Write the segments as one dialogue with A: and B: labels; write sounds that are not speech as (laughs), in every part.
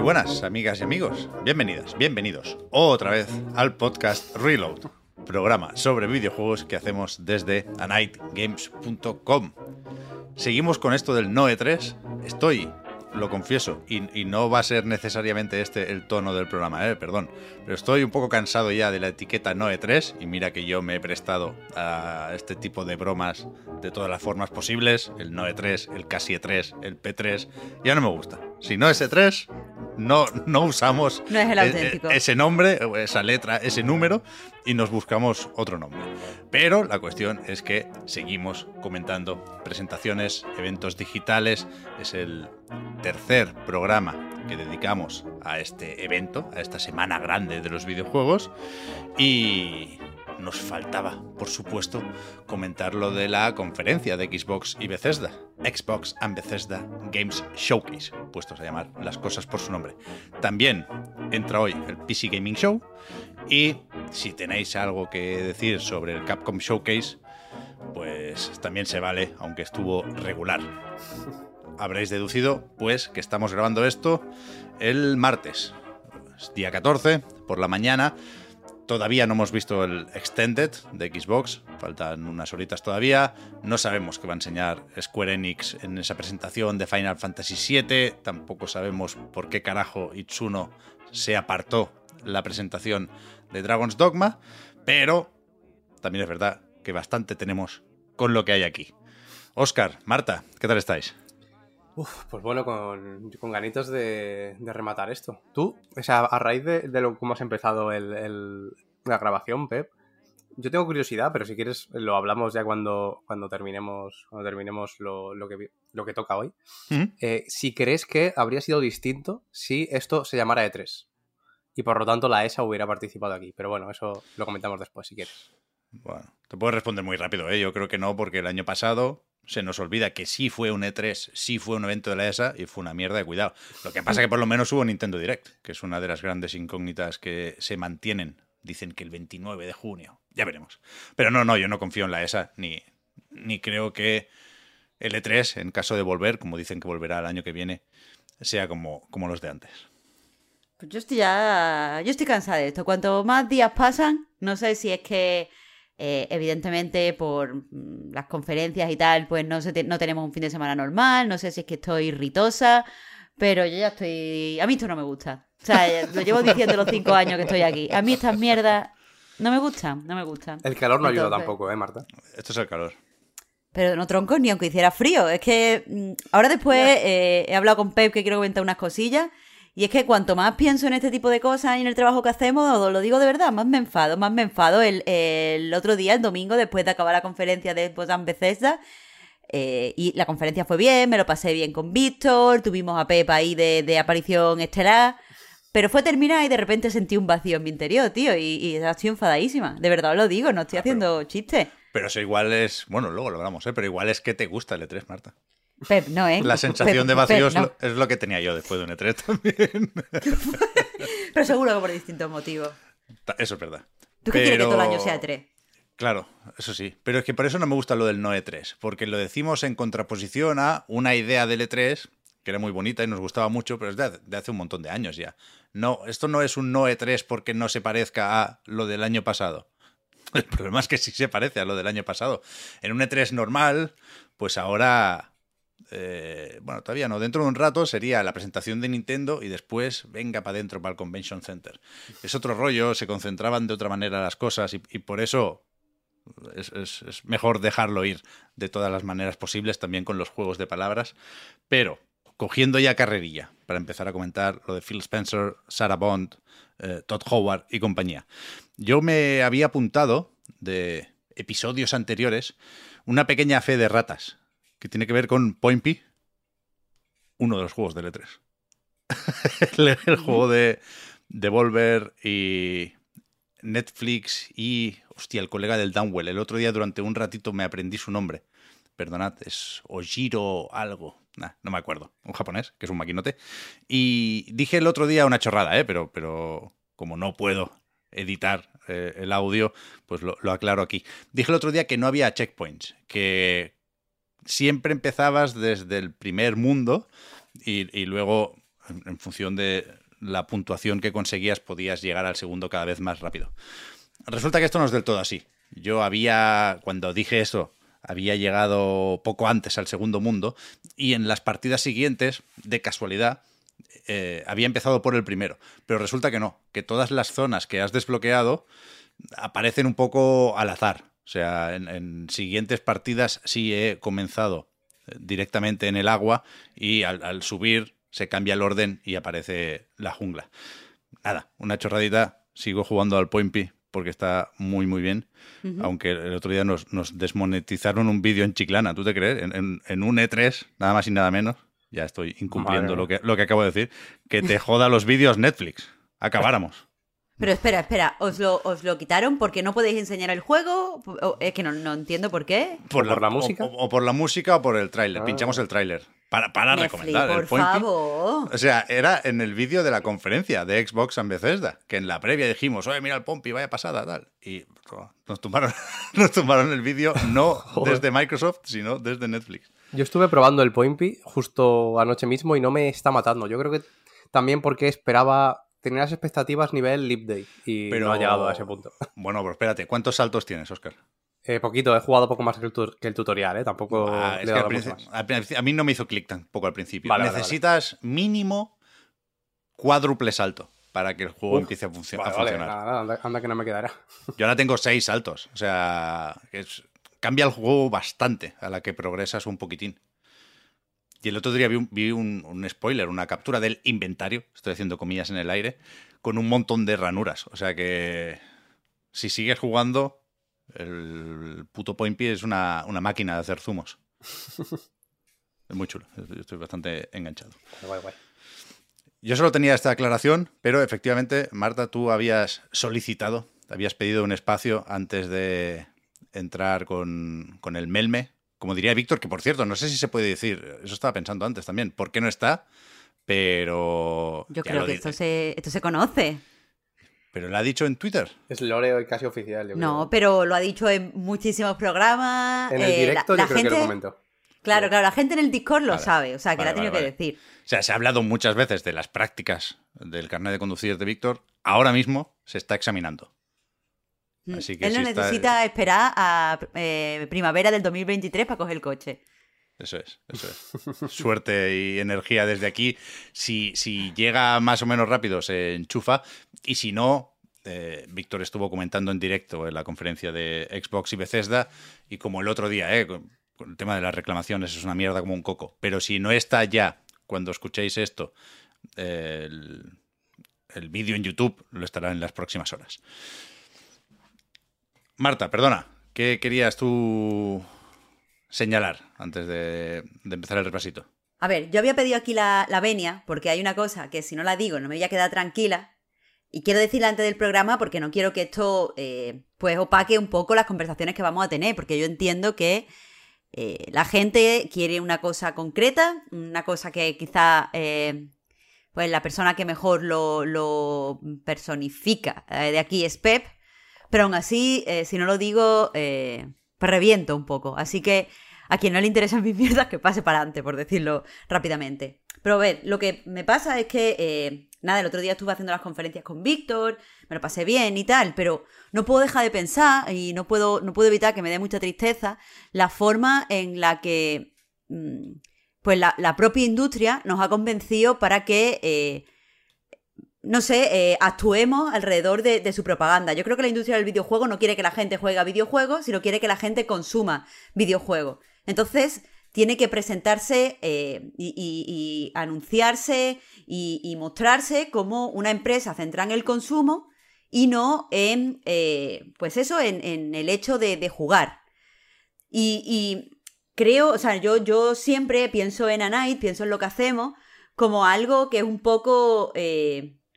A: Muy buenas, amigas y amigos. Bienvenidas, bienvenidos otra vez al podcast Reload, programa sobre videojuegos que hacemos desde anightgames.com. Seguimos con esto del Noe 3. Estoy, lo confieso, y, no va a ser necesariamente este el tono del programa, eh, perdón, pero estoy un poco cansado ya de la etiqueta Noe 3 y mira que yo me he prestado a este tipo de bromas de todas las formas posibles, el Noe 3, el Casi 3, el P3, ya no me gusta. Si no es E3, no, no usamos
B: No es el
A: e- e- ese nombre, esa letra, ese número y nos buscamos otro nombre. Pero la cuestión es que seguimos comentando presentaciones, eventos digitales. Es el tercer programa que dedicamos a este evento, a esta semana grande de los videojuegos. Y nos faltaba, por supuesto, comentar lo de la conferencia de Xbox y Bethesda. Xbox and Bethesda Games Showcase, puestos a llamar las cosas por su nombre. También entra hoy el PC Gaming Show. Y si tenéis algo que decir sobre el Capcom Showcase, pues también se vale, aunque estuvo regular. Habréis deducido, pues, que estamos grabando esto el martes, es día 14, por la mañana. Todavía no hemos visto el Extended de Xbox, faltan unas horitas todavía. No sabemos qué va a enseñar Square Enix en esa presentación de Final Fantasy VII. Tampoco sabemos por qué carajo Itsuno se apartó la presentación de Dragon's Dogma. Pero también es verdad que bastante tenemos con lo que hay aquí. Oscar, Marta, ¿qué tal estáis?
C: Uf, pues bueno, con, con ganitos de, de rematar esto. Tú, o sea, a raíz de, de lo, cómo has empezado el, el- la grabación, Pep, yo tengo curiosidad, pero si quieres lo hablamos ya cuando, cuando terminemos, cuando terminemos lo, lo que, lo que toca hoy.
A: ¿Mm?
C: Eh, si crees que habría sido distinto si esto se llamara E3 y por lo tanto la ESA hubiera participado aquí. Pero bueno, eso lo comentamos después si quieres.
A: Bueno, te puedo responder muy rápido, ¿eh? Yo creo que no, porque el año pasado se nos olvida que sí fue un E3, sí fue un evento de la ESA y fue una mierda de cuidado. Lo que pasa es que por lo menos hubo Nintendo Direct, que es una de las grandes incógnitas que se mantienen. Dicen que el 29 de junio. Ya veremos. Pero no, no, yo no confío en la ESA, ni, ni creo que el E3, en caso de volver, como dicen que volverá el año que viene, sea como, como los de antes.
B: Pues yo estoy ya. Yo estoy cansada de esto. Cuanto más días pasan, no sé si es que. Eh, evidentemente, por mm, las conferencias y tal, pues no, se te- no tenemos un fin de semana normal. No sé si es que estoy irritosa. Pero yo ya estoy. A mí esto no me gusta. O sea, ya lo llevo diciendo los cinco años que estoy aquí. A mí estas mierdas no me gustan. No me gustan.
C: El calor no ayuda tampoco, ¿eh, Marta?
A: Esto es el calor.
B: Pero no tronco ni aunque hiciera frío. Es que mm, ahora después eh, he hablado con Pep que quiero comentar unas cosillas. Y es que cuanto más pienso en este tipo de cosas y en el trabajo que hacemos, os lo digo de verdad, más me enfado, más me enfado. El, el otro día, el domingo, después de acabar la conferencia de Bosan Bethesda, eh, y la conferencia fue bien, me lo pasé bien con Víctor, tuvimos a Pep ahí de, de aparición estelar. Pero fue terminar y de repente sentí un vacío en mi interior, tío, y, y estoy enfadadísima. De verdad os lo digo, no estoy
A: Ah, pero-
B: haciendo chistes.
A: Pero eso igual es. Bueno, luego lo hablamos, ¿eh? Pero igual es que te gusta el E3, Marta.
B: Pep, no, ¿eh?
A: La sensación
B: Pep,
A: de vacío
B: Pep,
A: es,
B: no.
A: lo, es lo que tenía yo después de un E3 también. (laughs)
B: Pero seguro que por distintos motivos.
A: Eso es verdad.
B: ¿Tú qué quieres que todo el año sea tres?
A: Claro, eso sí. Pero es que por eso no me gusta lo del no E3. Porque lo decimos en contraposición a una idea del E3 que era muy bonita y nos gustaba mucho, pero es de, de hace un montón de años ya. No, esto no es un no E3 porque no se parezca a lo del año pasado. (laughs) El problema es que sí se parece a lo del año pasado. En un E3 normal, pues ahora eh, bueno, todavía no. Dentro de un rato sería la presentación de Nintendo y después venga para adentro, para el Convention Center. Es otro rollo, se concentraban de otra manera las cosas y, por eso es, es- es mejor dejarlo ir de todas las maneras posibles, también con los juegos de palabras. Pero cogiendo ya carrerilla para empezar a comentar lo de Phil Spencer, Sarah Bond, eh, Todd Howard y compañía. Yo me había apuntado de episodios anteriores una pequeña fe de ratas que tiene que ver con Point P, uno de los juegos de E3. (laughs) el, el juego de Devolver y Netflix y, hostia, el colega del Downwell. El otro día durante un ratito me aprendí su nombre. Perdonad, es Ojiro algo. Nah, no me acuerdo. Un japonés, que es un maquinote. Y dije el otro día una chorrada, ¿eh? pero, pero como no puedo editar eh, el audio, pues lo, lo aclaro aquí. Dije el otro día que no había checkpoints, que siempre empezabas desde el primer mundo y, luego, en, en función de la puntuación que conseguías, podías llegar al segundo cada vez más rápido. Resulta que esto no es del todo así. Yo había, cuando dije eso, había llegado poco antes al segundo mundo y en las partidas siguientes, de casualidad, eh, había empezado por el primero. Pero resulta que no, que todas las zonas que has desbloqueado aparecen un poco al azar. O sea, en, en siguientes partidas sí he comenzado eh, directamente en el agua y al, al subir se cambia el orden y aparece la jungla. Nada, una chorradita. Sigo jugando al Point P porque está muy, muy bien. Aunque el otro día nos, nos desmonetizaron un vídeo en Chiclana, ¿tú te crees? En, en- en un E3, nada más y nada menos. Ya estoy incumpliendo
C: Madre
A: lo que, lo que acabo de decir. Que te joda los vídeos Netflix. Acabáramos.
B: Pero espera, espera, ¿os lo, os lo quitaron porque no podéis enseñar el juego? O- Es que no, no entiendo por qué.
C: ¿O por la música?
A: O, o por la música o por el tráiler.
C: Ah.
A: Pinchamos el tráiler. Para, para
B: Netflix,
A: recomendar el
B: por favor.
A: O sea, era en el vídeo de la conferencia de Xbox and Bethesda, que en la previa dijimos, oye, mira el Pompi, vaya pasada, tal. Y nos tumbaron, (laughs) nos tumbaron el vídeo no (laughs) desde Microsoft, sino desde Netflix.
C: Yo estuve probando el Point P justo anoche mismo y no me está matando. Yo creo que también porque esperaba, tenía las expectativas nivel Lip Day y
A: Pero
C: no ha llegado a ese punto. (laughs)
A: Bueno, pero espérate, ¿cuántos saltos tienes, Oscar?
C: Eh, poquito, he jugado poco más que el, tu- que el tutorial, ¿eh? Tampoco
A: Ah,
C: le he dado mucho más.
A: a mí no me hizo clic tampoco al principio.
C: Vale, vale,
A: Necesitas mínimo cuádruple salto para que el juego
C: Uf,
A: empiece a, funcionar.
C: nada, nada, anda, que no me quedará. (laughs)
A: Yo ahora tengo seis saltos. O sea, es- cambia el juego bastante a la que progresas un poquitín. Y el otro día vi, un, vi un- un spoiler, una captura del inventario, estoy haciendo comillas en el aire, con un montón de ranuras. O sea que si sigues jugando, el puto Point P es una, una máquina de hacer zumos. Es muy chulo, yo estoy bastante enganchado.
C: Guay, guay.
A: Yo solo tenía esta aclaración, pero efectivamente, Marta, tú habías solicitado, habías pedido un espacio antes de entrar con, con el Melme. Como diría Víctor, que por cierto, no sé si se puede decir, eso estaba pensando antes también, ¿por qué no está? Pero.
B: Yo creo que esto se, esto se conoce.
A: Pero lo ha dicho en Twitter.
C: Es Lore casi oficial. yo
B: No,
C: creo.
B: pero lo ha dicho en muchísimos programas.
C: En el
B: eh,
C: directo
B: la,
C: yo
B: la
C: creo que lo
B: gente,
C: comento.
B: Claro, claro, la gente en el Discord lo
A: Vale.
B: sabe, o sea, que
A: Vale,
B: la ha tenido
A: vale,
B: que
A: vale.
B: decir.
A: O sea, se ha hablado muchas veces de las prácticas del carnet de conducir de Víctor. Ahora mismo se está examinando.
B: Mm.
A: Así que
B: Él no
A: si está-
B: necesita esperar a eh, primavera del 2023 para coger el coche.
A: Eso es, eso es. (laughs) Suerte y energía desde aquí. Si, si llega más o menos rápido, se enchufa. Y si no, eh, Víctor estuvo comentando en directo en la conferencia de Xbox y Bethesda. Y como el otro día, eh, con, con el tema de las reclamaciones, es una mierda como un coco. Pero si no está ya, cuando escuchéis esto, eh, el, el vídeo en YouTube lo estará en las próximas horas. Marta, perdona, ¿qué querías tú señalar antes de, empezar el repasito?
B: A ver, yo había pedido aquí la, venia porque hay una cosa que si no la digo no me voy a quedar tranquila. Y quiero decirla antes del programa porque no quiero que esto eh, pues opaque un poco las conversaciones que vamos a tener, porque yo entiendo que eh, la gente quiere una cosa concreta, una cosa que quizá eh, pues la persona que mejor lo, lo personifica de aquí es Pep, pero aún así, eh, si no lo digo, eh, reviento un poco. Así que a quien no le interesan (laughs) mis mierdas, que pase para adelante, por decirlo rápidamente. Pero a ver, lo que me pasa es que, eh, nada, el otro día estuve haciendo las conferencias con Víctor, me lo pasé bien y tal, pero no puedo dejar de pensar y no puedo, no puedo evitar que me dé mucha tristeza la forma en la que, mm, pues la, la propia industria nos ha convencido para que... no sé, eh, actuemos alrededor de, su propaganda. Yo creo que la industria del videojuego no quiere que la gente juegue a videojuegos, sino quiere que la gente consuma videojuegos. Entonces, tiene que presentarse eh, y, anunciarse y, mostrarse como una empresa centrada en el consumo y no en, eh, pues eso, en, el hecho de, jugar. Y, creo, o sea, yo, yo siempre pienso en Anite, pienso en lo que hacemos, como algo que es un poco,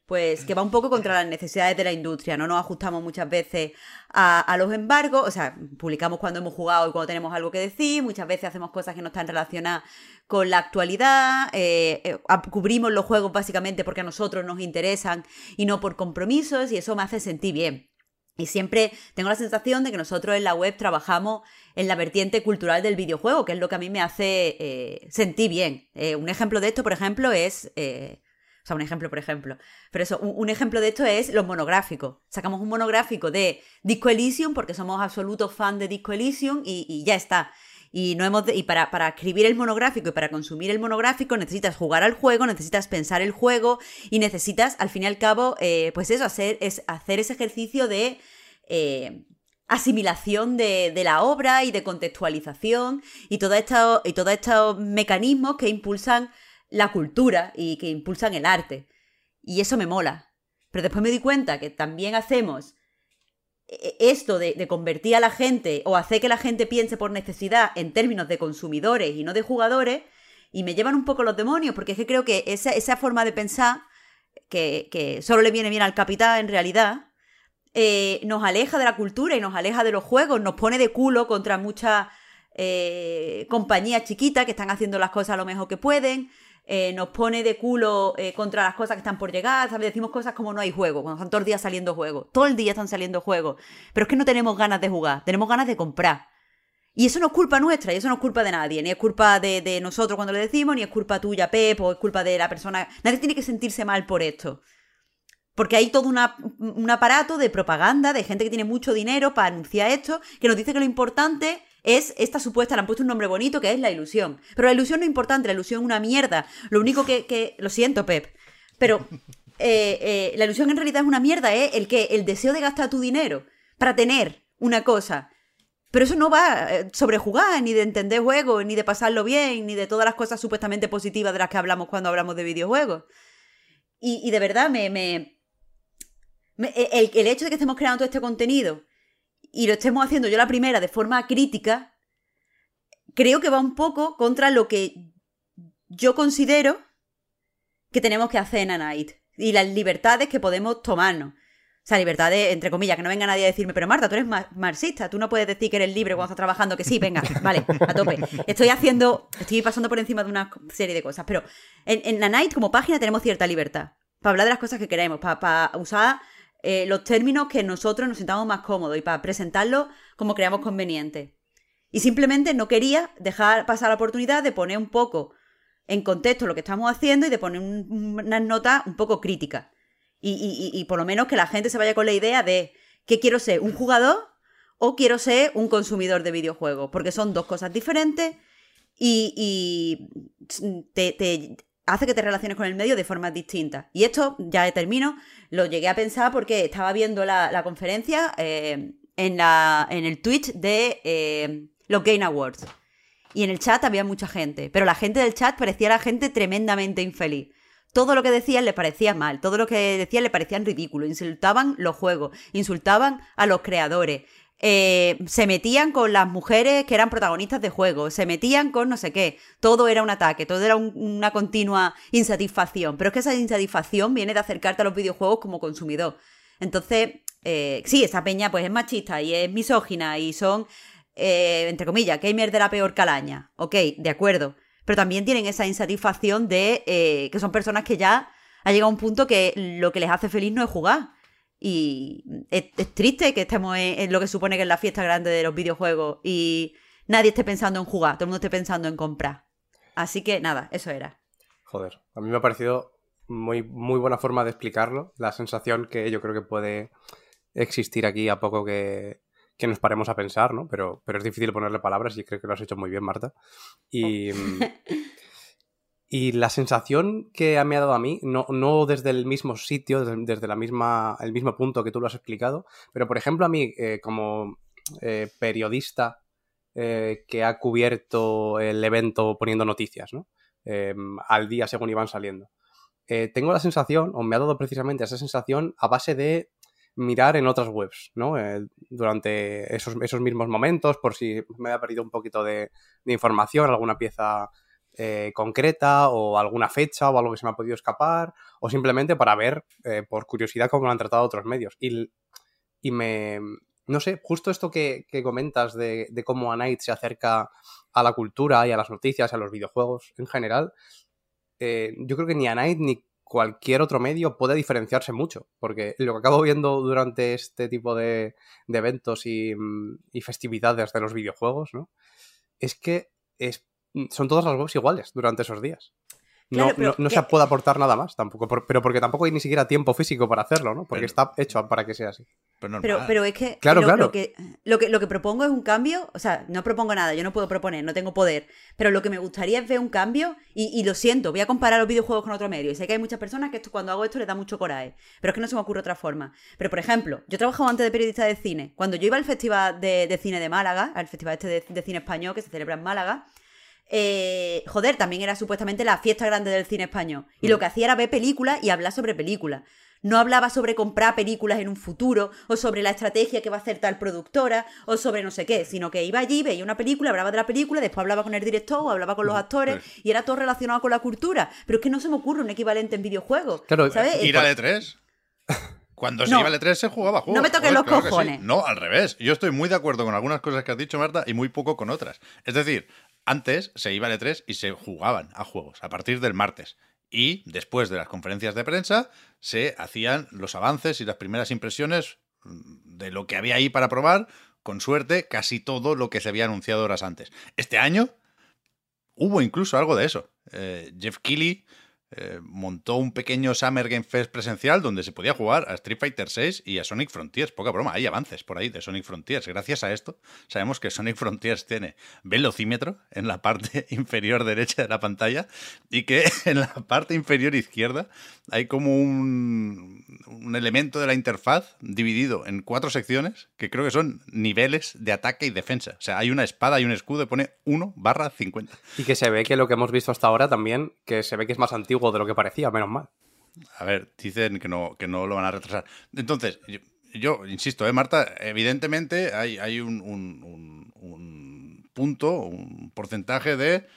B: pues, que va un poco contra las necesidades de la industria. No nos ajustamos muchas veces a, los embargos, o sea, publicamos cuando hemos jugado y cuando tenemos algo que decir, muchas veces hacemos cosas que no están relacionadas con la actualidad, eh, eh, cubrimos los juegos básicamente porque a nosotros nos interesan y no por compromisos y eso me hace sentir bien. Y siempre tengo la sensación de que nosotros en la web trabajamos en la vertiente cultural del videojuego, que es lo que a mí me hace eh, sentir bien. Un ejemplo de esto, por ejemplo, es... o sea, un ejemplo, por ejemplo. Pero eso, un, ejemplo de esto es los monográficos. Sacamos un monográfico de Disco Elysium porque somos absolutos fans de Disco Elysium y, ya está. Y, no hemos y para, para escribir el monográfico y para consumir el monográfico necesitas jugar al juego, necesitas pensar el juego y necesitas, al fin y al cabo, eh, pues eso, hacer, es, hacer ese ejercicio de eh, asimilación de, la obra y de contextualización y y todos estos mecanismos que impulsan la cultura y que impulsan el arte. Y eso me mola. Pero después me di cuenta que también hacemos e- esto de, convertir a la gente o hacer que la gente piense por necesidad en términos de consumidores y no de jugadores, y me llevan un poco los demonios, porque es que creo que esa, esa forma de pensar, que, que solo le viene bien al capital en realidad, eh, nos aleja de la cultura y nos aleja de los juegos, nos pone de culo contra muchas eh, compañías chiquitas que están haciendo las cosas lo mejor que pueden, eh, nos pone de culo eh, contra las cosas que están por llegar. Decimos cosas como no hay juego, cuando están todo el día saliendo juegos, todo el día están saliendo juegos, pero es que no tenemos ganas de jugar, tenemos ganas de comprar. Y eso no es culpa nuestra, y eso no es culpa de nadie, ni es culpa de, nosotros cuando lo decimos, ni es culpa tuya, Pep, o es culpa de la persona. Nadie tiene que sentirse mal por esto. Porque hay todo un aparato de propaganda, de gente que tiene mucho dinero para anunciar esto, que nos dice que lo importante es esta supuesta, le han puesto un nombre bonito, que es la ilusión. Pero la ilusión no es importante, la ilusión es una mierda. Lo único que... que- lo siento, Pep. Pero eh, eh, la ilusión en realidad es una mierda, es el que el deseo de gastar tu dinero para tener una cosa. Pero eso no va eh, sobre jugar, ni de entender juegos, ni de pasarlo bien, ni de todas las cosas supuestamente positivas de las que hablamos cuando hablamos de videojuegos. Y, y de verdad, me, me- me- el, el hecho de que estemos creando todo este contenido y lo estemos haciendo yo la primera de forma crítica, creo que va un poco contra lo que yo considero que tenemos que hacer en Anite y las libertades que podemos tomarnos. O sea, libertades, entre comillas, que no venga nadie a decirme, pero Marta, tú eres mar- marxista, tú no puedes decir que eres libre cuando estás trabajando, que sí, venga, vale, a tope. Estoy haciendo, estoy pasando por encima de una serie de cosas, pero en, en la Night como página tenemos cierta libertad para hablar de las cosas que queremos, para, para usar eh, los términos que nosotros nos sintamos más cómodos y para presentarlos como creamos conveniente. Y simplemente no quería dejar pasar la oportunidad de poner un poco en contexto lo que estamos haciendo y de poner un- unas notas un poco críticas. Y, y- y- por lo menos que la gente se vaya con la idea de que quiero ser un jugador o quiero ser un consumidor de videojuegos, porque son dos cosas diferentes y, y te hace que te relaciones con el medio de formas distintas. Y esto, ya termino, lo llegué a pensar porque estaba viendo la, conferencia eh, en, la, en el Twitch de eh, los Game Awards. Y en el chat había mucha gente, pero la gente del chat parecía la gente tremendamente infeliz. Todo lo que decían le parecía mal, todo lo que decían le parecían ridículo, insultaban los juegos, insultaban a los creadores, eh, se metían con las mujeres que eran protagonistas de juegos, se metían con no sé qué, todo era un ataque, todo era un- una continua insatisfacción, pero es que esa insatisfacción viene de acercarte a los videojuegos como consumidor. Entonces, eh, sí, esa peña pues es machista y es misógina y son, eh, entre comillas, gamers de la peor calaña. Ok, de acuerdo. Pero también tienen esa insatisfacción de que son personas que ya ha llegado un punto que lo que les hace feliz no es jugar. Y es, es triste que estemos en, en lo que supone que es la fiesta grande de los videojuegos y nadie esté pensando en jugar, todo el mundo esté pensando en comprar. Así que nada, eso era.
C: Joder, a mí me ha parecido muy, muy buena forma de explicarlo. La sensación que yo creo que puede existir aquí a poco que, que nos paremos a pensar, ¿no? Pero, pero es difícil ponerle palabras y creo que lo has hecho muy bien, Marta. Y, (laughs) y la sensación que me ha dado a mí, no, no desde el mismo sitio, desde, la misma, el mismo punto que tú lo has explicado, pero por ejemplo a mí, eh, como eh, periodista eh, que ha cubierto el evento poniendo noticias, ¿no? Eh, al día según iban saliendo. Eh, tengo la sensación, o me ha dado precisamente esa sensación, a base de mirar en otras webs, ¿no? Eh, durante esos, esos mismos momentos, por si me ha perdido un poquito de información, alguna pieza eh, concreta o alguna fecha o algo que se me ha podido escapar, o simplemente para ver, eh, por curiosidad, cómo lo han tratado otros medios. Y, me... No sé, justo esto que, comentas de, cómo a Night se acerca a la cultura y a las noticias, y a los videojuegos en general, eh, yo creo que ni a Night ni cualquier otro medio puede diferenciarse mucho, porque lo que acabo viendo durante este tipo de, de eventos y, mm, y, festividades de los videojuegos, ¿no? Es que es, son todas las webs iguales durante esos días. No,
B: Claro,
C: no, no
B: que-
C: se puede aportar nada más tampoco, por- pero porque tampoco hay ni siquiera tiempo físico para hacerlo, ¿no? Porque
A: Pero-
C: está hecho para que sea así.
A: Pero.
B: Pero, pero es que,
C: Claro,
B: lo,
C: claro.
B: Lo, que, lo, que, lo que propongo es un cambio, o sea, no propongo nada, yo no puedo proponer, no tengo poder, pero lo que me gustaría es ver un cambio y, y lo siento, voy a comparar los videojuegos con otro medio y sé que hay muchas personas que esto, cuando hago esto les da mucho coraje, pero es que no se me ocurre otra forma. Pero, por ejemplo, yo trabajaba antes de periodista de cine, cuando yo iba al Festival de, de Cine de Málaga, al Festival este de, de Cine Español que se celebra en Málaga, eh, joder, también era supuestamente la fiesta grande del cine español. Y lo que hacía era ver películas y hablar sobre películas. No hablaba sobre comprar películas en un futuro, o sobre la estrategia que va a hacer tal productora, o sobre no sé qué, sino que iba allí, veía una película, hablaba de la película, después hablaba con el director, o hablaba con los actores, y era todo relacionado con la cultura. Pero es que no se me ocurre un equivalente en videojuegos.
C: Claro,
B: ¿sabes?
A: Ir al E3. Cuando se
B: No.
A: iba al E3 se jugaba juegos.
B: No me toques los
A: claro que sí.
B: cojones.
A: No, al revés. Yo estoy muy de acuerdo con algunas cosas que has dicho, Marta, y muy poco con otras. Es decir, antes se iba al E3 y se jugaban a juegos a partir del martes. Y después de las conferencias de prensa se hacían los avances y las primeras impresiones mm, de lo que había ahí para probar. Con suerte, casi todo lo que se había anunciado horas antes. Este año hubo incluso algo de eso. Eh, Jeff Keighley eh, montó un pequeño Summer Game Fest presencial donde se podía jugar a Street Fighter VI y a Sonic Frontiers. Poca broma, hay avances por ahí de Sonic Frontiers. Gracias a esto, sabemos que Sonic Frontiers tiene velocímetro en la parte (laughs) inferior derecha de la pantalla y que (laughs) en la parte inferior izquierda hay como un, un elemento de la interfaz dividido en cuatro secciones que creo que son niveles de ataque y defensa. O sea, hay una espada y un escudo y pone 1 barra 50.
C: Y que se ve que lo que hemos visto hasta ahora también, que se ve que es más antiguo de lo que parecía, menos mal.
A: A ver, dicen que no, que no lo van a retrasar. Entonces, yo, insisto, ¿eh, Marta? Evidentemente hay, hay un, un- un- un punto, un porcentaje de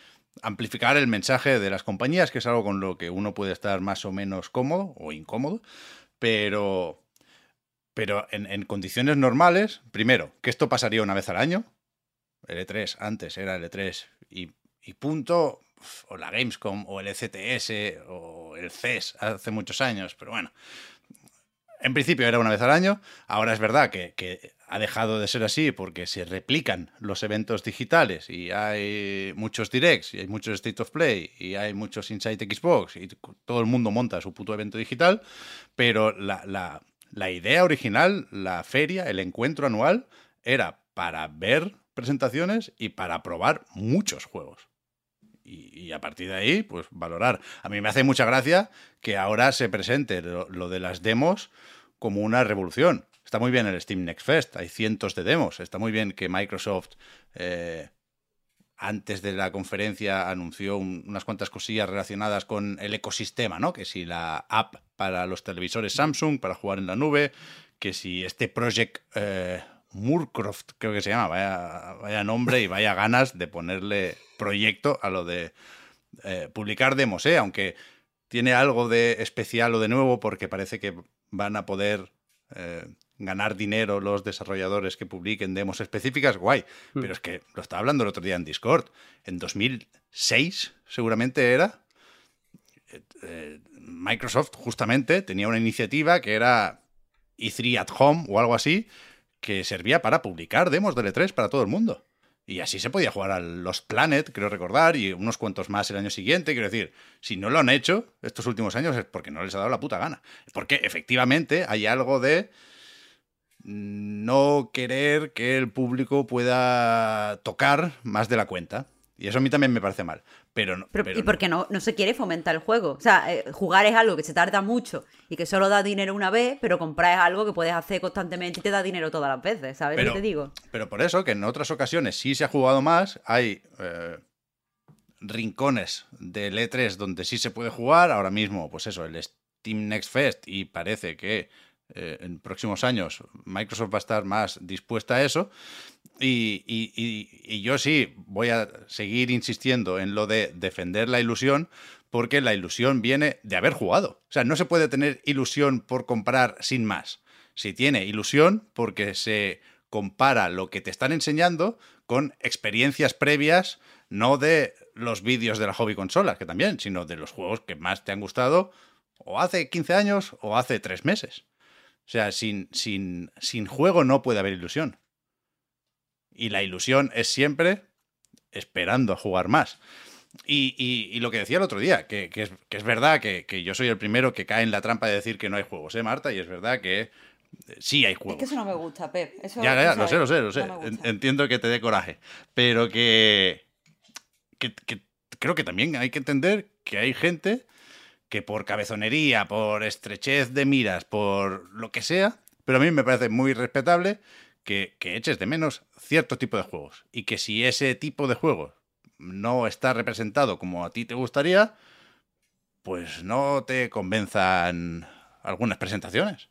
A: amplificar el mensaje de las compañías, que es algo con lo que uno puede estar más o menos cómodo o incómodo, pero, pero en, en condiciones normales, primero, que esto pasaría una vez al año. El E3 antes era el E3 y, y punto, o la Gamescom, o el ECTS, o el CES hace muchos años, pero bueno. En principio era una vez al año, ahora es verdad que, que ha dejado de ser así porque se replican los eventos digitales y hay muchos directs y hay muchos State of Play y hay muchos Inside Xbox y todo el mundo monta su puto evento digital, pero la, la- la idea original, la feria, el encuentro anual, era para ver presentaciones y para probar muchos juegos. Y, a partir de ahí, pues valorar. A mí me hace mucha gracia que ahora se presente lo, de las demos como una revolución. Está muy bien el Steam Next Fest, hay cientos de demos. Está muy bien que Microsoft, eh, antes de la conferencia, anunció un- unas cuantas cosillas relacionadas con el ecosistema, ¿no? Que si la app para los televisores Samsung, para jugar en la nube, que si este Project eh, Moorcroft, creo que se llama, vaya, vaya nombre y vaya ganas de ponerle proyecto a lo de eh, publicar demos, ¿eh? aunque tiene algo de especial o de nuevo porque parece que van a poder eh, ganar dinero los desarrolladores que publiquen demos específicas, guay. Pero es que lo estaba hablando el otro día en Discord. En 2006 seguramente era. eh, Microsoft justamente tenía una iniciativa que era E3 at Home o algo así, que servía para publicar demos de E3 para todo el mundo. Y así se podía jugar a los Planet, creo recordar, y unos cuantos más el año siguiente. Quiero decir, si no lo han hecho estos últimos años es porque no les ha dado la puta gana. Porque efectivamente hay algo de no querer que el público pueda tocar más de la cuenta. Y eso a mí también me parece mal. Pero, no-
B: Pero,
A: pero
B: y porque no, no se quiere fomentar el juego. O sea, eh, jugar es algo que se tarda mucho y que solo da dinero una vez, pero comprar es algo que puedes hacer constantemente y te da dinero todas las veces, ¿sabes
A: Pero-
B: que te digo?
A: Pero por eso, que en otras ocasiones sí se ha jugado más, hay eh, rincones del E3 donde sí se puede jugar. Ahora mismo, pues eso, el Steam Next Fest, y parece que eh, en próximos años Microsoft va a estar más dispuesta a eso. Y, yo sí voy a seguir insistiendo en lo de defender la ilusión, porque la ilusión viene de haber jugado. O sea, no se puede tener ilusión por comprar sin más. Si tiene ilusión porque se compara lo que te están enseñando con experiencias previas, no de los vídeos de la hobby consola, que también, sino de los juegos que más te han gustado o hace 15 años o hace 3 meses. O sea, sin, sin, sin juego no puede haber ilusión. Y la ilusión es siempre esperando a jugar más. Y, y- y lo que decía el otro día, que, que es, que es verdad que, que yo soy el primero que cae en la trampa de decir que no hay juegos, ¿eh, Marta? Y es verdad que eh, sí hay
B: Es
A: juegos.
B: que eso no me gusta, Pep. Eso,
A: Ya, ya, lo sé, lo sé, lo sé.
B: no.
A: Entiendo que te dé coraje. Pero que, que, que creo que también hay que entender que hay gente que por cabezonería, por estrechez de miras, por lo que sea, pero a mí me parece muy respetable que, que eches de menos cierto tipo de juegos. Y que si ese tipo de juegos no está representado como a ti te gustaría, pues no te convenzan algunas presentaciones.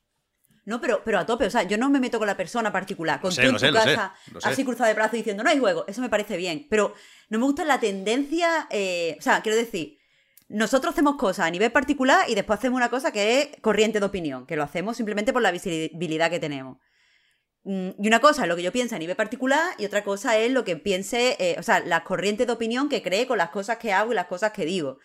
B: No, pero, pero a tope, o sea, yo no me meto con la persona particular, con
A: sé,
B: tú en
A: lo
B: tu
A: sé, lo sé,
B: casa,
A: lo
B: así cruzado de brazos diciendo, no hay juego, eso me parece bien, pero no me gusta la tendencia, eh, o sea, quiero decir, nosotros hacemos cosas a nivel particular y después hacemos una cosa que es corriente de opinión, que lo hacemos simplemente por la visibilidad que tenemos. Mm, Y una cosa es lo que yo pienso a nivel particular y otra cosa es lo que piense, eh, o sea, las corrientes de opinión que cree con las cosas que hago y las cosas que digo.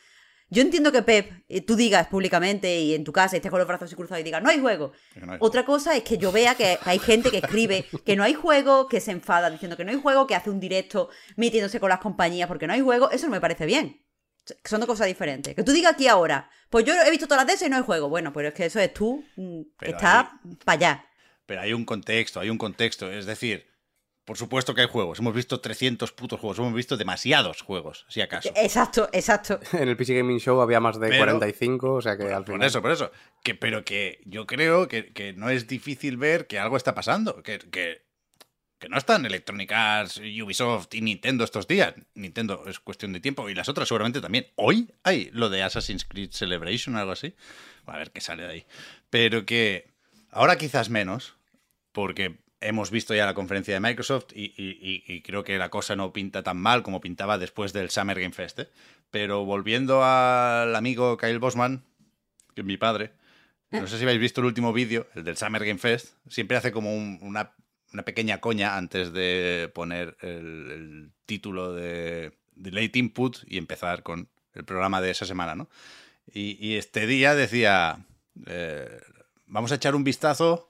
B: Yo entiendo que Pep, eh, tú digas públicamente y en tu casa estés con los brazos así cruzados y digas, no hay juego.
A: Que no hay
B: Otra cosa es que yo vea que hay gente que escribe que no hay juego, que se enfada diciendo que no hay juego, que hace un directo metiéndose con las compañías porque no hay juego. Eso no me parece bien. Son dos cosas diferentes. Que tú digas aquí ahora, pues yo he visto todas las de esas y no hay juego. Bueno, pues es que eso es tú, mm, que
A: Pero
B: estás para allá.
A: Pero hay un contexto, hay un contexto. Es decir, por supuesto que hay juegos. Hemos visto 300 putos juegos. Hemos visto demasiados juegos, si acaso.
B: Exacto, exacto. (laughs)
C: En el PC Gaming Show había más de
A: Pero-
C: 45, o sea que al
A: Por
C: final...
A: eso, por eso. Que, pero que yo creo que, que no es difícil ver que algo está pasando. Que, que, que no están Electronic Arts, Ubisoft y Nintendo estos días. Nintendo es cuestión de tiempo. Y las otras seguramente también. Hoy hay lo de Assassin's Creed Celebration o algo así. A ver qué sale de ahí. Pero que ahora quizás menos. Porque hemos visto ya la conferencia de Microsoft y, y- y- creo que la cosa no pinta tan mal como pintaba después del Summer Game Fest. ¿eh? Pero volviendo al amigo Kyle Bosman, que es mi padre, no sé si habéis visto el último vídeo, el del Summer Game Fest, siempre hace como un- una, una pequeña coña antes de poner el, el título de, de Late Input y empezar con el programa de esa semana, ¿no? Y, y este día decía, eh, vamos a echar un vistazo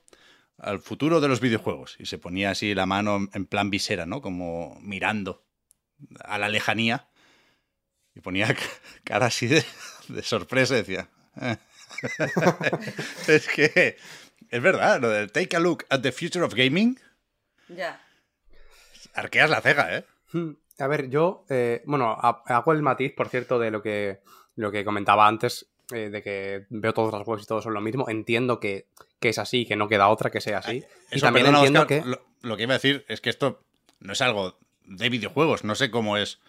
A: al futuro de los videojuegos. Y se ponía así la mano en plan visera, ¿no? Como mirando a la lejanía. Y ponía (laughs) cara así de, de sorpresa y decía... "Eh". (laughs) es que es verdad, lo del take a look at the future of gaming,
B: Ya.
A: arqueas la ceja, ¿eh?
C: Hmm, A ver, yo, eh, bueno, ha- hago el matiz, por cierto, de lo que, lo que comentaba antes, eh, de que veo todos los juegos y todos son lo mismo. Entiendo que, que es así, que no queda otra que sea así. y
A: Eso,
C: también
A: perdona,
C: entiendo que...
A: lo, lo que iba a decir es que esto no es algo de videojuegos. No sé cómo es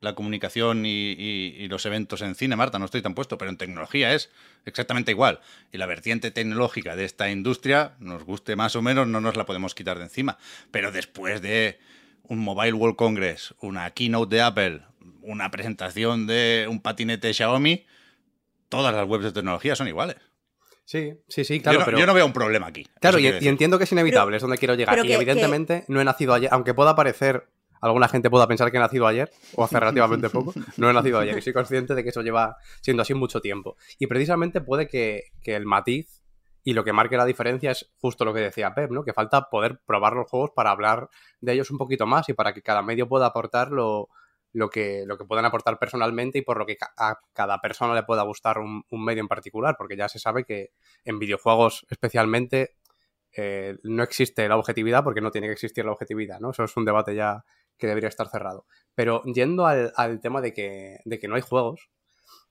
A: la comunicación y, y- y los eventos en cine, Marta, no estoy tan puesto, pero en tecnología es exactamente igual. Y la vertiente tecnológica de esta industria, nos guste más o menos, no nos la podemos quitar de encima. Pero después de un Mobile World Congress, una keynote de Apple, una presentación de un patinete Xiaomi, todas las webs de tecnología son iguales.
C: Sí, sí, sí, claro,
A: yo, no,
C: pero...
A: yo no veo un problema aquí.
C: Claro, y, entiendo que es inevitable,
B: Pero-
C: es donde quiero llegar. Y
B: que-
C: evidentemente no he nacido ayer, aunque pueda parecer, alguna gente pueda pensar que he nacido ayer, o hace relativamente (laughs) poco, no he nacido ayer y soy consciente de que eso lleva siendo así mucho tiempo. Y precisamente puede que, que el matiz y lo que marque la diferencia es justo lo que decía Pep, ¿no? Que falta poder probar los juegos para hablar de ellos un poquito más y para que cada medio pueda aportar lo, lo que, lo que puedan aportar personalmente y por lo que a cada persona le pueda gustar un, medio en particular, porque ya se sabe que en videojuegos especialmente eh, no existe la objetividad porque no tiene que existir la objetividad, ¿no? Eso es un debate ya que debería estar cerrado. Pero yendo al, tema de que, de que no hay juegos,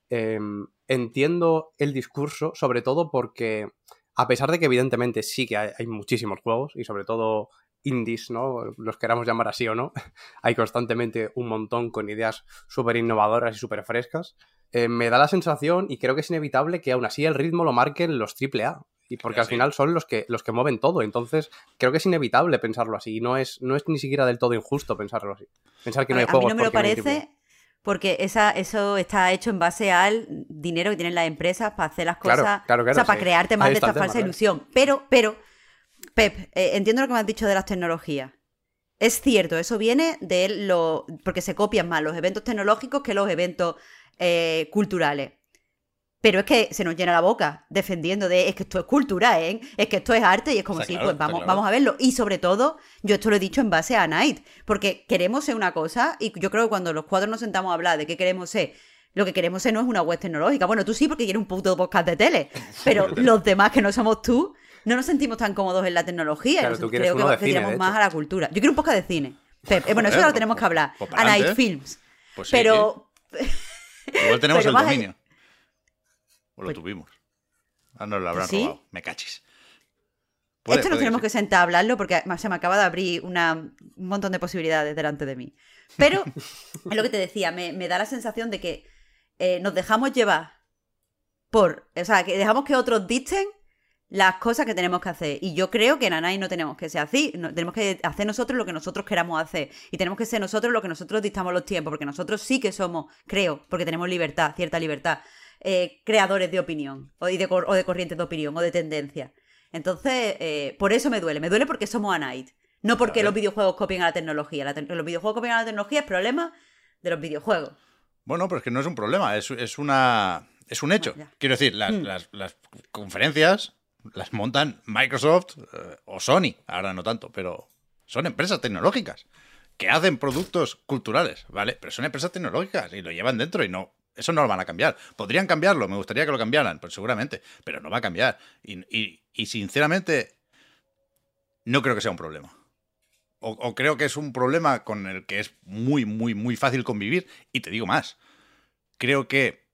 C: em, entiendo el discurso, sobre todo porque, a pesar de que evidentemente sí que hay muchísimos juegos, y sobre todo indies, ¿no? Los queramos llamar así o no, (laughs) hay constantemente un montón con ideas súper innovadoras y súper frescas. Eh, me da la sensación, y creo que es inevitable, que aún así el ritmo lo marquen los AAA. Y porque al final son los que, los que mueven todo. Entonces, creo que es inevitable pensarlo así. Y no es, no es ni siquiera del todo injusto pensarlo así. Pensar que no
B: a,
C: hay
B: a mí
C: juegos.
B: no me lo parece porque esa, eso está hecho en base al dinero que tienen las empresas para hacer las cosas,
C: claro, claro,
B: o sea, para
C: sí.
B: crearte más
C: Ahí
B: de esta
C: tema,
B: falsa
C: claro.
B: ilusión. Pero, pero, Pep, eh, entiendo lo que me has dicho de las tecnologías. Es cierto, eso viene de lo. porque se copian más los eventos tecnológicos que los eventos eh, culturales. Pero es que se nos llena la boca defendiendo de es que esto es cultura, ¿eh? Es que esto es arte y es como
A: claro,
B: pues vamos,
A: claro.
B: vamos a verlo. Y sobre todo, yo esto lo he dicho en base a Night, porque queremos ser una cosa y yo creo que cuando los cuatro nos sentamos a hablar de qué queremos ser, lo que queremos ser no es una web tecnológica. Bueno, tú sí porque quieres un puto podcast de tele, pero (laughs) los demás que no somos tú, no nos sentimos tan cómodos en la tecnología.
C: Claro, tú
B: creo que,
C: de cine,
B: más a la cultura. Yo quiero un podcast de cine. Pep, eh, bueno, eso ya lo
A: pues-
B: tenemos que hablar.
A: pues
B: a
A: pa'lante.
B: Night Films.
A: Pues sí,
B: Pero
A: Igual tenemos (laughs)
B: pero
A: el
B: a-
A: dominio. O lo
B: Pues-
A: tuvimos. Ah, no, lo habrán
B: ¿Sí?
A: robado. Me cachis. Puede-
B: Esto nos tenemos
A: sí.
B: que sentar a hablarlo porque se me acaba de abrir una- un montón de posibilidades delante de mí. Pero (laughs) es lo que te decía, me, me da la sensación de que eh, nos dejamos llevar por. O sea, que dejamos que otros dicten las cosas que tenemos que hacer. Y yo creo que en Anai no tenemos que ser así. no- tenemos que hacer nosotros lo que nosotros queramos hacer. Y tenemos que ser nosotros lo que nosotros dictamos los tiempos. Porque nosotros sí que somos, creo, porque tenemos libertad, cierta libertad, eh, creadores de opinión. O, de, o de corrientes de opinión, o de tendencia. Entonces, eh, por eso me duele. Me duele porque somos a Night. No porque los videojuegos copien a la tecnología. La te- los videojuegos copian a la tecnología es problema de los videojuegos.
A: Bueno, pero es que no es un problema, es, es una. Es un hecho. Quiero decir, las,
B: Mm.
A: las- las conferencias las montan Microsoft eh, o Sony, ahora no tanto, pero son empresas tecnológicas que hacen productos culturales, ¿vale? Pero son empresas tecnológicas y lo llevan dentro y no. Eso no lo van a cambiar. Podrían cambiarlo, me gustaría que lo cambiaran, pues seguramente, pero no va a cambiar. Y, y- sinceramente, no creo que sea un problema. O creo que es un problema con el que es muy, muy, muy fácil convivir. Y te digo más. Creo que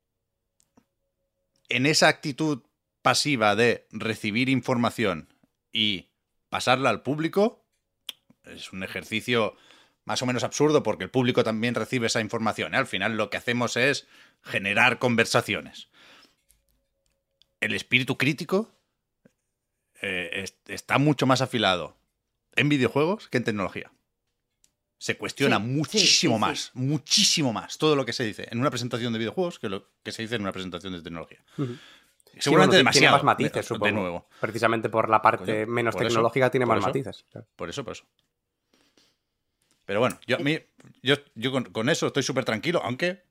A: en esa actitud pasiva de recibir información y pasarla al público, es un ejercicio más o menos absurdo porque el público también recibe esa información. ¿eh? Al final lo que hacemos es generar conversaciones. El espíritu crítico eh, es- está mucho más afilado en videojuegos que en tecnología. Se cuestiona
B: Sí,
A: muchísimo
B: sí, sí.
A: más, muchísimo más todo lo que se dice en una presentación de videojuegos que lo que se dice en una presentación de tecnología. Seguramente
C: Sí, bueno, tiene
A: demasiado.
C: más matices,
A: de-
C: supongo.
A: De nuevo.
C: Precisamente por la parte
A: Coño,
C: menos
A: eso,
C: tecnológica tiene más
A: eso.
C: matices. claro.
A: Por eso, por eso. Pero bueno, yo, a mí- yo, yo con, con eso estoy súper tranquilo, aunque,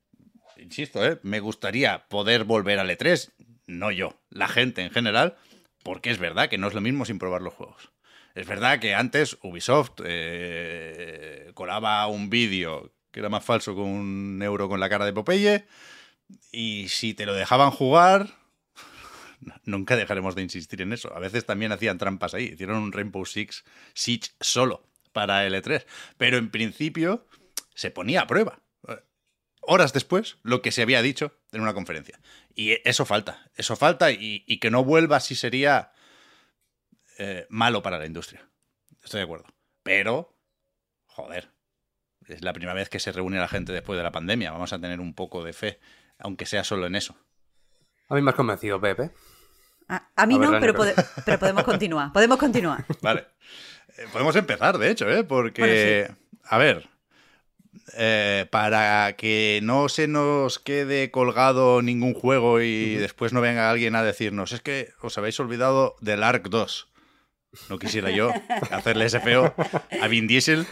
A: insisto, ¿eh? me gustaría poder volver al E3, no yo, la gente en general, porque es verdad que no es lo mismo sin probar los juegos. Es verdad que antes Ubisoft eh, colaba un vídeo que era más falso con un euro con la cara de Popeye, y si te lo dejaban jugar, (laughs) nunca dejaremos de insistir en eso. A veces también hacían trampas ahí. Hicieron un Rainbow Six Siege solo para L3. Pero en principio se ponía a prueba. Eh, Horas después, lo que se había dicho en una conferencia. Y eso falta. Eso falta y, y que no vuelva si sería eh, malo para la industria. Estoy de acuerdo. Pero, joder, es la primera vez que se reúne la gente después de la pandemia. Vamos a tener un poco de fe, aunque sea solo en eso.
C: A mí me has convencido, Pepe.
B: A, a mí
C: A
B: no, pero,
C: pero-
B: pode- pero podemos continuar. Podemos continuar. (laughs)
A: Vale. Eh, podemos empezar, de hecho, ¿eh? Porque, a ver, eh, para que no se nos quede colgado ningún juego y después no venga alguien a decirnos, es que os habéis olvidado del Ark 2. No quisiera yo (laughs) hacerle ese feo a Vin Diesel,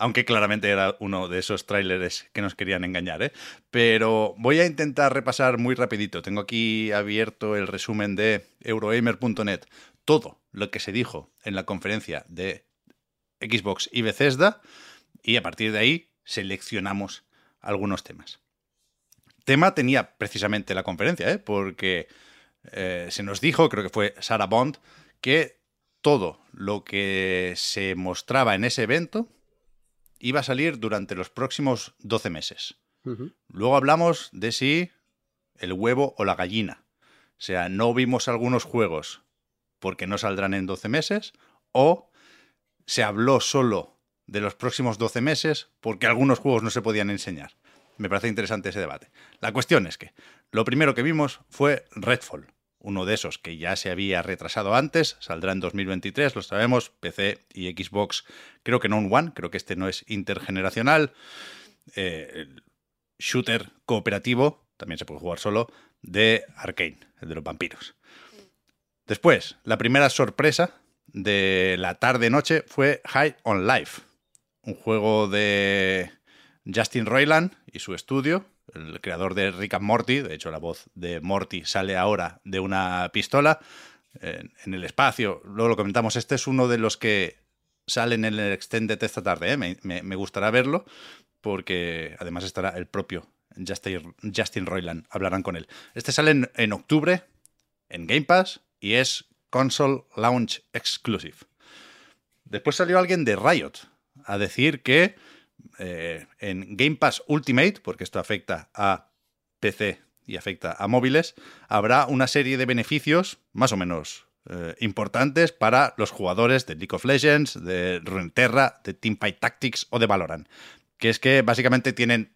A: aunque claramente era uno de esos tráileres que nos querían engañar, ¿eh? Pero voy a intentar repasar muy rapidito. Tengo aquí abierto el resumen de Eurogamer.net. Todo lo que se dijo en la conferencia de Xbox y Bethesda y a partir de ahí seleccionamos algunos temas. Tema tenía precisamente la conferencia, ¿eh? porque eh, se nos dijo, creo que fue Sarah Bond, que todo lo que se mostraba en ese evento iba a salir durante los próximos 12 meses. Luego hablamos de si el huevo o la gallina. O sea, no vimos algunos juegos porque no saldrán en 12 meses o se habló solo de los próximos 12 meses porque algunos juegos no se podían enseñar. Me parece interesante ese debate. La cuestión es que lo primero que vimos fue Redfall, uno de esos que ya se había retrasado antes, saldrá en 2023, lo sabemos, PC y Xbox, creo que no un One, creo que este no es intergeneracional. Eh, shooter cooperativo, también se puede jugar solo, de Arkane, el de los vampiros. Después, la primera sorpresa de la tarde-noche fue High on Life, un juego de Justin Roiland y su estudio, el creador de Rick and Morty, de hecho la voz de Morty sale ahora de una pistola en, el espacio, luego lo comentamos, este es uno de los que salen en el Extended esta tarde, ¿eh? me gustará verlo, porque además estará el propio Justin, Justin Roiland, hablarán con él. Este sale en, en octubre en Game Pass y es Console Launch Exclusive. Después salió alguien de Riot a decir que eh, en Game Pass Ultimate, porque esto afecta a PC y afecta a móviles, habrá una serie de beneficios más o menos eh, importantes para los jugadores de League of Legends, de Runeterra, de Teamfight Tactics o de Valorant. Que es que básicamente tienen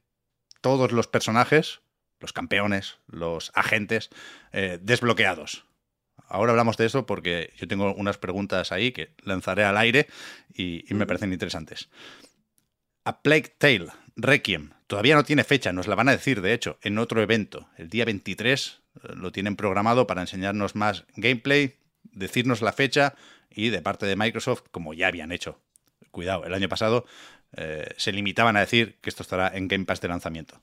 A: todos los personajes, los campeones, los agentes, eh, desbloqueados. Ahora hablamos de eso porque yo tengo unas preguntas ahí que lanzaré al aire y, y me parecen interesantes. A Plague Tale Requiem todavía no tiene fecha, nos la van a decir de hecho en otro evento. El día 23 eh, lo tienen programado para enseñarnos más gameplay, decirnos la fecha y de parte de Microsoft, como ya habían hecho. Cuidado, el año pasado eh, se limitaban a decir que esto estará en Game Pass de lanzamiento.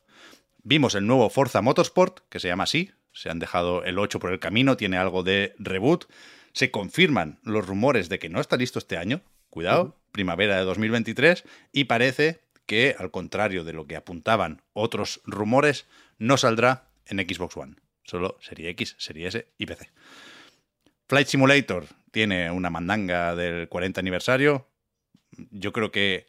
A: Vimos el nuevo Forza Motorsport, que se llama así, se han dejado el 8 por el camino, tiene algo de reboot. Se confirman los rumores de que no está listo este año, cuidado, primavera de 2023, y parece que, al contrario de lo que apuntaban otros rumores, no saldrá en Xbox One. Solo Serie X, Serie S y PC. Flight Simulator tiene una mandanga del 40 aniversario. Yo creo que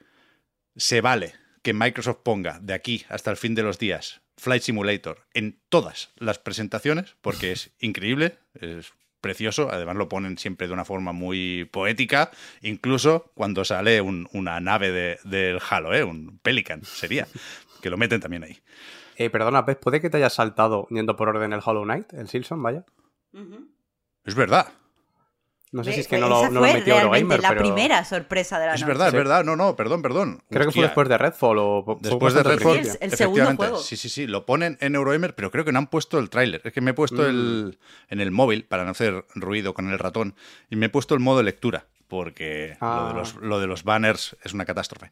A: se vale que Microsoft ponga de aquí hasta el fin de los días Flight Simulator en todas las presentaciones, porque (laughs) es increíble, es precioso, además lo ponen siempre de una forma muy poética, incluso cuando sale un- una nave de- del Halo, ¿eh? un Pelican sería, que lo meten también ahí.
C: Eh, perdona, Pez, ¿puede que te hayas saltado yendo por orden el Hollow Knight, el Silson, vaya?
A: Es verdad,
C: No sé si es que no
B: esa
C: lo, no lo
B: fue
C: metió
B: realmente
C: Eurogamer,
B: la
C: pero...
B: primera sorpresa de la
A: es
B: noche.
A: verdad, es
C: Sí.
A: verdad, no, no, perdón, perdón.
C: Creo que fue después de Redfall o...
A: Después de Redfall.
B: El- el segundo juego.
A: Sí, sí, sí, lo ponen en Eurogamer, pero creo que no han puesto el tráiler. Es que me he puesto
C: Mm.
A: el en el móvil para no hacer ruido con el ratón y me he puesto el modo lectura porque lo, de
C: Ah.
A: los, lo de los banners es una catástrofe.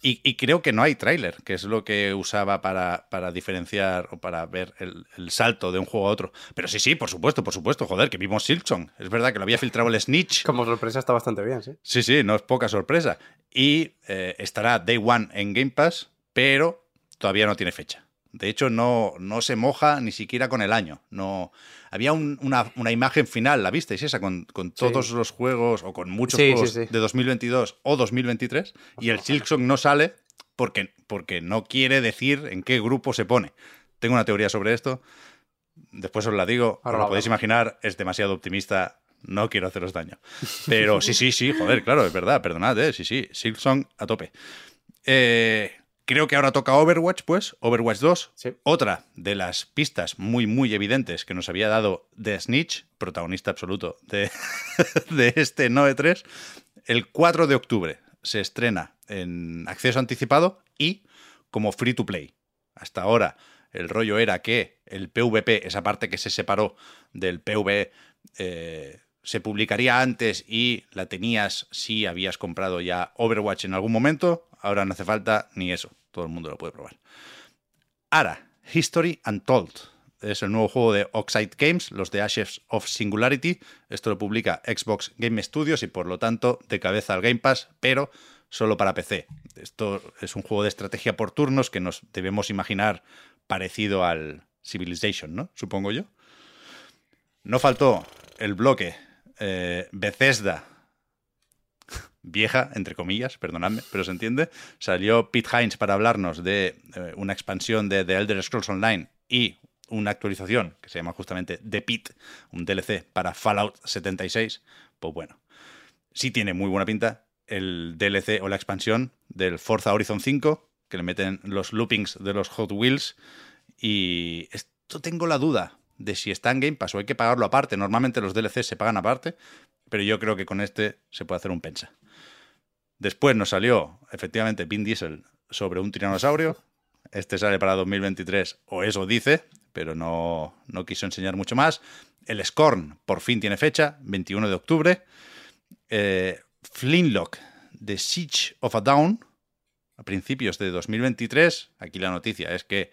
A: Y, y creo que no hay tráiler, que es lo que usaba para, para diferenciar o para ver el, el salto de un juego a otro. Pero sí, sí, por supuesto, por supuesto, joder, que vimos Silksong. Es verdad que lo había filtrado el Snitch.
C: Como sorpresa está bastante bien, sí.
A: Sí, sí, no es poca sorpresa. Y eh, estará Day One en Game Pass, pero todavía no tiene fecha. De hecho, no, no se moja ni siquiera con el año. No, había un- una, una imagen final, ¿la visteis esa? Con, con todos los juegos o con muchos
C: Sí,
A: juegos
C: sí,
A: de 2022 o 2023. Y el Silksong no sale porque, porque no quiere decir en qué grupo se pone. Tengo una teoría sobre esto. Después os la digo.
C: Ahora
A: os lo podéis imaginar. Es demasiado optimista. No quiero haceros daño. Pero sí, sí, sí, joder, claro, es verdad, perdonad, ¿eh? sí, sí, Silksong a tope. Eh, creo que ahora toca Overwatch, pues, Overwatch 2.
C: Sí.
A: Otra de las pistas muy, muy evidentes que nos había dado The Snitch, protagonista absoluto de, (laughs) de este Noe 3. El 4 de octubre se estrena en acceso anticipado y como free to play. Hasta ahora el rollo era que el PvP, esa parte que se separó del PvE, eh, se publicaría antes y la tenías si habías comprado ya Overwatch en algún momento. Ahora no hace falta ni eso. Todo el mundo lo puede probar. Ara, History Untold. Es el nuevo juego de Oxide Games, los de Ashes of Singularity. Esto lo publica Xbox Game Studios y por lo tanto de cabeza al Game Pass, pero solo para PC. Esto es un juego de estrategia por turnos que nos debemos imaginar parecido al Civilization, ¿no? Supongo yo. No faltó el bloque eh, Bethesda. Vieja, entre comillas, perdonadme, pero se entiende. Salió Pete Hines para hablarnos de eh, una expansión de The Elder Scrolls Online y una actualización que se llama justamente The Pit, un DLC para Fallout 76. Pues bueno, sí tiene muy buena pinta el DLC o la expansión del Forza Horizon 5, que le meten los loopings de los Hot Wheels. Y esto tengo la duda de si está en Game Pass o hay que pagarlo aparte. Normalmente los DLCs se pagan aparte, pero yo creo que con este se puede hacer un pensa. Después nos salió, efectivamente, Vin Diesel sobre un tiranosaurio. Este sale para 2023, o eso dice, pero no, no quiso enseñar mucho más. El Scorn por fin tiene fecha, 21 de octubre. Eh, Flintlock, The Siege of a Down, a principios de 2023. Aquí la noticia es que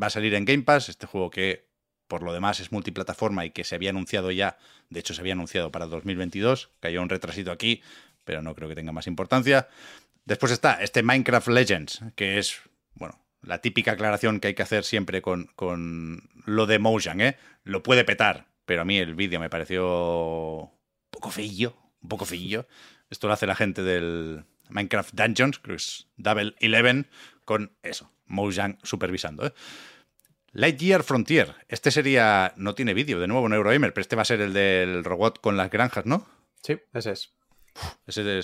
A: va a salir en Game Pass, este juego que por lo demás es multiplataforma y que se había anunciado ya, de hecho se había anunciado para 2022, cayó un retrasito aquí, pero no creo que tenga más importancia. Después está este Minecraft Legends, que es, bueno, la típica aclaración que hay que hacer siempre con, con lo de Mojang, ¿eh? Lo puede petar, pero a mí el vídeo me pareció un poco feillo, un poco feillo. Esto lo hace la gente del Minecraft Dungeons, creo es Double Eleven, con eso, Mojang supervisando. ¿eh? Lightyear Frontier. Este sería. No tiene vídeo, de nuevo, en Eurogamer, pero este va a ser el del robot con las granjas, ¿no?
C: Sí, ese es.
A: Ese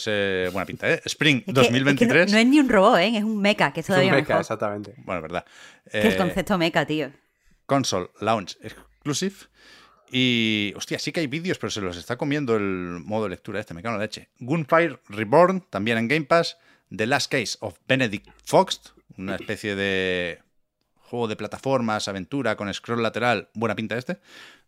A: es buena pinta, ¿eh? Spring
B: Es que-
A: 2023.
B: es que no, no es ni un robot, ¿eh? Es un mecha, que es
C: Es un
B: todavía
C: mecha,
B: mejor.
C: exactamente.
A: Bueno, verdad.
B: Que el
A: Eh,
B: concepto mecha, tío.
A: console launch exclusive. Y, hostia, sí que hay vídeos, pero se los está comiendo el modo lectura este, me cago en la leche. Gunfire Reborn, también en Game Pass. The Last Case of Benedict Fox, una especie de juego de plataformas, aventura con scroll lateral. Buena pinta este.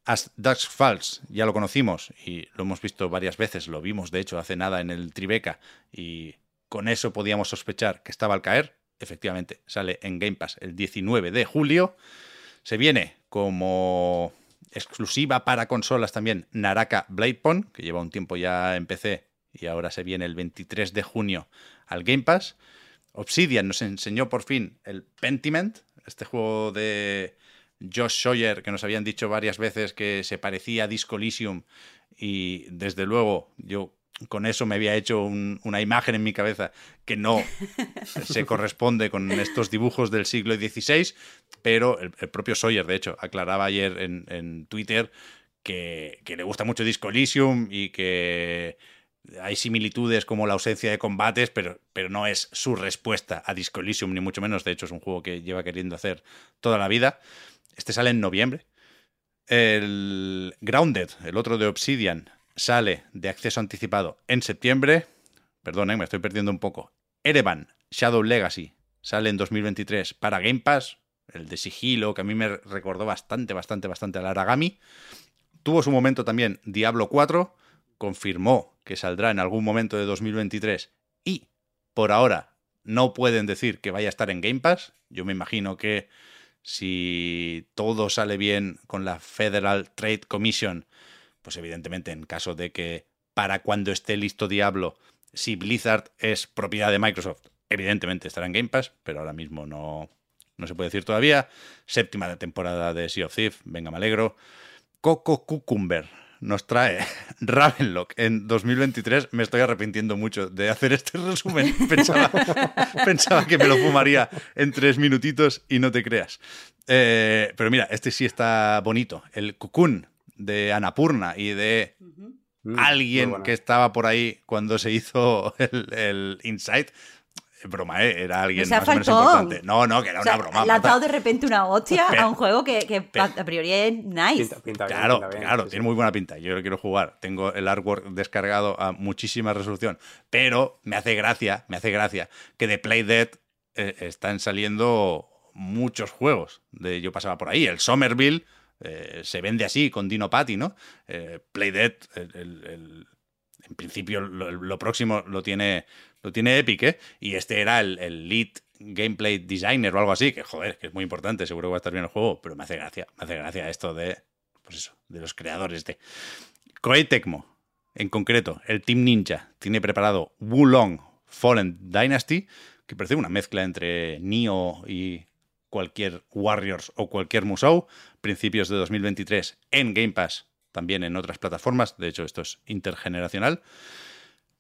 A: As Dusk Falls, ya lo conocimos y lo hemos visto varias veces, lo vimos de hecho hace nada en el Tribeca y con eso podíamos sospechar que estaba al caer. Efectivamente, sale en Game Pass el 19 de julio. Se viene como exclusiva para consolas también Naraka Blade Point, que lleva un tiempo ya en PC y ahora se viene el 23 de junio al Game Pass. Obsidian nos enseñó por fin el Pentiment, este juego de Josh Sawyer que nos habían dicho varias veces que se parecía a Disco Elysium y desde luego yo con eso me había hecho un- una imagen en mi cabeza que no (laughs) se corresponde con estos dibujos del siglo XVI, pero el, el propio Sawyer, de hecho, aclaraba ayer en, en Twitter que, que le gusta mucho Disco Elysium y que hay similitudes como la ausencia de combates, pero, pero no es su respuesta a Disco Elysium, ni mucho menos. De hecho, es un juego que lleva queriendo hacer toda la vida. Este sale en noviembre. El Grounded, el otro de Obsidian, sale de acceso anticipado en septiembre. Perdón, me estoy perdiendo un poco. Erevan, Shadow Legacy, sale en 2023 para Game Pass. El de sigilo, que a mí me recordó bastante, bastante, bastante al Aragami. Tuvo su momento también Diablo 4, confirmó que saldrá en algún momento de 2023 y por ahora no pueden decir que vaya a estar en Game Pass. Yo me imagino que si todo sale bien con la Federal Trade Commission, pues evidentemente en caso de que para cuando esté listo Diablo, si Blizzard es propiedad de Microsoft, evidentemente estará en Game Pass, pero ahora mismo no, no se puede decir todavía. Séptima temporada de Sea of Thieves, venga, me alegro. Coco Cucumber nos trae (laughs) Ravenlock en 2023. Me estoy arrepintiendo mucho de hacer este resumen. (laughs) Pensaba, pensaba que me lo fumaría en tres minutitos y no te creas. Eh, pero mira, este sí está bonito. El Cocoon de Anapurna y de alguien que estaba por ahí cuando se hizo el, el Insight. Broma, ¿eh? Era alguien
B: O sea,
A: más o menos importante. No, no, que era
B: O sea,
A: una broma.
B: le
A: Marta.
B: dado de repente una hostia
A: Pero-
B: a un juego que, que
A: pero-
B: a priori es nice.
C: Pinta, pinta bien,
A: Claro,
C: pinta bien,
A: claro,
C: sí, sí.
A: tiene muy buena pinta. Yo lo quiero jugar. Tengo el artwork descargado a muchísima resolución. Pero me hace gracia, me hace gracia que de Playdead eh, están saliendo muchos juegos. De, yo pasaba por ahí. El Somerville eh, se vende así con Dino Patti, ¿no? Eh, el- el- el- en principio lo, lo próximo lo tiene, lo tiene Epic, ¿eh? Y este era el, el lead gameplay designer o algo así, que joder, que es muy importante, seguro que va a estar bien el juego, pero me hace gracia, me hace gracia esto de, pues eso, de los creadores de Koei Tecmo, en concreto, el Team Ninja, tiene preparado Wulong Fallen Dynasty, que parece una mezcla entre Nioh y cualquier Warriors o cualquier Musou, principios de 2023 en Game Pass, también en otras plataformas, de hecho esto es intergeneracional.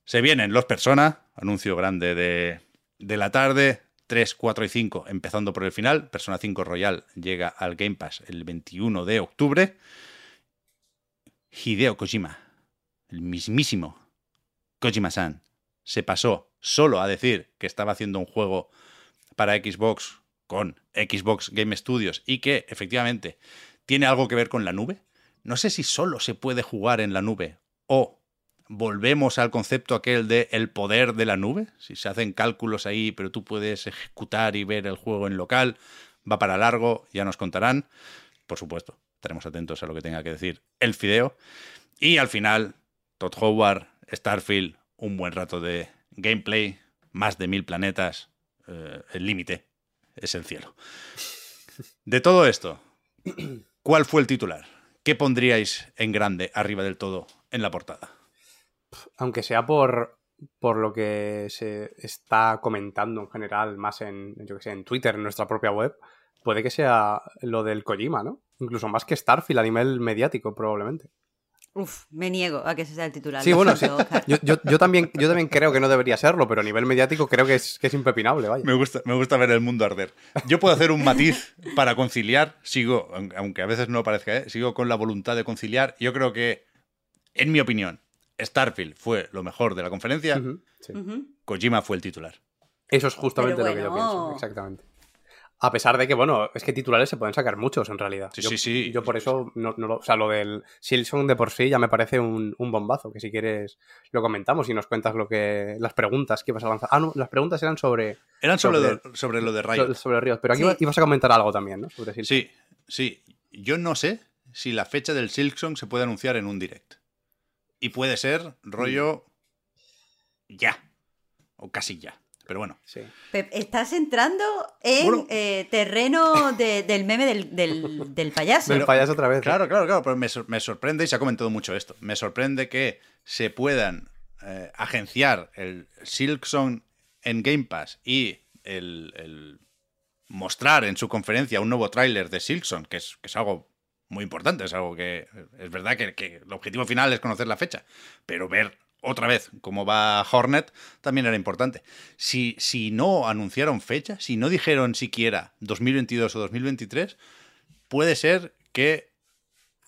A: Se vienen los Persona, anuncio grande de, de la tarde, 3, 4 y 5, empezando por el final. Persona 5 Royal llega al Game Pass el 21 de octubre. Hideo Kojima, el mismísimo Kojima-san, se pasó solo a decir que estaba haciendo un juego para Xbox con Xbox Game Studios y que efectivamente tiene algo que ver con la nube. No sé si solo se puede jugar en la nube o volvemos al concepto aquel de el poder de la nube. Si se hacen cálculos ahí, pero tú puedes ejecutar y ver el juego en local, va para largo, ya nos contarán. Por supuesto, estaremos atentos a lo que tenga que decir el Fideo. Y al final, Todd Howard, Starfield, un buen rato de gameplay, más de mil planetas, eh, el límite es el cielo. De todo esto, ¿cuál fue el titular? ¿Qué pondríais en grande arriba del todo en la portada?
C: Aunque sea por, por lo que se está comentando en general, más en, yo que sé, en Twitter, en nuestra propia web, puede que sea lo del Kojima, ¿no? Incluso más que Starfield a nivel mediático, probablemente.
B: Uf, me niego a que ese sea el titular.
C: Sí, bueno, sí. Yo, yo- yo también, yo también creo que no debería serlo, pero a nivel mediático creo que es, que es impepinable, vaya.
A: Me gusta, me gusta ver el mundo arder. Yo puedo hacer un matiz para conciliar, sigo, aun- aunque a veces no parezca, ¿eh? sigo con la voluntad de conciliar. Yo creo que, en mi opinión, Starfield fue lo mejor de la conferencia,
C: sí.
A: Kojima fue el titular.
C: Eso es justamente lo que yo pienso, exactamente. A pesar de que, bueno, es que titulares se pueden sacar muchos en realidad.
A: Sí,
C: yo,
A: sí, sí.
C: Yo por eso, no, no lo- o sea, lo del Silson de por sí ya me parece un, un bombazo, que si quieres lo comentamos y nos cuentas lo que las preguntas que ibas a lanzar. Ah, no, las preguntas eran sobre,
A: Eran sobre,
C: Sobre-
A: lo, sobre lo de
C: sobre,
A: Riot.
C: sobre Ríos, pero aquí
B: Sí.
C: ibas a comentar algo también, ¿no? Sobre Silson.
A: Sí, sí. Yo no sé si la fecha del Silksong se puede anunciar en un direct. Y puede ser rollo ya. O casi ya. Pero bueno.
C: Sí.
B: Pep, estás entrando en
A: Bueno.
B: eh, terreno de- del meme del, del- del payaso.
C: Del payaso otra vez.
A: Claro, claro, claro, pero me, me sorprende, y se ha comentado mucho esto, me sorprende que se puedan eh, agenciar el Silksong en Game Pass y el, el mostrar en su conferencia un nuevo tráiler de Silksong, que es, que es algo muy importante, es algo que es verdad que, que el objetivo final es conocer la fecha, pero ver otra vez cómo va Hornet también era importante. Si, si no anunciaron fecha, si no dijeron siquiera 2022 o 2023, puede ser que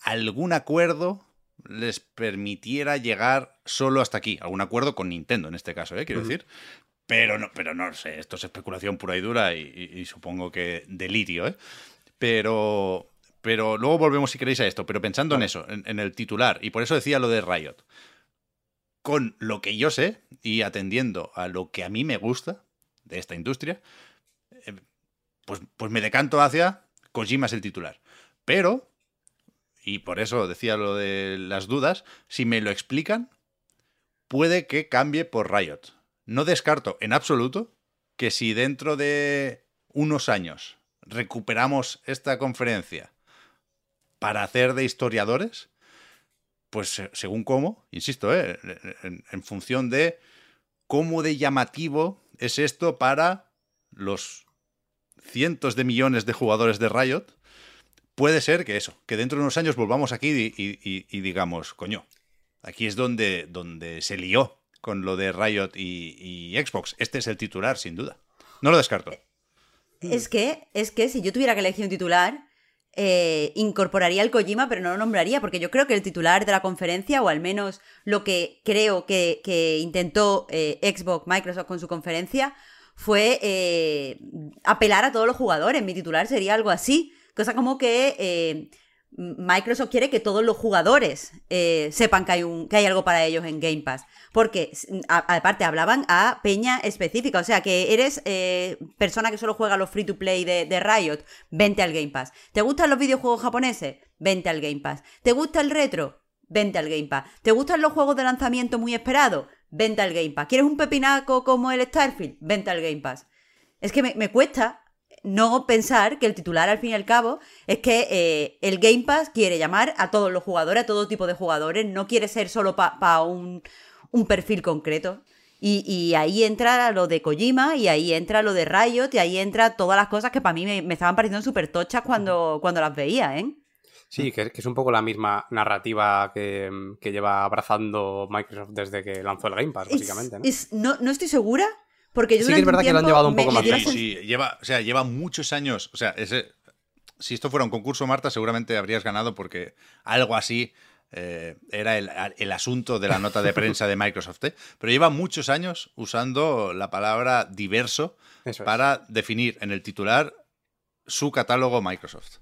A: algún acuerdo les permitiera llegar solo hasta aquí. Algún acuerdo con Nintendo en este caso, ¿eh? quiero decir. Pero no, pero no sé, esto es especulación pura y dura y, y- y supongo que delirio, ¿eh? Pero, pero luego volvemos si queréis a esto, pero pensando en eso, en, en el titular, y por eso decía lo de Riot. Con lo que yo sé y atendiendo a lo que a mí me gusta de esta industria, eh, pues, pues me decanto hacia Kojima es el titular. Pero, y por eso decía lo de las dudas, si me lo explican, puede que cambie por Riot. No descarto en absoluto que si dentro de unos años recuperamos esta conferencia para hacer de historiadores, pues se- según cómo, insisto, ¿eh? en, función de cómo de llamativo es esto para los cientos de millones de jugadores de Riot, puede ser que eso, que dentro de unos años volvamos aquí y digamos, coño, aquí es donde, donde se lió con lo de Riot y, y Xbox. Este es el titular, sin duda. No lo descarto.
B: Es que, es que si yo tuviera que elegir un titular, eh, incorporaría el Kojima, pero no lo nombraría, porque yo creo que el titular de la conferencia, o al menos lo que creo que, que intentó eh, Xbox, Microsoft con su conferencia, fue eh, apelar a todos los jugadores. Mi titular sería algo así. Cosa como que eh, Microsoft quiere que todos los jugadores eh, sepan que hay, un, que hay algo para ellos en Game Pass. Porque, aparte, hablaban a peña específica. O sea, que eres eh, persona que solo juega los free to play de, Riot, vente al Game Pass. ¿Te gustan los videojuegos japoneses? Vente al Game Pass. ¿Te gusta el retro? Vente al Game Pass. ¿Te gustan los juegos de lanzamiento muy esperados? Vente al Game Pass. ¿Quieres un pepinaco como el Starfield? Vente al Game Pass. Es que me cuesta no pensar que el titular, al fin y al cabo, es que eh, el Game Pass quiere llamar a todos los jugadores, a todo tipo de jugadores, no quiere ser solo para un, un perfil concreto. Y, y ahí entra lo de Kojima, y ahí entra lo de Riot, y ahí entra todas las cosas que para mí me, me estaban pareciendo súper tochas cuando, cuando las veía, ¿eh?
C: Sí, que, que es un poco la misma narrativa que, que lleva abrazando Microsoft desde que lanzó el Game Pass, básicamente. ¿no?
B: Es- no, no estoy segura, porque yo
C: Sí que es verdad que lo han llevado un poco más.
A: Sí, sí, lleva, o sea, lleva muchos años. O sea, ese, si esto fuera un concurso, Marta, seguramente habrías ganado porque algo así eh, era el, el asunto de la nota de prensa de Microsoft. ¿eh? Pero lleva muchos años usando la palabra diverso
C: Eso es.
A: para definir en el titular su catálogo Microsoft.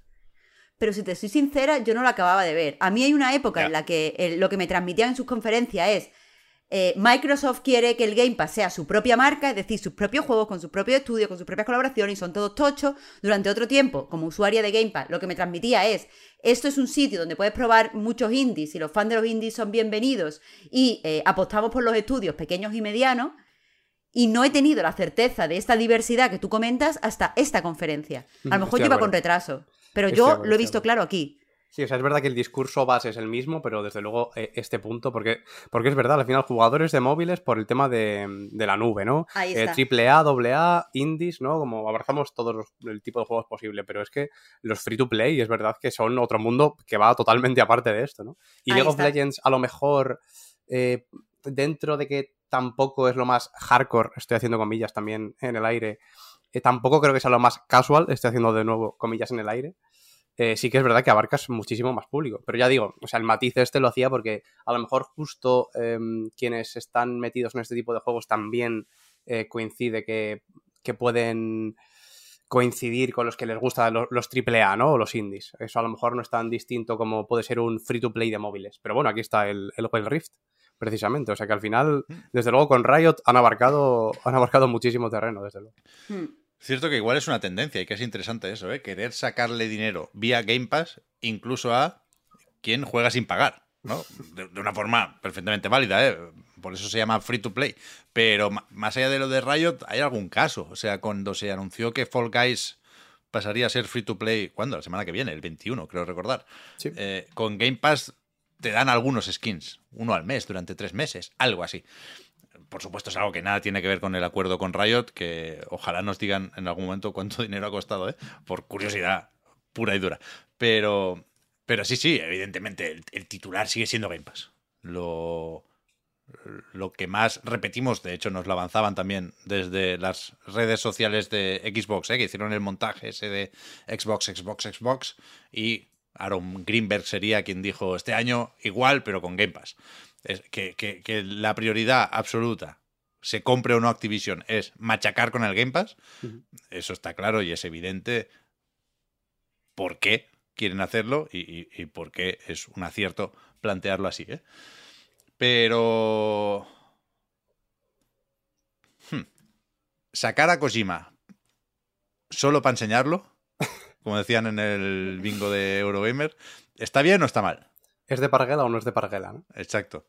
B: Pero si te soy sincera, yo no lo acababa de ver. A mí hay una época
A: Ya.
B: en la que eh, lo que me transmitían en sus conferencias es eh, Microsoft quiere que el Game Pass sea su propia marca, es decir, sus propios juegos, con sus propios estudios, con sus propias colaboraciones, y son todos tochos. Durante otro tiempo, como usuaria de Game Pass, lo que me transmitía es, esto es un sitio donde puedes probar muchos indies, y los fans de los indies son bienvenidos, y eh, apostamos por los estudios pequeños y medianos, y no he tenido la certeza de esta diversidad que tú comentas hasta esta conferencia. A lo (laughs) mejor lleva con retraso, pero yo lo he visto claro aquí.
C: Sí, o sea, es verdad que el discurso base es el mismo, pero desde luego eh, este punto, porque, porque es verdad, al final jugadores de móviles por el tema de, de la nube, ¿no?
B: Ahí
C: Eh,
B: está.
C: triple A, doble A, indies, ¿no? Como abrazamos todos los, el tipo de juegos posible, pero es que los free to play es verdad que son otro mundo que va totalmente aparte de esto, ¿no? Y
B: Ahí
C: League of. Legends a lo mejor eh, dentro de que tampoco es lo más hardcore, estoy haciendo comillas también en el aire, eh, tampoco creo que sea lo más casual, estoy haciendo de nuevo comillas en el aire, eh, sí que es verdad que abarcas muchísimo más público. Pero ya digo, o sea, el matiz este lo hacía porque a lo mejor justo em, quienes están metidos en este tipo de juegos también eh, coincide que, que pueden coincidir con los que les gustan los, los AAA, ¿no? O los indies. Eso a lo mejor no es tan distinto como puede ser un free to play de móviles. Pero bueno, aquí está el, el Wild Rift, precisamente. O sea que al final, desde luego con Riot han abarcado, han abarcado muchísimo terreno, desde luego.
B: Hmm.
A: Cierto que igual es una tendencia y que es interesante eso, ¿eh? Querer sacarle dinero vía Game Pass incluso a quien juega sin pagar, ¿no? De, de una forma perfectamente válida, ¿eh? Por eso se llama free to play. Pero más allá de lo de Riot, hay algún caso. O sea, cuando se anunció que Fall Guys pasaría a ser free to play, ¿cuándo? La semana que viene, el 21, creo recordar.
C: Sí.
A: Eh, con Game Pass te dan algunos skins, uno al mes durante tres meses, algo así por supuesto es algo que nada tiene que ver con el acuerdo con Riot, que ojalá nos digan en algún momento cuánto (laughs) dinero ha costado, ¿eh? por curiosidad pura y dura. Pero, pero sí, sí, evidentemente el, el titular sigue siendo Game Pass. Lo, lo que más repetimos, de hecho nos lo avanzaban también desde las redes sociales de Xbox, ¿eh? que hicieron el montaje ese de Xbox, Xbox, Xbox, y Aaron Greenberg sería quien dijo este año igual, pero con Game Pass. Que, que- que la prioridad absoluta, se compre o no Activision, es machacar con el Game Pass. Eso está claro y es evidente por qué quieren hacerlo y, y- y por qué es un acierto plantearlo así. ¿eh? Pero... Hmm. Sacar a Kojima solo para enseñarlo, como decían en el bingo de Eurogamer, ¿está bien o está mal?
C: ¿Es de Parguela o no es de Parguela? ¿no?
A: Exacto.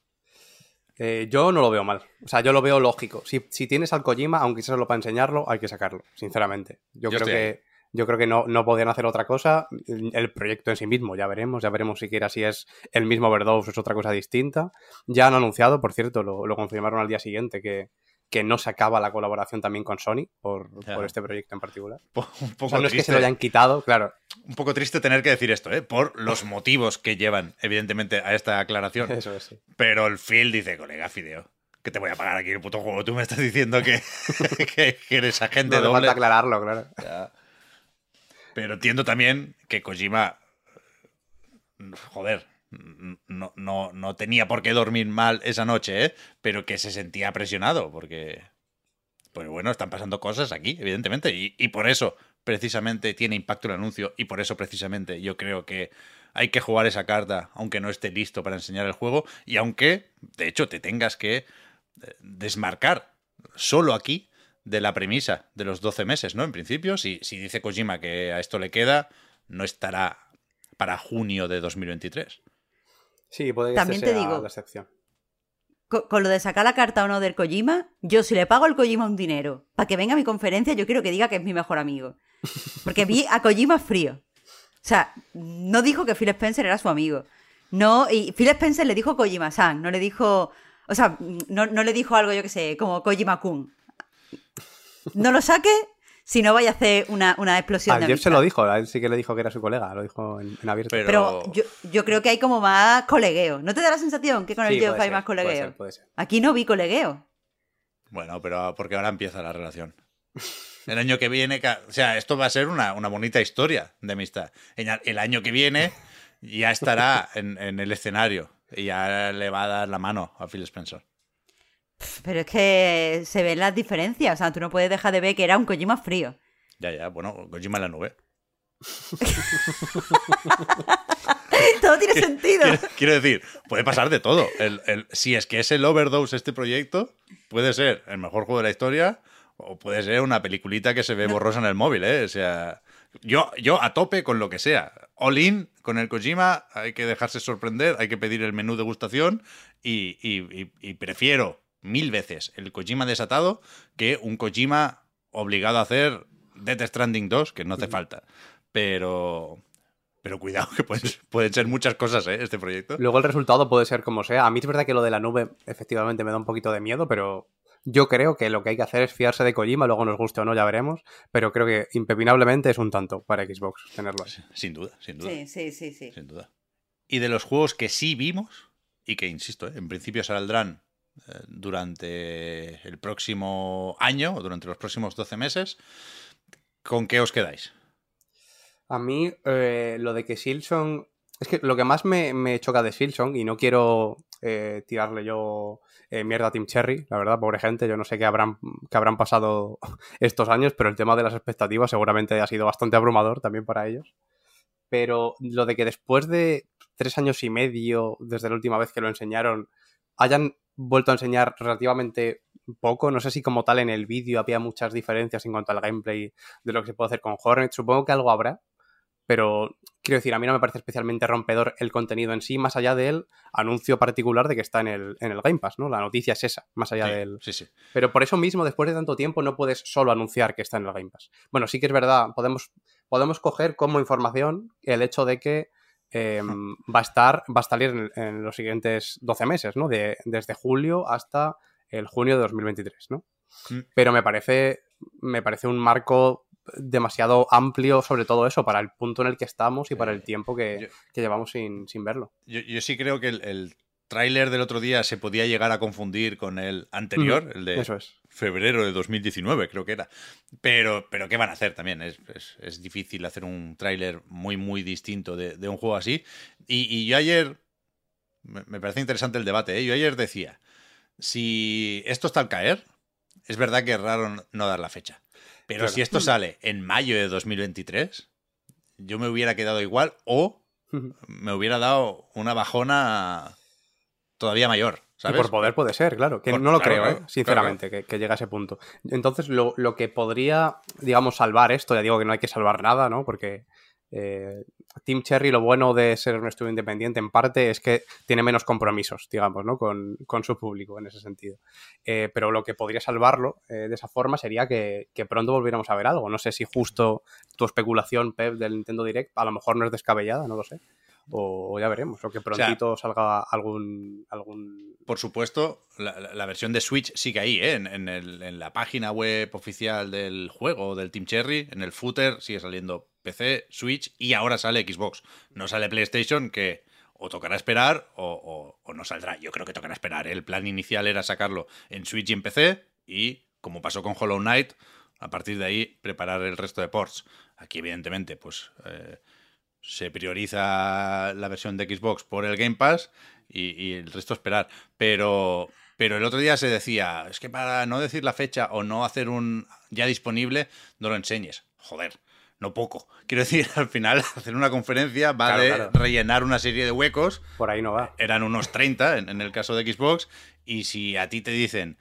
C: Eh, yo no lo veo mal. O sea, yo lo veo lógico. Si, si tienes al Kojima, aunque sea solo para enseñarlo, hay que sacarlo, sinceramente. Yo,
A: Yo
C: creo que, yo creo que no, no podían hacer otra cosa. El el proyecto en sí mismo, ya veremos. Ya veremos siquiera si es el mismo Overdose o es otra cosa distinta. Ya han anunciado, por cierto, lo, lo confirmaron al día siguiente, que, que no se acaba la colaboración también con Sony por, este proyecto en particular. (laughs)
A: Un
C: O
A: poco,
C: sea, no es que
A: triste,
C: se lo hayan quitado, claro.
A: un poco triste tener que decir esto, ¿eh? por los motivos que llevan, evidentemente, a esta aclaración. (laughs)
C: Eso es, sí.
A: Pero el Phil dice, colega Fideo, que te voy a pagar aquí el puto juego. Tú me estás diciendo que, (laughs) que, que eres agente
C: No
A: doble.
C: falta aclararlo, claro.
A: Ya. Pero entiendo también que Kojima, joder, no, no, no tenía por qué dormir mal esa noche, ¿eh? pero que se sentía presionado, porque, pues bueno, están pasando cosas aquí, evidentemente, y, y por eso precisamente tiene impacto el anuncio, y por eso precisamente yo creo que hay que jugar esa carta, aunque no esté listo para enseñar el juego, y aunque, de hecho, te tengas que eh, desmarcar solo aquí de la premisa de los 12 meses, ¿no? En principio, si, si dice Kojima que a esto le queda, no estará para junio de 2023.
C: Sí, puede que
B: También
C: este
B: te digo-
C: la excepción.
B: Con, con lo de sacar la carta o no del Kojima, yo si le pago al Kojima un dinero para que venga a mi conferencia, yo quiero que diga que es mi mejor amigo. Porque vi a Kojima frío. O sea, no dijo que Phil Spencer era su amigo. No, y Phil Spencer le dijo Kojima-san, no le dijo. O sea, no, no le dijo algo, yo que sé, como Kojima-kun. No lo saque si no vaya a hacer una, una explosión
C: A
B: de
C: Jeff se lo dijo, a él sí que le dijo que era su colega, lo dijo en, en abierto.
A: Pero-
B: Pero yo, yo creo que hay como más colegueo. ¿No te da la sensación que con el
C: Sí,
B: Jeff
C: puede
B: hay
C: ser,
B: más
C: puede
B: colegueo?
C: ser, puede ser.
B: Aquí no vi colegueo.
A: Bueno, pero porque ahora empieza la relación. El año que viene, o sea, esto va a ser una, una bonita historia de amistad. El año que viene ya estará en, en el escenario y ya le va a dar la mano a Phil Spencer.
B: Pero es que se ven las diferencias. O sea, tú no puedes dejar de ver que era un Kojima frío.
A: Ya, ya, bueno, Kojima en la nube. (laughs)
B: Todo tiene sentido.
A: Quiero, quiero decir, puede pasar de todo. El- el- si es que es el overdose este proyecto, puede ser el mejor juego de la historia o puede ser una peliculita que se ve borrosa en el móvil, ¿eh? O sea, yo, yo a tope con lo que sea. All in con el Kojima, hay que dejarse sorprender, hay que pedir el menú degustación y, y- y- y prefiero mil veces el Kojima desatado que un Kojima obligado a hacer Death Stranding 2, que no hace falta. Pero... Pero cuidado, que pueden, pueden ser muchas cosas, ¿eh? Este proyecto.
C: Luego el resultado puede ser como sea. A mí es verdad que lo de la nube efectivamente me da un poquito de miedo, pero yo creo que lo que hay que hacer es fiarse de Kojima, luego nos guste o no, ya veremos. Pero creo que impepinablemente es un tanto para Xbox tenerlo así.
A: Sin duda, sin duda.
B: Sí, sí, sí, sí.
A: Sin duda. Y de los juegos que sí vimos, y que insisto, ¿eh? en principio saldrán durante el próximo año o durante los próximos 12 meses, ¿con qué os quedáis?
C: A mí, eh, lo de que Silson. Es que lo que más me, me choca de Silson, y no quiero eh, tirarle yo eh, mierda a Team Cherry, la verdad, pobre gente, yo no sé qué habrán, qué habrán pasado (laughs) estos años, pero el tema de las expectativas seguramente ha sido bastante abrumador también para ellos. Pero lo de que después de tres años y medio, desde la última vez que lo enseñaron, hayan vuelto a enseñar relativamente poco. No sé si como tal en el vídeo había muchas diferencias en cuanto al gameplay de lo que se puede hacer con Hornet. Supongo que algo habrá, pero quiero decir, a mí no me parece especialmente rompedor el contenido en sí, más allá del anuncio particular de que está en el, en el Game Pass, ¿no? La noticia es esa, más allá
A: Sí,
C: del...
A: sí, sí.
C: Pero por eso mismo, después de tanto tiempo, no puedes solo anunciar que está en el Game Pass. Bueno, sí que es verdad, podemos, podemos coger como información el hecho de que eh, va a estar, va a salir en, en los siguientes 12 meses, ¿no? De, desde julio hasta el junio de 2023, ¿no?
A: Mm.
C: Pero me parece, me parece un marco demasiado amplio sobre todo eso, para el punto en el que estamos y para el tiempo que,
A: Yo-
C: que llevamos sin, sin verlo.
A: Yo, yo sí creo que el, el tráiler del otro día se podía llegar a confundir con el anterior, el de
C: Eso es.
A: Febrero de 2019, creo que era. Pero, pero ¿qué van a hacer también? Es, es- es difícil hacer un tráiler muy, muy distinto de, de un juego así. Y, y yo ayer, me, me parece interesante el debate, ¿eh? yo ayer decía, si esto está al caer, es verdad que es raro no- dar la fecha. Pero
C: Claro.
A: si esto sale en mayo de 2023, yo me hubiera quedado igual o me hubiera dado una bajona todavía mayor,
C: Y por poder puede ser, claro. Que
A: Por-
C: no lo
A: claro,
C: creo,
A: claro,
C: ¿eh? sinceramente, Que, que llegue a ese punto. Entonces, lo, lo que podría, digamos, salvar esto, ya digo que no hay que salvar nada, ¿no? Porque eh, Team Cherry, lo bueno de ser un estudio independiente, en parte, es que tiene menos compromisos, digamos, ¿no? Con, con su público en ese sentido. Eh, pero lo que podría salvarlo eh, de esa forma sería que, que pronto volviéramos a ver algo. No sé si justo tu especulación, Pep, del Nintendo Direct, a lo mejor no es descabellada, no lo sé. O, ya veremos, o que prontito salga algún, algún
A: Por supuesto, la, la- la versión de Switch sigue ahí, ¿eh? en, en el- en la página web oficial del juego, del Team Cherry, en el footer sigue saliendo PC, Switch y ahora sale Xbox. No sale PlayStation, que o tocará esperar o, o- o no saldrá. Yo creo que tocará esperar. ¿eh? El plan inicial era sacarlo en Switch y en PC y, como pasó con Hollow Knight, a partir de ahí preparar el resto de ports. Aquí, evidentemente, pues... eh, se prioriza la versión de Xbox por el Game Pass y, y el resto esperar. Pero, pero el otro día se decía, es que para no decir la fecha o no hacer un ya disponible, no lo enseñes. Joder, no poco. Quiero decir, (laughs) al final hacer una conferencia va
C: Claro,
A: de
C: claro.
A: rellenar una serie de huecos.
C: por ahí no va.
A: Eran unos 30 en, en el caso de Xbox. Y si a ti te dicen,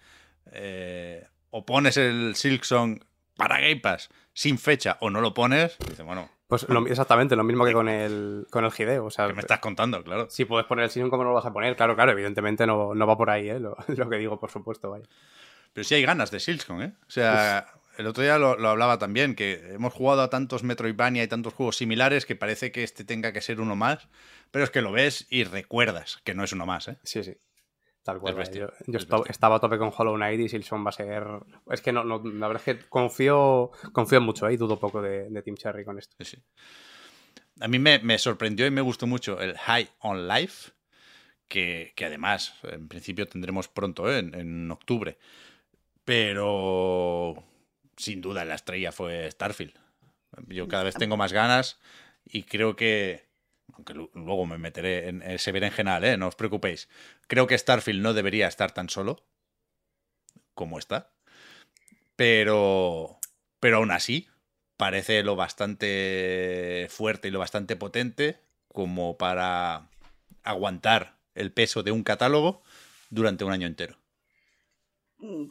A: eh, o pones el Silksong para Game Pass sin fecha o no lo pones, dices, bueno,
C: Pues lo- exactamente, lo mismo que con el, con el Hideo. O sea,
A: ¿qué me estás contando? Claro.
C: si puedes poner el Sinion, ¿cómo no lo vas a poner? Claro, claro, evidentemente no, no va por ahí, ¿eh? Lo, (laughs) lo que digo, por supuesto, vaya.
A: Pero sí hay ganas de Silksong, ¿eh? O sea, el otro día lo, lo hablaba también, que hemos jugado a tantos Metroidvania y tantos juegos similares que parece que este tenga que ser uno más, pero es que lo ves y recuerdas que no es uno más, ¿eh?
C: Sí, sí. Tal cual. Yo, estaba a tope con Hollow Knight y Silson va a ser. Es que no, no, la verdad es que confío, confío mucho, ¿eh? y dudo poco de, de Team Cherry con esto.
A: Sí, sí. A mí me, me sorprendió y me gustó mucho el High on Life, que, que además, en principio tendremos pronto, ¿eh? en, en octubre. Pero sin duda la estrella fue Starfield. Yo cada vez tengo más ganas y creo que, aunque lu- luego me meteré en ese berenjenal, ¿eh? no os preocupéis, creo que Starfield no debería estar tan solo como está. Pero, pero aún así, parece lo bastante fuerte y lo bastante potente como para aguantar el peso de un catálogo durante un año entero.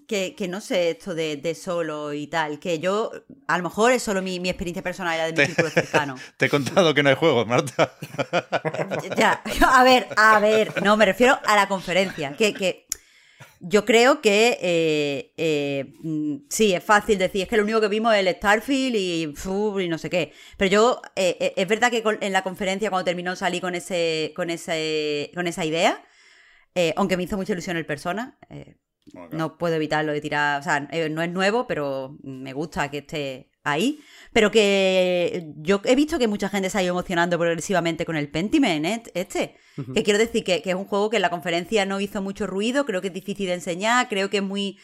B: Que, que no sé esto de, de solo y tal, que yo, a lo mejor es solo mi, mi experiencia personal y la de mi círculo cercano. (laughs)
A: Te he contado que no hay juegos, Marta. (laughs)
B: Ya, a ver, a ver, no, me refiero a la conferencia, que, que yo creo que eh, eh, mm, sí, es fácil decir, es que lo único que vimos es el Starfield y, y no sé qué, pero yo, eh, es verdad que con- en la conferencia cuando terminó salí con, ese, con, ese, con esa idea, aunque me hizo mucha ilusión el persona, eh, no puedo evitarlo de tirar, o sea, eh, no es nuevo, pero me gusta que esté ahí. Pero que yo he visto que mucha gente se ha ido emocionando progresivamente con el Pentiment, ¿eh? este. Que quiero decir que, que es un juego que en la conferencia no hizo mucho ruido, creo que es difícil de enseñar, creo que es muy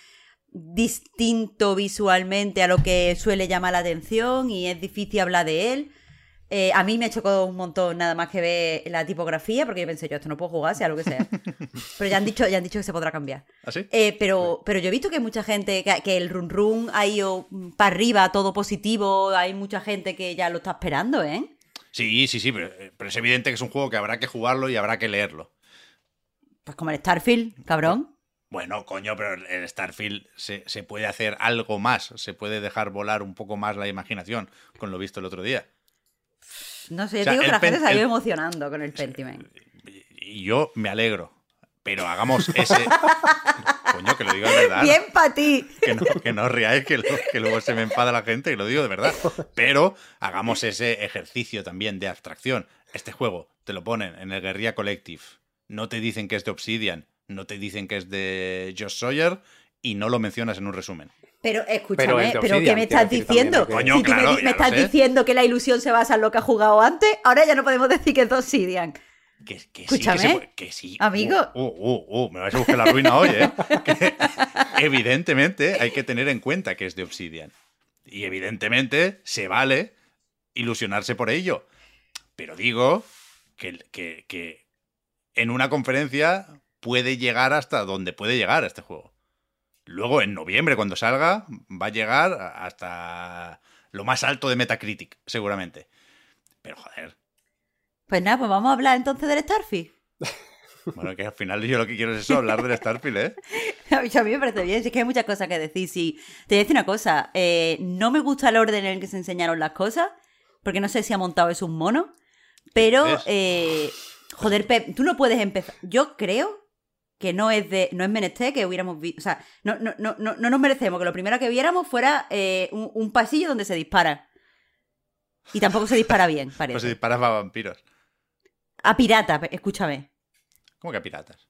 B: distinto visualmente a lo que suele llamar la atención y es difícil hablar de él. Eh, a mí me chocó un montón nada más que ver la tipografía, porque yo pensé, yo esto no puedo jugar, sea lo que sea. (laughs) Pero ya han dicho, ya han dicho que se podrá cambiar.
A: ¿Ah, sí?
B: Eh, pero, pero yo he visto que mucha gente, que, que el run run ha ido para arriba, todo positivo, hay mucha gente que ya lo está esperando, ¿eh?
A: Sí, sí, sí, pero, pero es evidente que es un juego que habrá que jugarlo y habrá que leerlo.
B: Pues como el Starfield, cabrón.
A: Bueno, coño, pero el Starfield se, se puede hacer algo más, se puede dejar volar un poco más la imaginación con lo visto el otro día.
B: No sé, yo
A: O sea,
B: digo que la gente se ha ido
A: el-
B: emocionando con el Pentiment.
A: Y yo me alegro, pero hagamos ese... (laughs) Coño, que lo digo de verdad.
B: Bien para ti.
A: que no, que no riáis, que, lo- que luego se me enfada la gente, y lo digo de verdad. Pero hagamos ese ejercicio también de abstracción. Este juego te lo ponen en el Guerrilla Collective. No te dicen que es de Obsidian, no te dicen que es de Josh Sawyer y no lo mencionas en un resumen.
B: Pero escúchame, pero, ¿qué me estás diciendo?
C: también,
A: Coño,
B: si tú me
A: claro,
B: estás diciendo que la ilusión se basa en lo que ha jugado antes, ahora ya no podemos decir que es de Obsidian.
A: Que, que sí, que,
B: Escúchame,
A: se puede- que sí.
B: amigo.
A: Uh, uh, uh, me vais a buscar la ruina hoy, ¿eh? (laughs) Que evidentemente hay que tener en cuenta que es de Obsidian. Y evidentemente se vale ilusionarse por ello. Pero digo que, que- que en una conferencia puede llegar hasta donde puede llegar este juego. Luego, en noviembre, cuando salga, va a llegar hasta lo más alto de Metacritic, seguramente. Pero joder,
B: Pues nada, pues vamos a hablar entonces del Starfield. (laughs)
A: bueno, que al final yo lo que quiero es eso, hablar del Starfield, ¿eh? (laughs)
B: A mí me parece bien, es que hay muchas cosas que decir. Sí, te voy a decir una cosa, eh, no me gusta el orden en el que se enseñaron las cosas, porque no sé si ha montado eso un mono, pero, eh, joder, Pep, tú no puedes empezar. Yo creo que no es de no es menester que hubiéramos visto, o sea, no, no, no, no, no nos merecemos que lo primero que viéramos fuera eh, un, un pasillo donde se dispara. Y tampoco se dispara bien, (laughs) parece.
A: Pues si disparas a vampiros.
B: A pirata, pe- escúchame.
A: ¿Cómo que a piratas?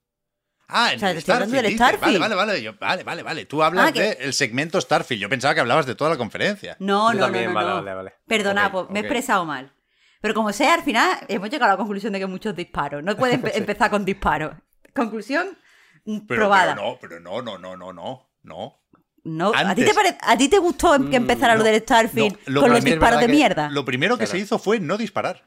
A: Ah, en
B: O sea,
A: el
B: te estoy hablando del. Starfield.
A: Vale, vale, vale. yo- vale, vale, vale. Tú hablas
B: Ah,
A: del segmento Starfield. Yo pensaba que hablabas de toda la conferencia.
B: No,
C: Yo
B: no,
C: también,
B: no, no,
C: vale,
B: no.
C: vale, vale.
B: Perdona, pues me he expresado mal. Pero como sea, al final hemos llegado a la conclusión de que muchos disparos. No puede (laughs) empe- empezar con disparos. Conclusión mm,
A: Pero,
B: probada.
A: pero no, pero no, no, no, no, no. No.
B: No, ¿a, ti
A: Antes-
B: te pare- ¿A ti te gustó em- que empezara lo
A: No,
B: del Starfield
A: no, lo
B: con los
A: primero-
B: disparos de
C: que
B: mierda?
A: Lo primero que
C: Claro.
A: se hizo fue no disparar.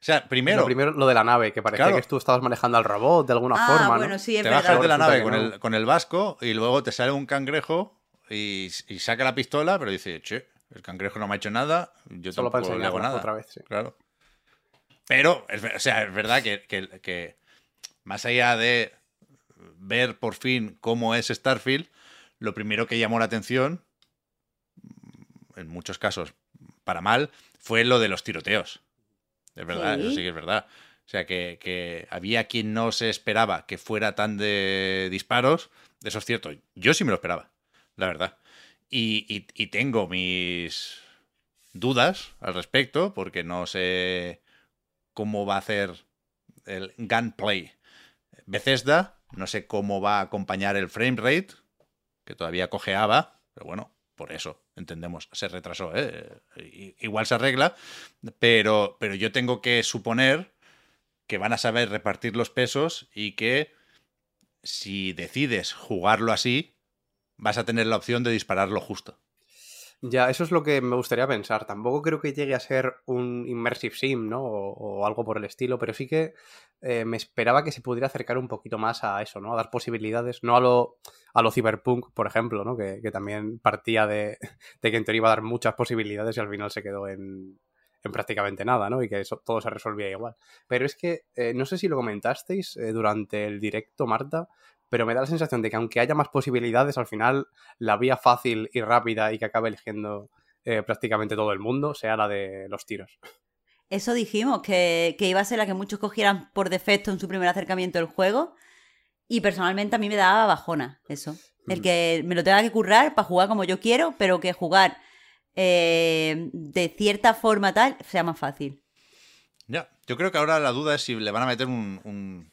A: O sea, primero,
C: Lo primero, lo de la nave, que parecía
A: Claro.
C: que tú estabas manejando al robot de alguna
B: ah,
C: forma, ¿no?
B: bueno, sí, es
A: te
B: verdad.
A: bajas de la nave con
C: no.
A: el, con el vasco y luego te sale un cangrejo y, y saca la pistola, pero dice, che, el cangrejo no me ha hecho nada, yo
C: Solo
A: tampoco le hago nada.
C: otra vez, sí.
A: Claro. Pero, es, o sea, es verdad que, que- que más allá de ver por fin cómo es Starfield, lo primero que llamó la atención, en muchos casos para mal, fue lo de los tiroteos. Es verdad,
B: Sí.
A: eso sí que es verdad. O sea, que, que había quien no se esperaba que fuera tan de disparos. Eso es cierto. Yo sí me lo esperaba, la verdad. Y, y- y tengo mis dudas al respecto, porque no sé cómo va a hacer el gunplay Bethesda, No sé cómo va a acompañar el frame rate, que todavía cojeaba, pero bueno, por eso entendemos, se retrasó. ¿eh? Igual se arregla, pero, pero yo tengo que suponer que van a saber repartir los pesos y que si decides jugarlo así, vas a tener la opción de dispararlo justo.
C: Ya, eso es lo que me gustaría pensar. Tampoco creo que llegue a ser un immersive sim, ¿no? O, algo por el estilo, pero sí que eh, me esperaba que se pudiera acercar un poquito más a eso, ¿no? A dar posibilidades, no a lo, a lo cyberpunk, por ejemplo, ¿no? Que, también partía (laughs) de, que en teoría iba a dar muchas posibilidades y al final se quedó en, en prácticamente nada, ¿no? Y que eso, todo se resolvía igual. Pero es que, eh, no sé si lo comentasteis eh, durante el directo, Marta, pero me da la sensación de que aunque haya más posibilidades, al final la vía fácil y rápida y que acabe eligiendo eh, prácticamente todo el mundo sea la de los tiros.
B: Eso dijimos, que, iba a ser la que muchos cogieran por defecto en su primer acercamiento al juego. Y personalmente a mí me daba bajona eso. El que me lo tenga que currar para jugar como yo quiero, pero que jugar eh, de cierta forma tal sea más fácil.
A: Ya, yo creo que ahora la duda es si le van a meter un un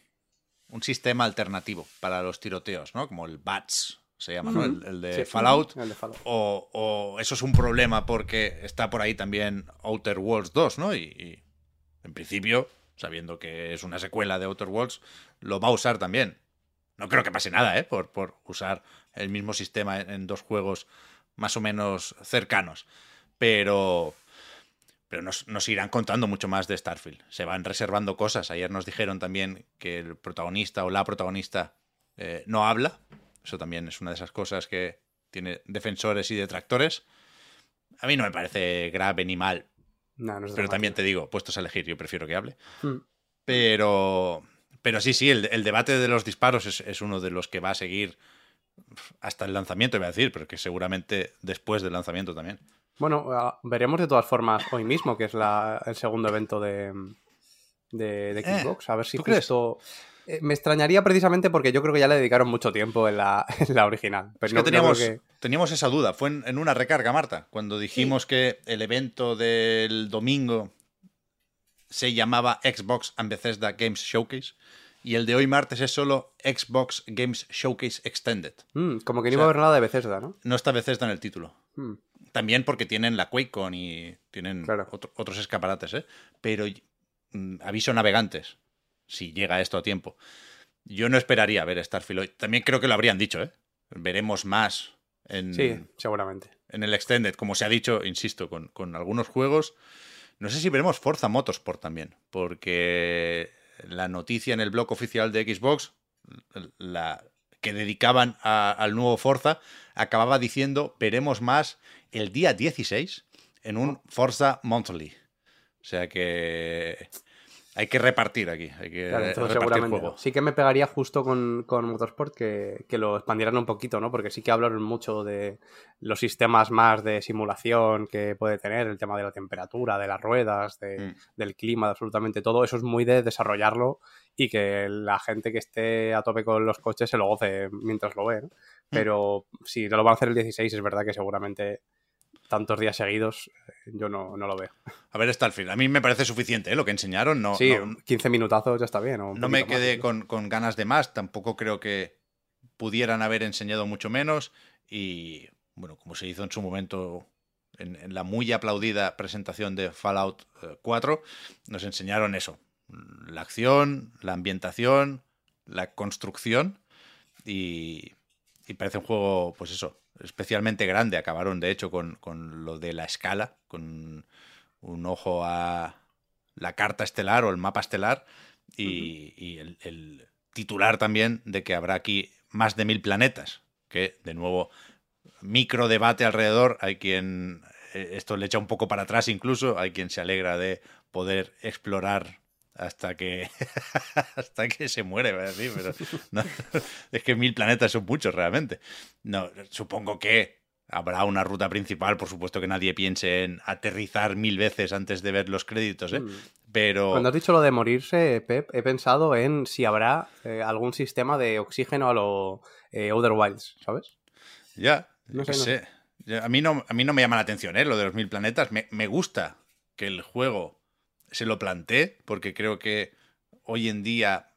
A: sistema alternativo para los tiroteos, ¿no? Como el BATS, se llama, ¿no? El, de Fallout. O, eso es un problema porque está por ahí también Outer Worlds 2, ¿no? Y, en principio, sabiendo que es una secuela de Outer Worlds, lo va a usar también. No creo que pase nada, ¿eh? Por, por usar el mismo sistema en dos juegos más o menos cercanos. Pero, pero nos, irán contando mucho más de Starfield. Se van reservando cosas. Ayer nos dijeron también que el protagonista o la protagonista eh, no habla. Eso también es una de esas cosas que tiene defensores y detractores. A mí no me parece grave ni mal. pero también te digo, puestos a elegir, yo prefiero que hable. Hmm. Pero, pero sí, sí, el, debate de los disparos es, es, uno de los que va a seguir hasta el lanzamiento, voy a decir, pero que seguramente después del lanzamiento también.
C: Bueno, ah, veremos de todas formas hoy mismo, que es el segundo evento de, de, eh, Xbox. a ver si justo... Eh, me extrañaría precisamente porque yo creo que ya le dedicaron mucho tiempo en la, (laughs) original.
A: Pero teníamos, teníamos, esa duda. Fue en, una recarga, Marta, cuando dijimos que el evento del domingo se llamaba Xbox and Bethesda Games Showcase y el de hoy martes es solo Xbox Games Showcase Extended.
C: Mm, como que no iba a haber nada de Bethesda, ¿no?
A: No está Bethesda en el título. Mm. También porque tienen la QuakeCon y tienen otros escaparates, ¿eh? Pero mm, aviso navegantes, si llega esto a tiempo. Yo no esperaría ver Starfield hoy. También creo que lo habrían dicho, ¿eh? Veremos más en,
C: sí, seguramente.
A: en el Extended, como se ha dicho, insisto, con, con algunos juegos. No sé si veremos Forza Motorsport también, porque la noticia en el blog oficial de Xbox, la que dedicaban al nuevo Forza, acababa diciendo, veremos más el día 16 en un Forza Monthly. O sea que hay que repartir aquí. Hay que repartir juego.
C: Sí que me pegaría justo con, con Motorsport que, lo expandieran un poquito, ¿no? Porque sí que hablaron mucho de los sistemas más de simulación que puede tener, el tema de la temperatura, de las ruedas, mm. del clima, de absolutamente todo. Eso es muy de desarrollarlo y que la gente que esté a tope con los coches se lo goce mientras lo ve. Mm. Pero si no lo van a hacer el 16, es verdad que seguramente tantos días seguidos, eh, yo no, lo veo.
A: A ver, está al fin. A mí me parece suficiente ¿eh? lo que enseñaron. No,
C: sí, 15 minutazos ya está bien.
A: no me quedé con, ganas de más. Tampoco creo que pudieran haber enseñado mucho menos. Y bueno, como se hizo en su momento en, la muy aplaudida presentación de Fallout 4, eh, nos enseñaron eso. La acción, la ambientación, la construcción. Y, y parece un juego, pues eso, especialmente grande. Acabaron, de hecho, con, lo de la escala, con un ojo a la carta estelar o el mapa estelar y, el, titular también de que habrá aquí más de mil planetas, que de nuevo micro debate alrededor, hay quien eh, esto le echa un poco para atrás incluso, hay quien se alegra de poder explorar hasta que (laughs) hasta que se muere, a decir, pero (laughs) es que mil planetas son muchos realmente. No, supongo que habrá una ruta principal, por supuesto que nadie piense en aterrizar mil veces antes de ver los créditos, ¿eh? Mm. Pero
C: cuando has dicho lo de morirse, Pep, he pensado en si habrá eh, algún sistema de oxígeno a lo eh, Other Wilds, ¿sabes?
A: Ya, no sé. A mí no, a mí no me llama la atención, ¿eh? Lo de los mil planetas. Me, me gusta que el juego se lo planteé, porque creo que hoy en día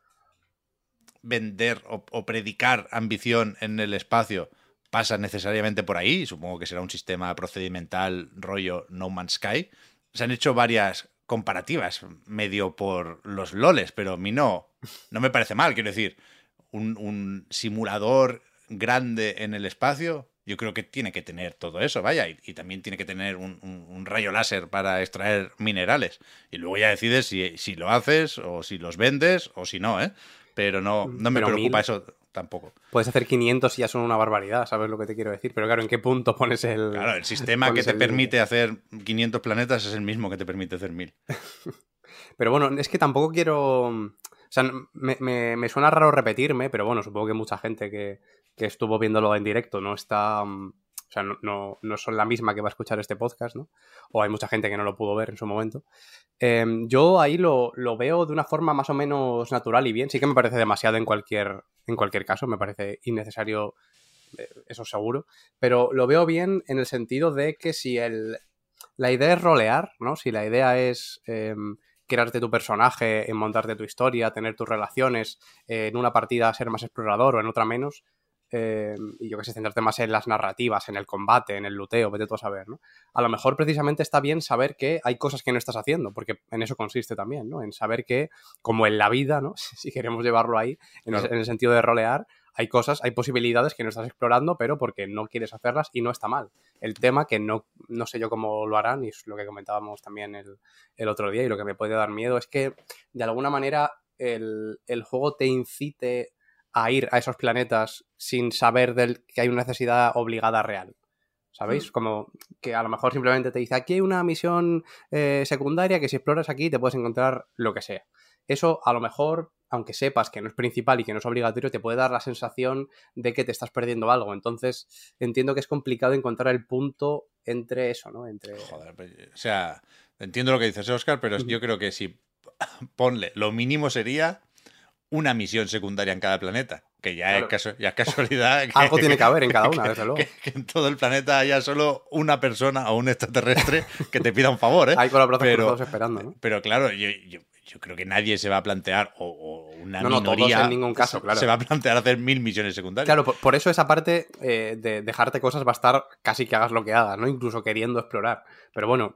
A: vender o, predicar ambición en el espacio pasa necesariamente por ahí. Supongo que será un sistema procedimental rollo No Man's Sky. Se han hecho varias comparativas, medio por los loles, pero a mí no, no me parece mal. Quiero decir, un, un simulador grande en el espacio, yo creo que tiene que tener todo eso, vaya, y, y también tiene que tener un, un- un rayo láser para extraer minerales. Y luego ya decides si, si lo haces o si los vendes o si no, ¿eh? Pero no, no me
C: Pero
A: preocupa
C: mil-
A: eso tampoco.
C: Puedes hacer 500 y ya son una barbaridad, ¿sabes lo que te quiero decir? Pero claro, ¿en qué punto pones el.
A: Claro, el sistema que te permite hacer 500 planetas es el mismo que te permite hacer 1000. (laughs)
C: Pero bueno, es que tampoco quiero. O sea, me, me- me suena raro repetirme, pero bueno, supongo que mucha gente que, que estuvo viéndolo en directo no está. mm, O sea, no, no, no son la misma que va a escuchar este podcast, ¿no? O hay mucha gente que no lo pudo ver en su momento. Eh, yo ahí lo, lo veo de una forma más o menos natural y bien. Sí que me parece demasiado en cualquier, en cualquier caso, me parece innecesario, eh, eso seguro. Pero lo veo bien en el sentido de que si el, la idea es rolear, ¿no? Si la idea es eh, crearte tu personaje, en montarte tu historia, tener tus relaciones, eh, en una partida ser más explorador o en otra menos, eh, y yo que sé, centrarte más en las narrativas, en el combate, en el luteo, vete tú a saber, ¿no? A lo mejor precisamente está bien saber que hay cosas que no estás haciendo, porque en eso consiste también, ¿no? En saber que, como en la vida, ¿no? (laughs) Si queremos llevarlo ahí, en,
A: Claro.
C: el, en el sentido de rolear, hay cosas, hay posibilidades que no estás explorando, pero porque no quieres hacerlas y no está mal. El tema que no, no sé yo cómo lo harán, y es lo que comentábamos también el, el otro día, y lo que me puede dar miedo es que de alguna manera el, el juego te incite a ir a esos planetas sin saber del, que hay una necesidad obligada real. ¿Sabéis? Como que a lo mejor simplemente te dice, aquí hay una misión eh, secundaria que si exploras aquí te puedes encontrar lo que sea. Eso a lo mejor, aunque sepas que no es principal y que no es obligatorio, te puede dar la sensación de que te estás perdiendo algo. Entonces entiendo que es complicado encontrar el punto entre eso, ¿no? Entre...
A: Joder, pues, o sea, entiendo lo que dices, Oscar, pero yo creo que si (laughs) ponle, lo mínimo sería una misión secundaria en cada planeta. Que ya,
C: Claro.
A: es, casu- ya es casualidad. (laughs) que-
C: Algo tiene que haber en cada una, (laughs) desde luego.
A: Que, que en todo el planeta haya solo una persona o un extraterrestre (laughs) que te pida un favor, ¿eh?
C: Hay con los brazos
A: Pero-
C: cruzados esperando, ¿no?
A: Pero claro, yo, yo- yo creo que nadie se va a plantear, o, o una
C: No, no, todos
A: minoría
C: en ningún caso,
A: se-
C: claro.
A: se va a plantear hacer mil misiones secundarias.
C: Claro, por, por eso esa parte eh, de dejarte cosas va a estar casi que hagas lo que hagas, ¿no? Incluso queriendo explorar. Pero bueno,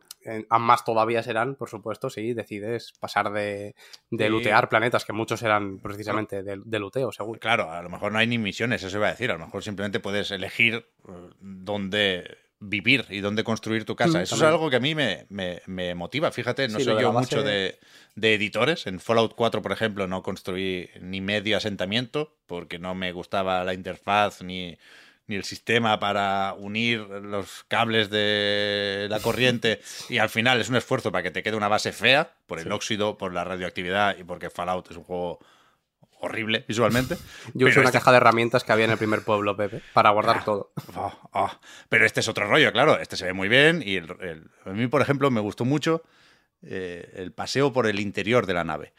C: a más todavía serán, por supuesto, si decides pasar de, de
A: Sí.
C: lootear planetas, que muchos eran precisamente de, de luteo, seguro.
A: Claro, a lo mejor no hay ni misiones, eso iba a decir. A lo mejor simplemente puedes elegir eh, dónde vivir y dónde construir tu casa.
C: Mm,
A: eso es algo que a mí me, me- me motiva. Fíjate, no
C: Sí,
A: soy yo mucho de, de editores. En Fallout 4, por ejemplo, no construí ni medio asentamiento porque no me gustaba la interfaz ni, ni el sistema para unir los cables de la (laughs) corriente y al final es un esfuerzo para que te quede una base fea por el óxido, por la radioactividad y porque Fallout es un juego horrible visualmente. (laughs)
C: Yo usé una
A: este-
C: caja de herramientas que había en el primer pueblo, Pepe, para guardar todo. (laughs)
A: Oh, oh. Pero este es otro rollo, claro. Este se ve muy bien. Y el- el- a mí, por ejemplo, me gustó mucho eh, el paseo por el interior de la nave.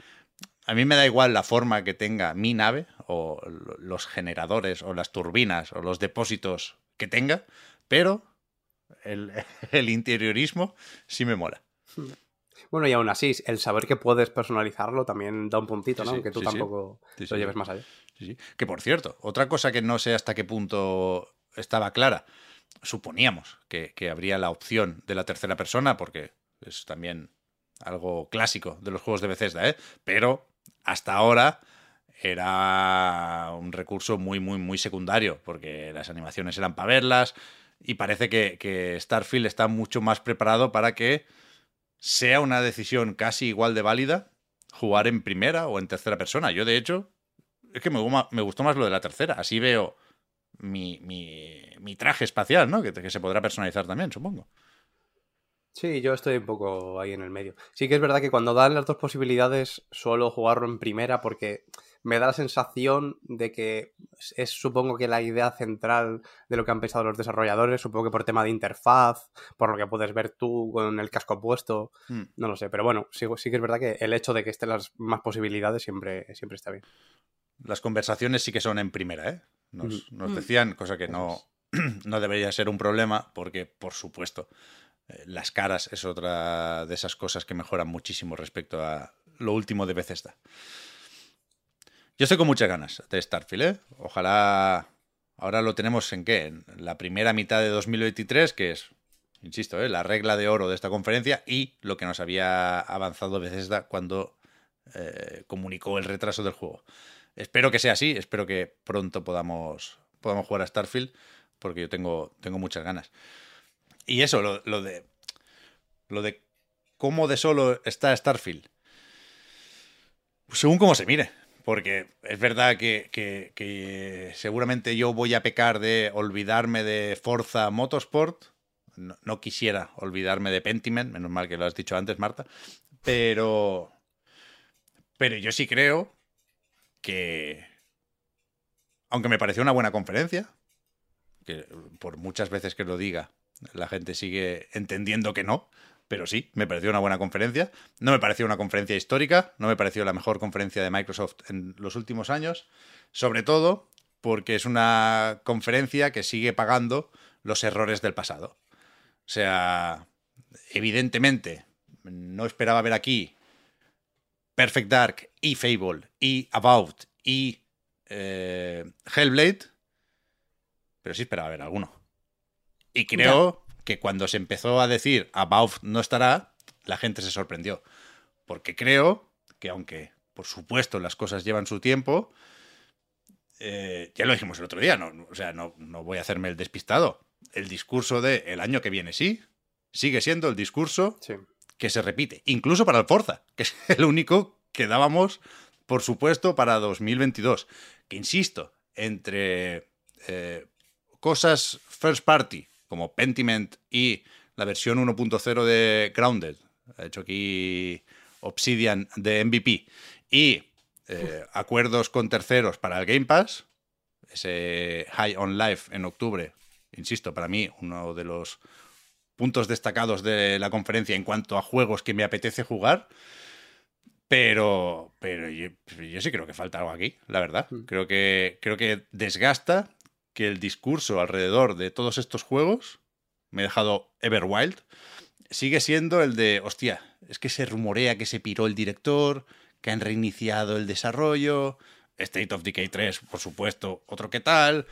A: A mí me da igual la forma que tenga mi nave, o lo- los generadores, o las turbinas, o los depósitos que tenga, pero el, (laughs) el interiorismo sí me mola.
C: Bueno, y aún así, el saber que puedes personalizarlo también da un puntito, ¿no?
A: sí,
C: Aunque tú
A: sí,
C: tampoco
A: Sí,
C: lo lleves más allá.
A: Sí, sí. Que por cierto, otra cosa que no sé hasta qué punto estaba clara, suponíamos que, que habría la opción de la tercera persona, porque es también algo clásico de los juegos de Bethesda, ¿eh? pero hasta ahora era un recurso muy, muy, muy secundario, porque las animaciones eran para verlas y parece que, que Starfield está mucho más preparado para que sea una decisión casi igual de válida jugar en primera o en tercera persona. Yo, de hecho, es que me, me gustó más lo de la tercera. Así veo mi, mi, mi traje espacial, ¿no? Que se podrá personalizar también, supongo.
C: Sí, yo estoy un poco ahí en el medio. Sí que es verdad que cuando dan las dos posibilidades suelo jugarlo en primera porque me da la sensación de que es supongo que la idea central de lo que han pensado los desarrolladores, supongo que por tema de interfaz, por lo que puedes ver tú con el casco puesto,
A: Mm.
C: no lo sé, pero bueno, sí, sí que es verdad que el hecho de que estén las más posibilidades siempre, siempre está bien.
A: Las conversaciones sí que son en primera, ¿eh? Nos,
C: Ujú.
A: nos decían, cosa que no, (clears throat) no debería ser un problema, porque, por supuesto, las caras es otra de esas cosas que mejoran muchísimo respecto a lo último de Bethesda. Yo estoy con muchas ganas de Starfield, ¿eh? Ojalá. Ahora lo tenemos en qué? En la primera mitad de 2023, que es, insisto, ¿eh? la regla de oro de esta conferencia y lo que nos había avanzado Bethesda cuando eh, comunicó el retraso del juego. Espero que sea así, espero que pronto podamos, podamos jugar a Starfield, porque yo tengo, tengo muchas ganas. Y eso, lo, de. Lo de cómo de solo está Starfield. Según cómo se mire. Porque es verdad que, que- seguramente yo voy a pecar de olvidarme de Forza Motorsport. No, no quisiera olvidarme de Pentiment, menos mal que lo has dicho antes, Marta. Pero. Pero yo sí creo que. Aunque me pareció una buena conferencia, que por muchas veces que lo diga, la gente sigue entendiendo que no, pero sí, me pareció una buena conferencia. No me pareció una conferencia histórica, no me pareció la mejor conferencia de Microsoft en los últimos años, sobre todo porque es una conferencia que sigue pagando los errores del pasado. O sea, evidentemente, no esperaba ver aquí Perfect Dark y Fable y About y eh, Hellblade, pero sí esperaba ver alguno. Y creo que cuando se empezó a decir About no estará, la gente se sorprendió. Porque creo que aunque, por supuesto, las cosas llevan su tiempo, eh, ya lo dijimos el otro día, no, no- o sea, no, no voy a hacerme el despistado. El discurso de el año que viene sí, sigue siendo el discurso
C: Sí.
A: que se repite, incluso para el Forza, (laughs) que es el único que dábamos, por supuesto, para 2022. Que insisto, entre eh, cosas first party, como Pentiment y la versión 1.0 de Grounded, ha hecho aquí Obsidian de MVP, y eh, acuerdos con terceros para el Game Pass, ese High on Life en octubre, insisto, para mí uno de los puntos destacados de la conferencia en cuanto a juegos que me apetece jugar. Pero, pero yo, yo sí creo que falta algo aquí, la verdad. Creo que, creo que desgasta que el discurso alrededor de todos estos juegos, me he dejado Everwild, sigue siendo el de, hostia, es que se rumorea que se piró el director, que han reiniciado el desarrollo, State of Decay 3, por supuesto, otro que tal.